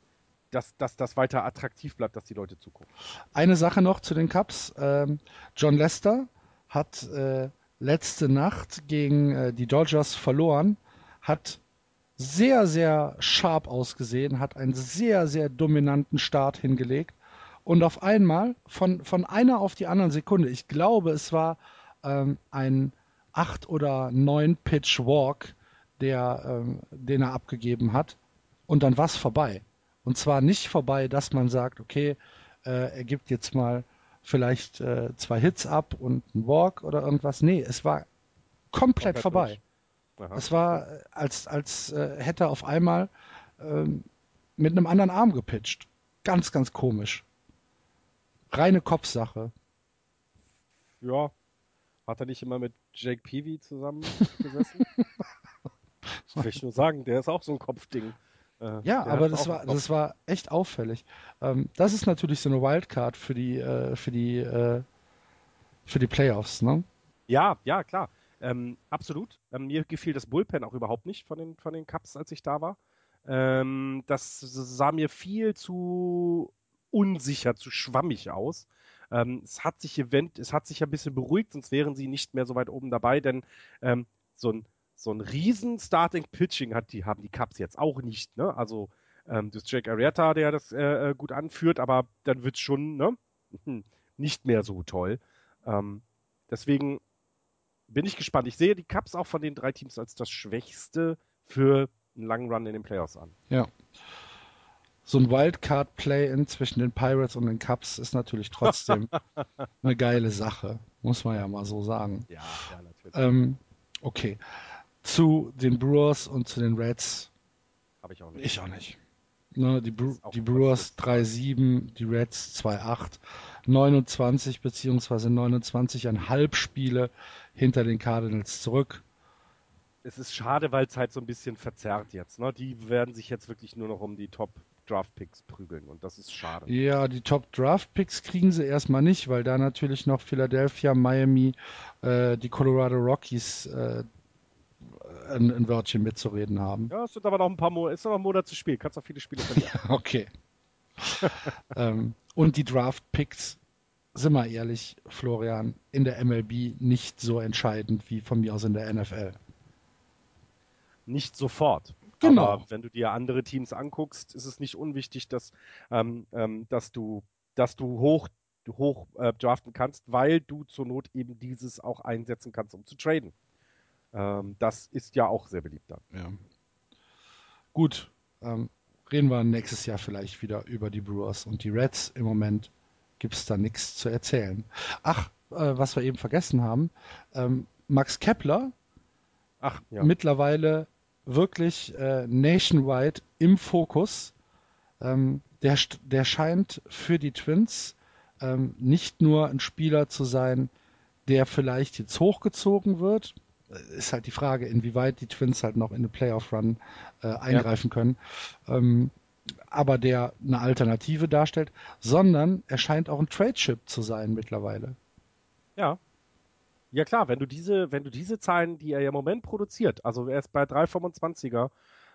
dass, dass das weiter attraktiv bleibt, dass die Leute zugucken. Eine Sache noch zu den Cups. Ähm, John Lester hat äh, letzte Nacht gegen äh, die Dodgers verloren, hat sehr, sehr scharf ausgesehen, hat einen sehr, sehr dominanten Start hingelegt und auf einmal von, von einer auf die andere Sekunde, ich glaube, es war ähm, ein 8 oder 9 Pitch Walk, der, ähm, den er abgegeben hat und dann war es vorbei. Und zwar nicht vorbei, dass man sagt, okay, äh, er gibt jetzt mal vielleicht äh, zwei Hits ab und einen Walk oder irgendwas. Nee, es war komplett vorbei. Es war, äh, als, als äh, hätte er auf einmal ähm, mit einem anderen Arm gepitcht. Ganz, ganz komisch. Reine Kopfsache. Ja. Hat er nicht immer mit Jake Peavy zusammengesessen? Will ich nur sagen, der ist auch so ein Kopfding. Äh, ja, aber das war, das war echt auffällig. Ähm, das ist natürlich so eine Wildcard für die, äh, für die, äh, für die Playoffs, ne? Ja, ja, klar. Ähm, absolut. Ähm, mir gefiel das Bullpen auch überhaupt nicht von den, von den Cups, als ich da war. Ähm, das sah mir viel zu unsicher, zu schwammig aus. Ähm, es hat sich Event, es hat sich ein bisschen beruhigt, sonst wären sie nicht mehr so weit oben dabei, denn ähm, so ein so ein riesen Starting Pitching hat die, haben die Cubs jetzt auch nicht, ne? Also ähm, das Jake Arrieta, der das äh, äh gut anführt, aber dann wird's schon ne? nicht mehr so toll. Ähm, deswegen bin ich gespannt. Ich sehe die Cubs auch von den drei Teams als das Schwächste für einen langen Run in den Playoffs an. Ja. so ein Wildcard-Play-In zwischen den Pirates und den Cubs ist natürlich trotzdem eine geile Sache, muss man ja mal so sagen. Ja, ja, natürlich. Ähm, okay. Zu den Brewers und zu den Reds. Habe ich auch nicht. Ich auch nicht. Ne, die, Bre auch die Brewers 3-7, die Reds 2-8, 29 beziehungsweise 29,5 Spiele hinter den Cardinals zurück. Es ist schade, weil es halt so ein bisschen verzerrt jetzt. Ne? Die werden sich jetzt wirklich nur noch um die Top Draft Picks prügeln und das ist schade. Ja, die Top Draft Picks kriegen sie erstmal nicht, weil da natürlich noch Philadelphia, Miami, äh, die Colorado Rockies äh, ein, ein Wörtchen mitzureden haben. Ja, es sind aber noch ein paar Monate, ist noch ein Monat zu spielen, kannst auch viele Spiele verlieren. Okay. ähm, und die Draft Picks, sind wir ehrlich, Florian, in der MLB nicht so entscheidend wie von mir aus in der NFL. Nicht sofort. Genau. Aber wenn du dir andere Teams anguckst, ist es nicht unwichtig, dass, ähm, ähm, dass du, dass du hoch, hoch äh, draften kannst, weil du zur Not eben dieses auch einsetzen kannst, um zu traden. Ähm, das ist ja auch sehr beliebt dann. Ja. Gut, ähm, reden wir nächstes Jahr vielleicht wieder über die Brewers und die Reds. Im Moment gibt es da nichts zu erzählen. Ach, äh, was wir eben vergessen haben, ähm, Max Kepler, Ach, ja. mittlerweile wirklich äh, nationwide im Fokus. Ähm, der, der scheint für die Twins ähm, nicht nur ein Spieler zu sein, der vielleicht jetzt hochgezogen wird. Äh, Ist halt die Frage, inwieweit die Twins halt noch in eine Playoff-Run äh, eingreifen können. Ähm, aber der eine Alternative darstellt, sondern er scheint auch ein Trade-Chip zu sein mittlerweile. Ja. Ja klar, wenn du diese, wenn du diese Zahlen, die er ja im Moment produziert, also er ist bei 3,25er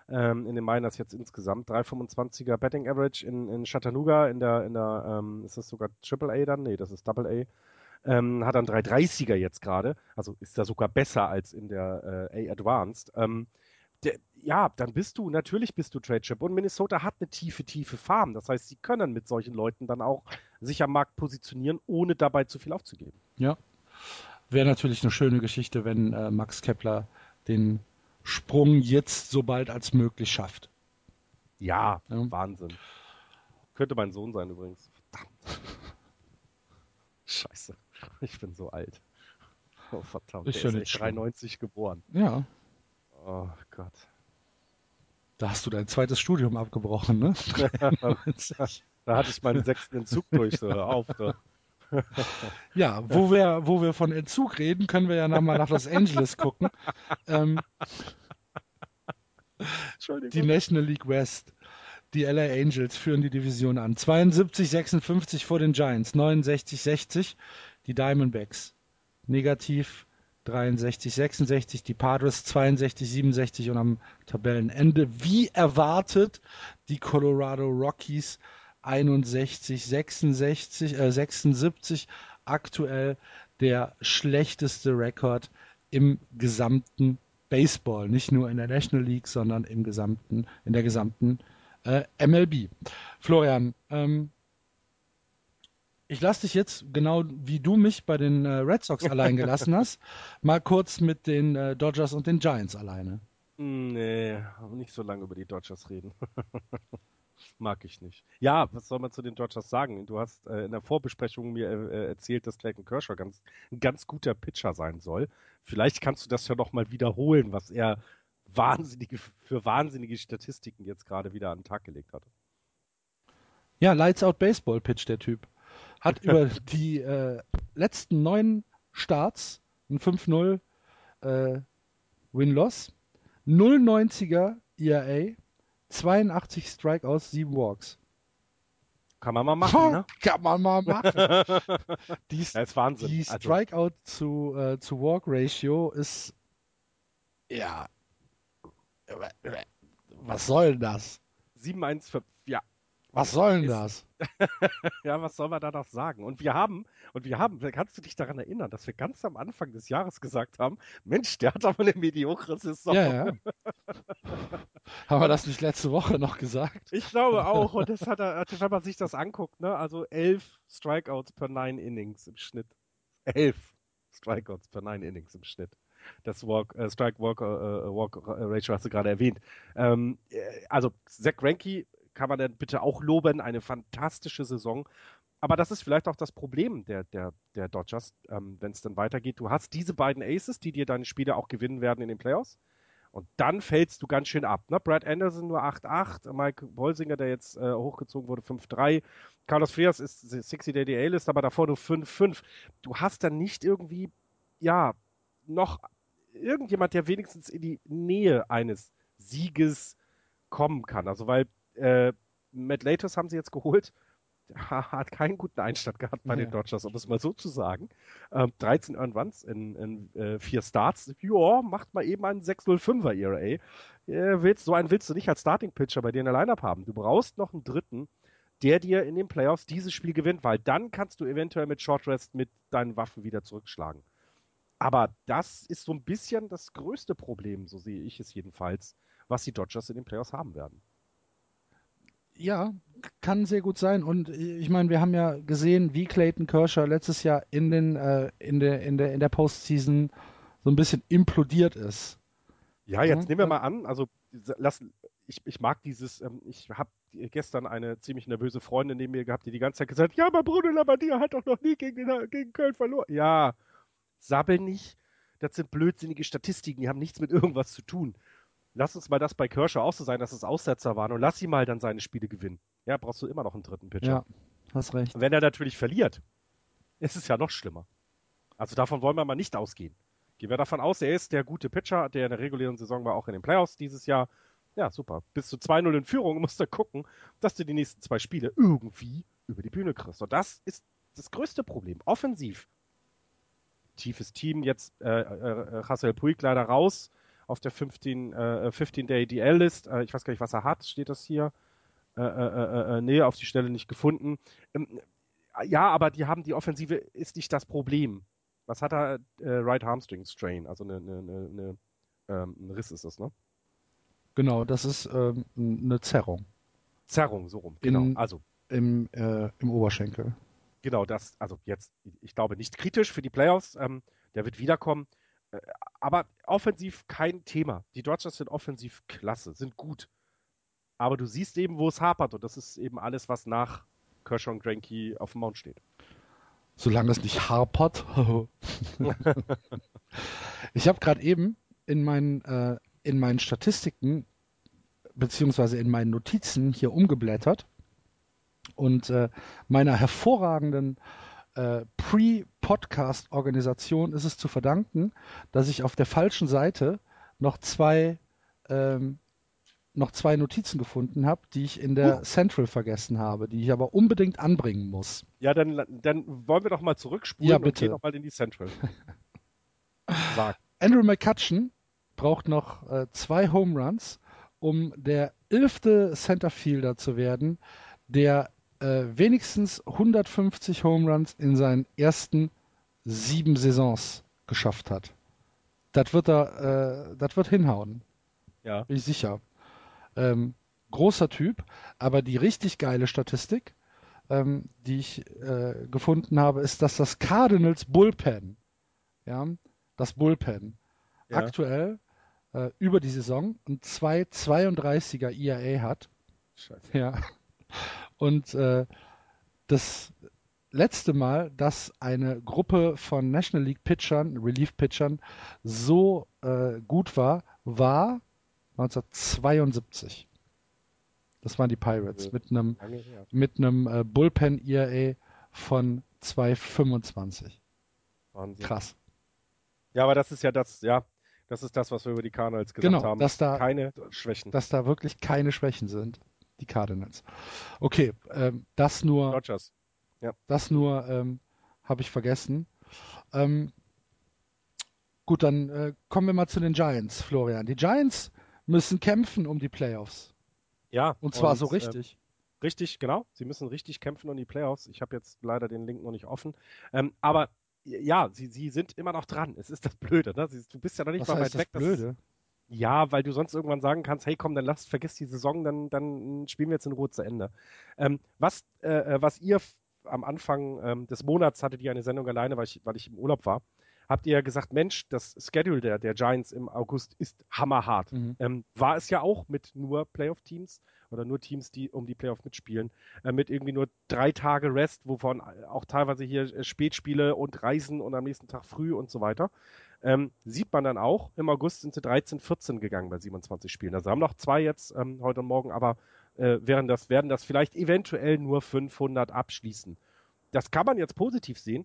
ähm, in den Miners jetzt insgesamt, 3,25er Betting Average in, in Chattanooga, in der, in der, ähm, ist das sogar Triple A dann? Nee, das ist Double A. Ähm, hat dann 3,30er jetzt gerade, also ist da sogar besser als in der äh, A Advanced. Ähm, der, ja, dann bist du, natürlich bist du Trade Chip. Und Minnesota hat eine tiefe, tiefe Farm. Das heißt, sie können mit solchen Leuten dann auch sich am Markt positionieren, ohne dabei zu viel aufzugeben. Ja. Wäre natürlich eine schöne Geschichte, wenn äh, Max Kepler den Sprung jetzt so bald als möglich schafft. Ja, Ja. Wahnsinn. Könnte mein Sohn sein übrigens. Verdammt. Scheiße. Ich bin so alt. Oh, verdammt. Der ja ist nicht echt schlimm. 93 geboren. Ja, Oh Gott. da hast du dein zweites Studium abgebrochen, ne? 93. Da hatte ich meinen sechsten Entzug durch. So, auf. So. ja, wo wir, wo wir von Entzug reden, können wir ja nochmal nach Los Angeles gucken. Ähm, die National League West. Die LA Angels führen die Division an. 72-56 vor den Giants, 69-60 die Diamondbacks. Negativ 63-66 die Padres, 62-67 und am Tabellenende, wie erwartet, die Colorado Rockies 61-66, äh, 76 aktuell der schlechteste Rekord im gesamten Baseball, nicht nur in der National League, sondern im gesamten, in der gesamten äh, MLB. Florian, ähm, ich lasse dich jetzt, genau wie du mich bei den äh, Red Sox allein gelassen hast, mal kurz mit den äh, Dodgers und den Giants alleine. Nee, nicht so lange über die Dodgers reden. Mag ich nicht. Ja, was soll man zu den Dodgers sagen? Du hast äh, in der Vorbesprechung mir äh, erzählt, dass Clayton Kershaw ganz, ein ganz guter Pitcher sein soll. Vielleicht kannst du das ja noch mal wiederholen, was er wahnsinnige, für wahnsinnige Statistiken jetzt gerade wieder an den Tag gelegt hat. Ja, Lights Out Baseball Pitch, der Typ. Hat über die äh, letzten neun Starts ein 5-0 äh, Win-Loss, 0,90er ERA, 82 Strikeouts, 7 Walks. Kann man mal machen, ne? Kann man mal machen. Die, Das ist Wahnsinn. die Also, Strikeout zu, äh, zu Walk Ratio ist ja was soll denn das? 7-1 ja, Was soll denn das? Ja, was soll man da noch sagen? Und wir haben, und wir haben, kannst du dich daran erinnern, dass wir ganz am Anfang des Jahres gesagt haben, Mensch, der hat aber eine mediokre Saison. Ja, ja. Haben wir das nicht letzte Woche noch gesagt? Ich glaube auch. Und das hat er, also wenn man sich das anguckt, ne, also elf Strikeouts per nine Innings im Schnitt. Elf Strikeouts per nine Innings im Schnitt. Das Walk, äh, Strike Walk, äh, Walk Ratio hast du gerade erwähnt. Ähm, äh, also Zach Greinke kann man dann bitte auch loben, eine fantastische Saison. Aber das ist vielleicht auch das Problem der, der, der Dodgers, ähm, wenn es dann weitergeht. Du hast diese beiden Aces, die dir deine Spiele auch gewinnen werden in den Playoffs. Und dann fällst du ganz schön ab. Ne? Brad Anderson nur 8-8, Mike Bolsinger, der jetzt äh, hochgezogen wurde, 5-3. Carlos Frias ist 60 der DL-List, aber davor nur 5-5. Du hast dann nicht irgendwie, ja, noch irgendjemand, der wenigstens in die Nähe eines Sieges kommen kann. Also weil äh, Matt Laters haben sie jetzt geholt hat keinen guten Einstand gehabt bei ja. den Dodgers, um es mal so zu sagen. Ähm, 13 Earned Runs in, in äh, vier Starts. Ja, macht mal eben einen 605er ERA. Äh, willst, so einen willst du nicht als Starting Pitcher bei dir in der Lineup haben. Du brauchst noch einen dritten, der dir in den Playoffs dieses Spiel gewinnt, weil dann kannst du eventuell mit Short Rest mit deinen Waffen wieder zurückschlagen. Aber das ist so ein bisschen das größte Problem, so sehe ich es jedenfalls, was die Dodgers in den Playoffs haben werden. Ja, kann sehr gut sein. Und ich meine, wir haben ja gesehen, wie Clayton Kershaw letztes Jahr in den äh, in der in der in der Postseason so ein bisschen implodiert ist. Ja, jetzt ja? nehmen wir mal an, also lass, ich, ich mag dieses, ähm, ich habe gestern eine ziemlich nervöse Freundin neben mir gehabt, die die ganze Zeit gesagt, ja, aber Bruno Labbadia hat doch noch nie gegen, den, gegen Köln verloren. Ja, sabbel nicht. Das sind blödsinnige Statistiken, die haben nichts mit irgendwas zu tun lass uns mal das bei Kershaw auch so sein, dass es Aussetzer waren und lass ihn mal dann seine Spiele gewinnen. Ja, brauchst du immer noch einen dritten Pitcher. Ja, hast recht. wenn er natürlich verliert, ist es ja noch schlimmer. Also davon wollen wir mal nicht ausgehen. Gehen wir davon aus, er ist der gute Pitcher, der in der regulären Saison war, auch in den Playoffs dieses Jahr. Ja, super. Bis zu 2-0 in Führung musst du gucken, dass du die nächsten zwei Spiele irgendwie über die Bühne kriegst. Und das ist das größte Problem. Offensiv. Tiefes Team, jetzt äh, äh, Hassel Puig leider raus auf der 15, äh, 15-Day DL-List. Äh, ich weiß gar nicht, was er hat, steht das hier. Äh, äh, äh, äh, nee, auf die Stelle nicht gefunden. Ähm, ja, aber die haben die Offensive ist nicht das Problem. Was hat er? Äh, right Hamstring Strain, also eine, eine, eine, ähm, ein Riss ist das, ne? Genau, das ist ähm, eine Zerrung. Zerrung, so rum. Genau. In, also im, äh, im Oberschenkel. Genau, das, also jetzt, ich glaube, nicht kritisch für die Playoffs. Ähm, der wird wiederkommen. Äh, aber offensiv kein Thema. Die Dodgers sind offensiv klasse, sind gut. Aber du siehst eben, wo es hapert und das ist eben alles, was nach Kershaw und Granky auf dem Mount steht. Solange es nicht hapert. ich habe gerade eben in meinen, äh, in meinen Statistiken beziehungsweise in meinen Notizen hier umgeblättert und äh, meiner hervorragenden äh, Pre-Podcast-Organisation ist es zu verdanken, dass ich auf der falschen Seite noch zwei, ähm, noch zwei Notizen gefunden habe, die ich in der uh. Central vergessen habe, die ich aber unbedingt anbringen muss. Ja, dann, dann wollen wir doch mal zurückspulen ja, bitte. und gehen noch mal in die Central. Sag. Andrew McCutcheon braucht noch äh, zwei Home Runs, um der elfte Centerfielder zu werden, der äh, wenigstens 150 Home Runs in seinen ersten sieben Saisons geschafft hat. Das wird er, äh, das wird hinhauen. Ja. Bin ich sicher. Ähm, großer Typ, aber die richtig geile Statistik, ähm, die ich äh, gefunden habe, ist, dass das Cardinals Bullpen, ja, das Bullpen, ja. aktuell äh, über die Saison ein 2,32er ERA hat. Scheiße. Ja. Und äh, das letzte Mal, dass eine Gruppe von National League Pitchern, Relief Pitchern, so äh, gut war, war 1972. Das waren die Pirates ja. mit einem mit einem äh, Bullpen ERA von 2,25. Wahnsinn. Krass. Ja, aber das ist ja das, ja, das ist das, was wir über die Cardinals gesagt genau, haben. Dass da, keine Schwächen. Dass da wirklich keine Schwächen sind die Cardinals. Okay, ähm, das nur. Rogers. Ja. Das nur ähm, habe ich vergessen. Ähm, gut, dann äh, kommen wir mal zu den Giants, Florian. Die Giants müssen kämpfen um die Playoffs. Ja. Und zwar und, so richtig. Äh, richtig, genau. Sie müssen richtig kämpfen um die Playoffs. Ich habe jetzt leider den Link noch nicht offen. Ähm, aber ja, sie, sie sind immer noch dran. Es ist das Blöde. Ne? Du bist ja noch nicht Was mal weit weg. Das Blöde? Ja, weil du sonst irgendwann sagen kannst, hey komm, dann lass, vergiss die Saison, dann, dann spielen wir jetzt in Ruhe zu Ende. Ähm, was, äh, äh was ihr am Anfang ähm, des Monats hattet ihr eine Sendung alleine, weil ich, weil ich im Urlaub war, habt ihr ja gesagt, Mensch, das Schedule der, der Giants im August ist hammerhart. Mhm. Ähm, war es ja auch mit nur Playoff-Teams oder nur Teams, die um die Playoffs mitspielen, äh, mit irgendwie nur drei Tage Rest, wovon auch teilweise hier äh, Spätspiele und Reisen und am nächsten Tag früh und so weiter. Ähm, sieht man dann auch, im August sind sie 13, 14 gegangen bei 27 Spielen. Also haben noch zwei jetzt ähm, heute und morgen, aber äh, werden, das, werden das vielleicht eventuell nur 500 abschließen. Das kann man jetzt positiv sehen,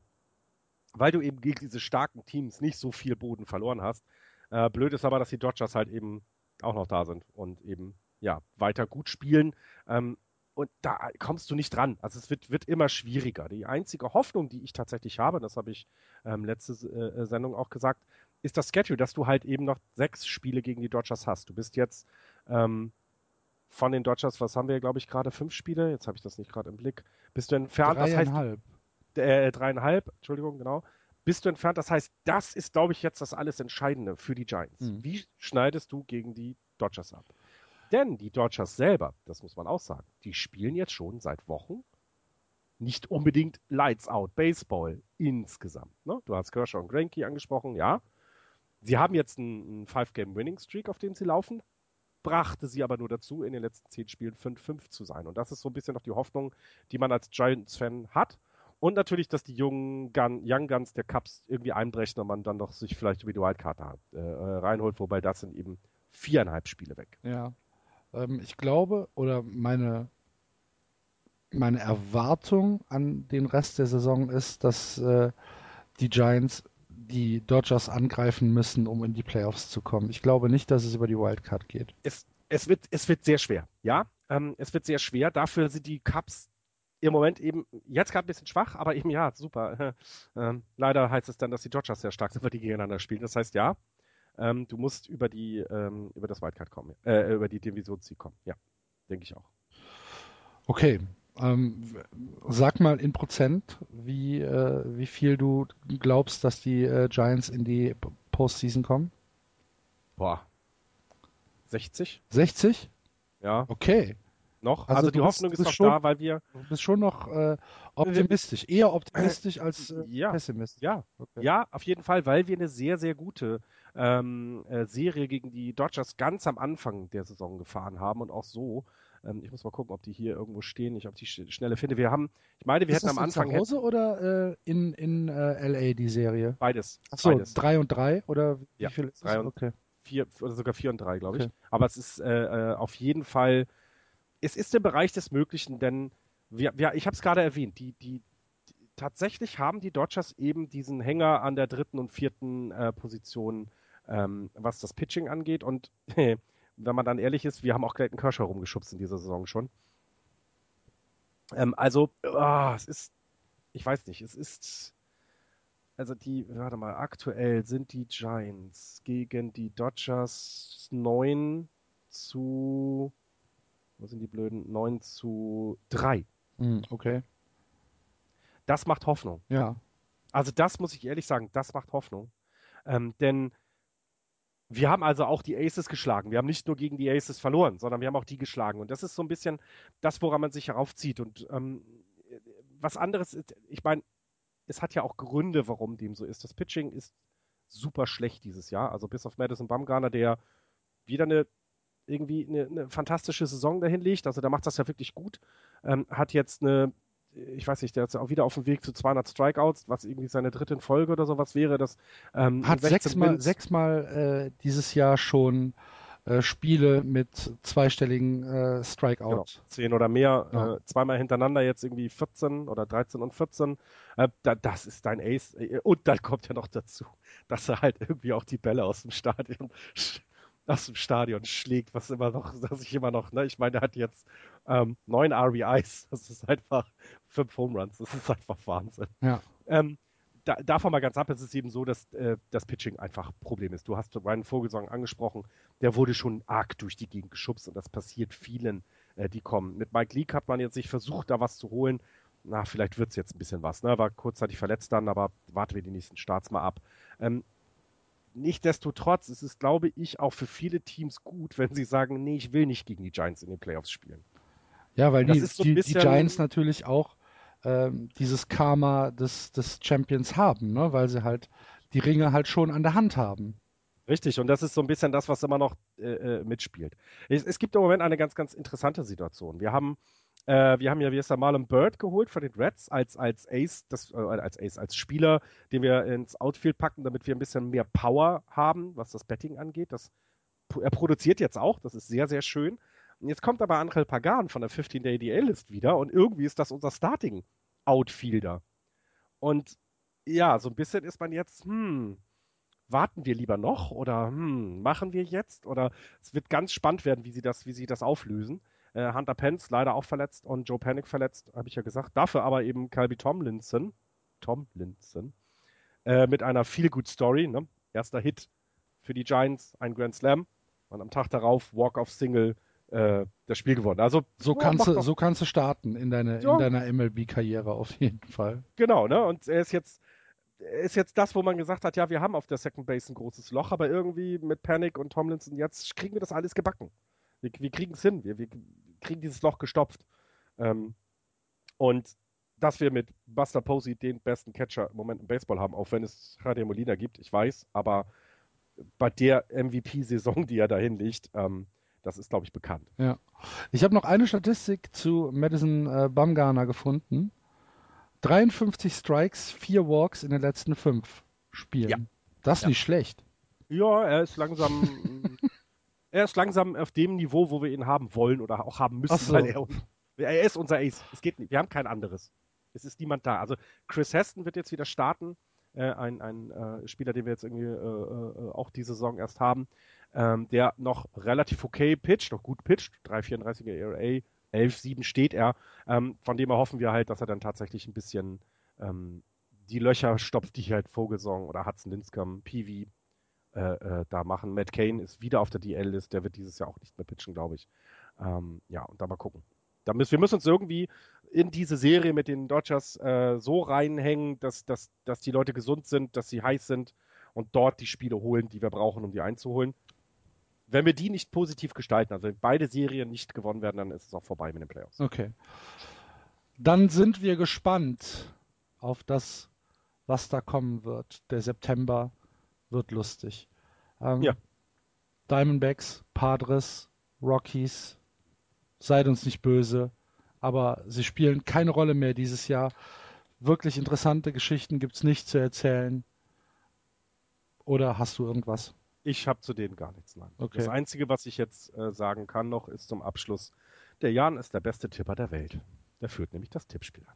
weil du eben gegen diese starken Teams nicht so viel Boden verloren hast. Äh, blöd ist aber, dass die Dodgers halt eben auch noch da sind und eben ja weiter gut spielen. Ähm, und da kommst du nicht dran. Also es wird, wird immer schwieriger. Die einzige Hoffnung, die ich tatsächlich habe, das habe ich ähm, letzte äh, Sendung auch gesagt, ist das Schedule, dass du halt eben noch sechs Spiele gegen die Dodgers hast. Du bist jetzt ähm, von den Dodgers, was haben wir, glaube ich, gerade fünf Spiele? Jetzt habe ich das nicht gerade im Blick. Bist du entfernt? Dreieinhalb. Das heißt, äh, dreieinhalb, Entschuldigung, genau. Bist du entfernt? Das heißt, das ist, glaube ich, jetzt das alles Entscheidende für die Giants. Mhm. Wie schneidest du gegen die Dodgers ab? Denn die Dodgers selber, das muss man auch sagen, die spielen jetzt schon seit Wochen nicht unbedingt Lights Out Baseball insgesamt. Ne? Du hast Kershaw und Granke angesprochen, ja. Sie haben jetzt einen Five-Game-Winning-Streak, auf den sie laufen, brachte sie aber nur dazu, in den letzten zehn Spielen 5-5 zu sein. Und das ist so ein bisschen noch die Hoffnung, die man als Giants-Fan hat. Und natürlich, dass die jungen Gun, Young Guns der Cups irgendwie einbrechen und man dann doch sich vielleicht über die Wildkarte äh, reinholt, wobei das sind eben viereinhalb Spiele weg. Ja. Ähm, ich glaube, oder meine, meine Erwartung an den Rest der Saison ist, dass äh, die Giants die Dodgers angreifen müssen, um in die Playoffs zu kommen. Ich glaube nicht, dass es über die Wildcard geht. Es, es, wird, es wird sehr schwer, ja. Ähm, es wird sehr schwer. Dafür sind die Cups im Moment eben jetzt gerade ein bisschen schwach, aber eben ja, super. Ähm, leider heißt es dann, dass die Dodgers sehr stark sind, weil die gegeneinander spielen. Das heißt ja, ähm, du musst über die ähm, über das Wildcard kommen, äh, über die Divisionssieg kommen. Ja, denke ich auch. Okay, ähm, sag mal in Prozent, wie, äh, wie viel du glaubst, dass die äh, Giants in die Postseason kommen? Boah. 60? 60? Ja. Okay. Noch? Also, also die Hoffnung ist noch schon, da, weil wir. Du bist schon noch äh, optimistisch. Eher optimistisch als äh, ja. pessimistisch. Ja. Okay. ja, auf jeden Fall, weil wir eine sehr, sehr gute ähm, äh, Serie gegen die Dodgers ganz am Anfang der Saison gefahren haben und auch so ähm, ich muss mal gucken, ob die hier irgendwo stehen, ich ob die schnelle finde. Wir haben, ich meine, wir ist hätten am Anfang. Zu Hause oder äh, in, in äh, LA die Serie? Beides. Achso, beides. drei und drei oder wie ja, viel ist drei und okay. vier oder sogar vier und drei, glaube ich. Okay. Aber es ist äh, äh, auf jeden Fall, es ist im Bereich des Möglichen, denn wir, wir, ich habe es gerade erwähnt, die, die, die, tatsächlich haben die Dodgers eben diesen Hänger an der dritten und vierten äh, Position, ähm, was das Pitching angeht und wenn man dann ehrlich ist, wir haben auch Clayton Kershaw rumgeschubst in dieser Saison schon. Ähm, also, oh, es ist, ich weiß nicht, es ist, also die, warte mal, aktuell sind die Giants gegen die Dodgers 9 zu, wo sind die blöden, 9 zu 3. Mm, okay. Das macht Hoffnung. Ja. Also das muss ich ehrlich sagen, das macht Hoffnung. Ähm, denn wir haben also auch die Aces geschlagen. Wir haben nicht nur gegen die Aces verloren, sondern wir haben auch die geschlagen. Und das ist so ein bisschen das, woran man sich heraufzieht. Und ähm, was anderes ist, ich meine, es hat ja auch Gründe, warum dem so ist. Das Pitching ist super schlecht dieses Jahr. Also bis auf Madison Bumgarner, der wieder eine irgendwie eine, eine fantastische Saison dahin legt. Also der macht das ja wirklich gut. Ähm, hat jetzt eine ich weiß nicht, der ist auch wieder auf dem Weg zu 200 Strikeouts, was irgendwie seine dritte Folge oder sowas wäre. Das ähm, hat sechsmal, sechsmal äh, dieses Jahr schon äh, Spiele mit zweistelligen äh, Strikeouts. Genau, zehn oder mehr, ja. äh, zweimal hintereinander jetzt irgendwie 14 oder 13 und 14. Äh, da, das ist dein Ace. Und dann kommt ja noch dazu, dass er halt irgendwie auch die Bälle aus dem Stadion aus dem Stadion schlägt, was immer noch, dass ich immer noch, ne, ich meine, der hat jetzt ähm, neun RBIs, das ist einfach fünf Home Runs, das ist einfach Wahnsinn. Ja. Ähm, da, davon mal ganz ab, es ist eben so, dass äh, das Pitching einfach ein Problem ist. Du hast Ryan Vogelsang angesprochen, der wurde schon arg durch die Gegend geschubst und das passiert vielen, äh, die kommen. Mit Mike Leake hat man jetzt sich versucht, da was zu holen. Na, vielleicht wird es jetzt ein bisschen was. Ne? War kurzzeitig verletzt dann, aber warten wir die nächsten Starts mal ab. Ähm, Nichtsdestotrotz ist es, glaube ich, auch für viele Teams gut, wenn sie sagen, nee, ich will nicht gegen die Giants in den Playoffs spielen. Ja, weil die, so die, die, Giants natürlich auch ähm, dieses Karma des, des Champions haben, ne? weil sie halt die Ringe halt schon an der Hand haben. Richtig, und das ist so ein bisschen das, was immer noch äh, äh, mitspielt. Es, es, gibt im Moment eine ganz, ganz interessante Situation. Wir haben, äh, wir haben ja, wie ist der Marlon Bird geholt von den Reds als, als Ace, das, äh, als Ace, als Spieler, den wir ins Outfield packen, damit wir ein bisschen mehr Power haben, was das Betting angeht. Das, er produziert jetzt auch, das ist sehr, sehr schön. Jetzt kommt aber Angel Pagan von der 15-Day DL-List wieder und irgendwie ist das unser Starting-Outfielder. Und ja, so ein bisschen ist man jetzt, hm, warten wir lieber noch oder hm, machen wir jetzt? Oder es wird ganz spannend werden, wie sie das, wie sie das auflösen. Äh, Hunter Pence leider auch verletzt und Joe Panic verletzt, habe ich ja gesagt. Dafür aber eben Calby Tomlinson, Tomlinson, äh, mit einer viel good Story. Ne? Erster Hit für die Giants, ein Grand Slam und am Tag darauf Walk-off Single äh, das Spiel gewonnen. Also so kannst du so kannst du starten in deine ja. in deiner MLB Karriere auf jeden Fall. Genau, ne? Und er ist jetzt ist jetzt das, wo man gesagt hat, ja, wir haben auf der Second Base ein großes Loch, aber irgendwie mit Panic und Tomlinson, jetzt kriegen wir das alles gebacken. Wir, wir kriegen es hin, wir, wir, kriegen dieses Loch gestopft. Ähm, und dass wir mit Buster Posey den besten Catcher im Moment im Baseball haben, auch wenn es Javier Molina gibt, ich weiß, aber bei der MVP-Saison, die er dahin liegt, ähm, das ist, glaube ich, bekannt. Ja. Ich habe noch eine Statistik zu Madison äh, Bumgarner gefunden. 53 Strikes, 4 Walks in den letzten 5 Spielen. Ja. Das ist ja. nicht schlecht. Ja, er ist langsam. er ist langsam auf dem Niveau, wo wir ihn haben wollen oder auch haben müssen, so. weil er, er ist unser Ace. Es geht nicht. Wir haben kein anderes. Es ist niemand da. Also Chris Heston wird jetzt wieder starten. Äh, ein, ein äh, Spieler, den wir jetzt irgendwie äh, äh auch diese Saison erst haben, ähm, der noch relativ okay pitcht, noch gut pitcht, 3,34er ERA, 11-7 steht er. Ähm, von dem erhoffen wir halt, dass er dann tatsächlich ein bisschen ähm, die Löcher stopft, die halt Vogelsong oder Hudson Linscomb, Peavy äh, äh, da machen. Matt Kane ist wieder auf der DL-List, der wird dieses Jahr auch nicht mehr pitchen, glaube ich. Ähm, ja, und da mal gucken. Da müssen, wir müssen uns irgendwie in diese Serie mit den Dodgers äh, so reinhängen, dass, dass, dass die Leute gesund sind, dass sie heiß sind und dort die Spiele holen, die wir brauchen, um die einzuholen wenn wir die nicht positiv gestalten, also wenn beide Serien nicht gewonnen werden, dann ist es auch vorbei mit den Playoffs. Okay. Dann sind wir gespannt auf das, was da kommen wird. Der September wird lustig. Ähm, ja. Diamondbacks, Padres, Rockies, seid uns nicht böse, aber sie spielen keine Rolle mehr dieses Jahr. Wirklich interessante Geschichten gibt es nicht zu erzählen. Oder hast du irgendwas? Ich habe zu denen gar nichts. Nein. Okay. Das Einzige, was ich jetzt äh, sagen kann noch, ist zum Abschluss, der Jan ist der beste Tipper der Welt. Der führt nämlich das Tippspiel an.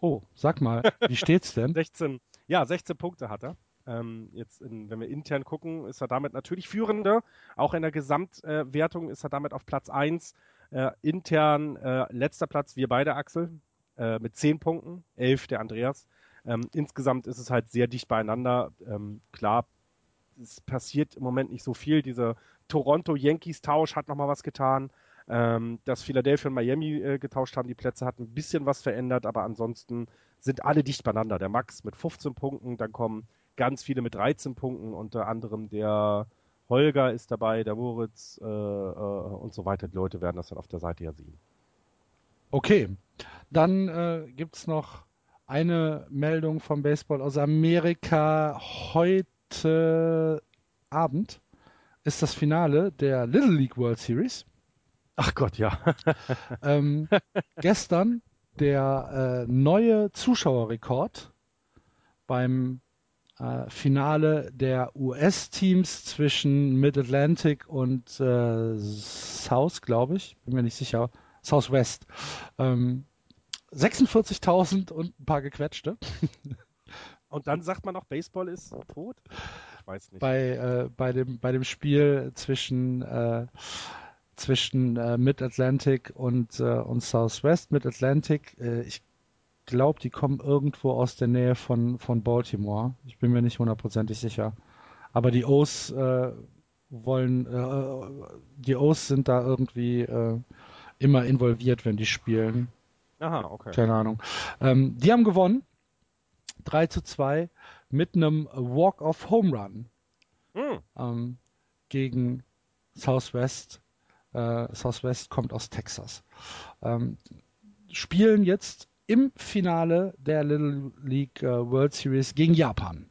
Oh, sag mal, wie steht's denn? 16, ja, 16 Punkte hat er. Ähm, jetzt, in, wenn wir intern gucken, ist er damit natürlich Führender. Auch in der Gesamtwertung äh, ist er damit auf Platz 1. Äh, intern äh, letzter Platz, wir beide, Axel, äh, mit 10 Punkten, 11 der Andreas. Ähm, insgesamt ist es halt sehr dicht beieinander. Ähm, klar, es passiert im Moment nicht so viel. Dieser Toronto-Yankees-Tausch hat nochmal was getan. Ähm, dass Philadelphia und Miami äh, getauscht haben, die Plätze hat ein bisschen was verändert, aber ansonsten sind alle dicht beieinander. Der Max mit 15 Punkten, dann kommen ganz viele mit 13 Punkten, unter anderem der Holger ist dabei, der Moritz äh, äh, und so weiter. Die Leute werden das dann auf der Seite ja sehen. Okay, dann äh, gibt es noch eine Meldung vom Baseball aus Amerika. Heute Abend ist das Finale der Little League World Series. Ach Gott, ja. ähm, gestern der äh, neue Zuschauerrekord beim äh, Finale der US-Teams zwischen Mid-Atlantic und äh, South, glaube ich. Bin mir nicht sicher. Southwest. Ähm, 46.000 und ein paar gequetschte. Und dann sagt man noch, Baseball ist tot? Ich weiß nicht. Bei, äh, bei, dem, bei dem Spiel zwischen, äh, zwischen äh, Mid-Atlantic und, äh, und Southwest. Mid-Atlantic, äh, ich glaube, die kommen irgendwo aus der Nähe von, von Baltimore. Ich bin mir nicht hundertprozentig sicher. Aber die O's äh, wollen, äh, die O's sind da irgendwie äh, immer involviert, wenn die spielen. Aha, okay. Keine Ahnung. Ähm, die haben gewonnen 3 zu 2 mit einem Walk-off-Home Run mhm. ähm, gegen Southwest. Äh, Southwest kommt aus Texas. Ähm, spielen jetzt im Finale der Little League äh, World Series gegen Japan.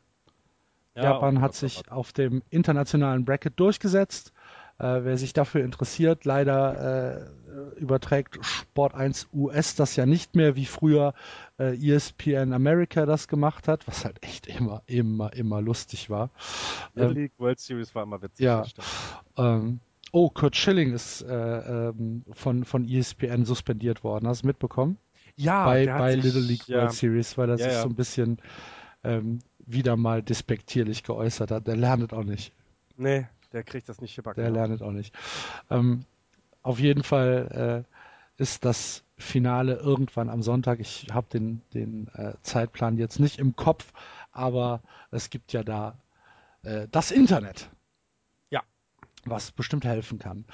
Ja, Japan hat sich auf dem internationalen Bracket durchgesetzt. Äh, wer sich dafür interessiert, leider äh, überträgt Sport 1 US das ja nicht mehr, wie früher äh, ESPN America das gemacht hat, was halt echt immer, immer, immer lustig war. Ähm, League World Series war immer witzig. Ja. Ähm, oh, Kurt Schilling ist äh, ähm, von, von ESPN suspendiert worden. Hast du mitbekommen? Ja, bei, bei sich, Little League ja. World Series, weil er sich so ein bisschen ähm, wieder mal despektierlich geäußert hat. Der lernt auch nicht. Nee, der kriegt das nicht gebacken. Der lernt auch nicht. Ähm, auf jeden Fall äh, ist das Finale irgendwann am Sonntag. Ich habe den, den äh, Zeitplan jetzt nicht im Kopf, aber es gibt ja da äh, das Internet. Ja. Was bestimmt helfen kann.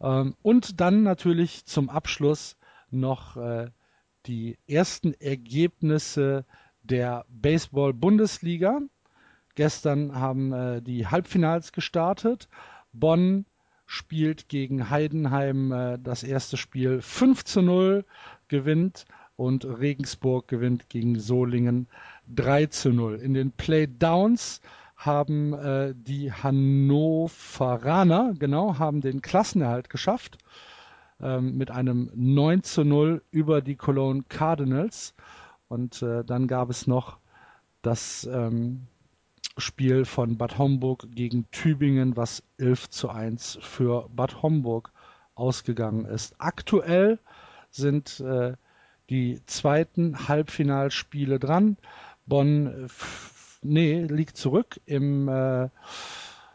Ähm, und dann natürlich zum Abschluss noch äh, die ersten Ergebnisse der Baseball-Bundesliga. Gestern haben äh, die Halbfinals gestartet. Bonn spielt gegen Heidenheim äh, das erste Spiel 5 zu 0, gewinnt und Regensburg gewinnt gegen Solingen 3 zu 0. In den Playdowns haben äh, die Hannoveraner, genau, haben den Klassenerhalt geschafft ähm, mit einem 9 zu 0 über die Cologne Cardinals. Und äh, dann gab es noch das ähm, Spiel von Bad Homburg gegen Tübingen, was 11 zu 1 für Bad Homburg ausgegangen ist. Aktuell sind äh, die zweiten Halbfinalspiele dran. Bonn, nee, liegt zurück im äh,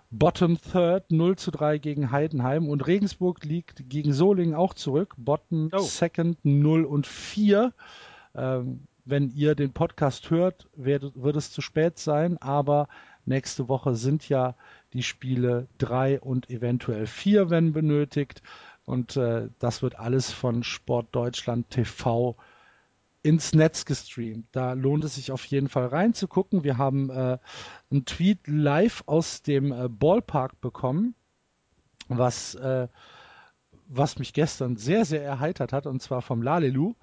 Bottom Third 0 zu 3 gegen Heidenheim und Regensburg liegt gegen Solingen auch zurück. Bottom oh. Second 0 und 4. Ähm, wenn ihr den Podcast hört, wird, wird es zu spät sein, aber nächste Woche sind ja die Spiele 3 und eventuell 4, wenn benötigt. Und äh, das wird alles von Sport Deutschland TV ins Netz gestreamt. Da lohnt es sich auf jeden Fall reinzugucken. Wir haben äh, einen Tweet live aus dem äh, Ballpark bekommen, was, äh, was mich gestern sehr, sehr erheitert hat, und zwar vom Lalelu.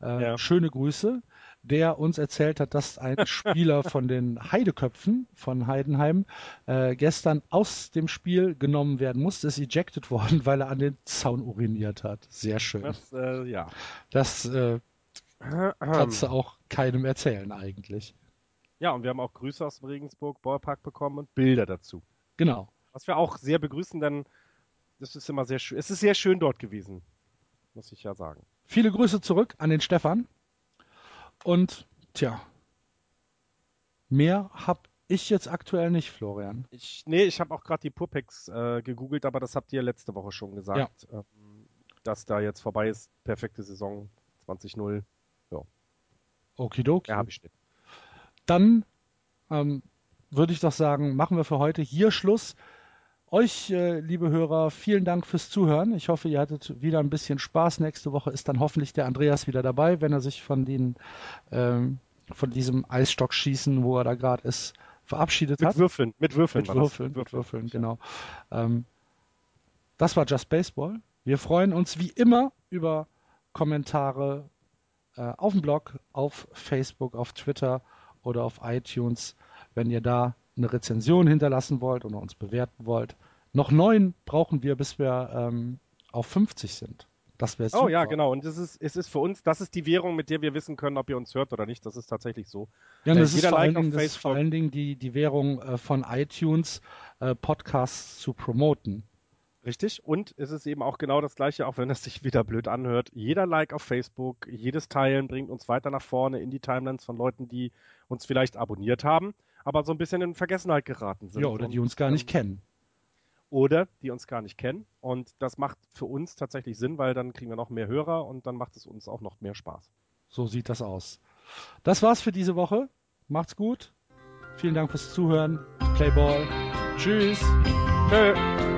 Äh, ja. Schöne Grüße der uns erzählt hat, dass ein Spieler von den Heideköpfen von Heidenheim äh, gestern aus dem Spiel genommen werden musste, ist ejected worden, weil er an den Zaun uriniert hat. Sehr schön. Das, äh, ja. Das äh, kannst du auch keinem erzählen eigentlich. Ja, und wir haben auch Grüße aus dem Regensburg Ballpark bekommen und Bilder dazu. Genau. Was wir auch sehr begrüßen, denn das ist immer sehr schön. Es ist sehr schön dort gewesen, muss ich ja sagen. Viele Grüße zurück an den Stefan. Und tja, mehr habe ich jetzt aktuell nicht, Florian. Ich, nee, ich habe auch gerade die Purpex äh, gegoogelt, aber das habt ihr letzte Woche schon gesagt, ja. ähm, dass da jetzt vorbei ist. Perfekte Saison 20-0. Ja. Okidoki. Ja, habe ich nicht. Dann ähm, würde ich doch sagen, machen wir für heute hier Schluss. Euch, äh, liebe Hörer, vielen Dank fürs Zuhören. Ich hoffe, ihr hattet wieder ein bisschen Spaß. Nächste Woche ist dann hoffentlich der Andreas wieder dabei, wenn er sich von den ähm, von diesem Eisstockschießen, wo er da gerade ist, verabschiedet mit hat. Würfeln, mit Würfeln, mit Würfeln, mit Würfeln, genau. Ähm, das war Just Baseball. Wir freuen uns wie immer über Kommentare auf dem Blog, auf Facebook, auf Twitter oder auf iTunes, wenn ihr da eine Rezension hinterlassen wollt oder uns bewerten wollt. Noch neun brauchen wir, bis wir ähm, auf 50 sind. Das wäre super. Oh ja, genau. Und es ist, es ist für uns, das ist die Währung, mit der wir wissen können, ob ihr uns hört oder nicht. Das ist tatsächlich so. Ja, das, ist vor, like Dingen, das ist vor allen Dingen die, die Währung äh, von iTunes, äh, Podcasts zu promoten. Richtig. Und es ist eben auch genau das Gleiche, auch wenn es sich wieder blöd anhört. Jeder Like auf Facebook, jedes Teilen bringt uns weiter nach vorne in die Timelines von Leuten, die uns vielleicht abonniert haben aber so ein bisschen in Vergessenheit geraten sind. Ja, oder die uns gar nicht ähm, kennen. Oder die uns gar nicht kennen. Und das macht für uns tatsächlich Sinn, weil dann kriegen wir noch mehr Hörer und dann macht es uns auch noch mehr Spaß. So sieht das aus. Das war's für diese Woche. Macht's gut. Vielen Dank fürs Zuhören. Playball. Tschüss. Tschö.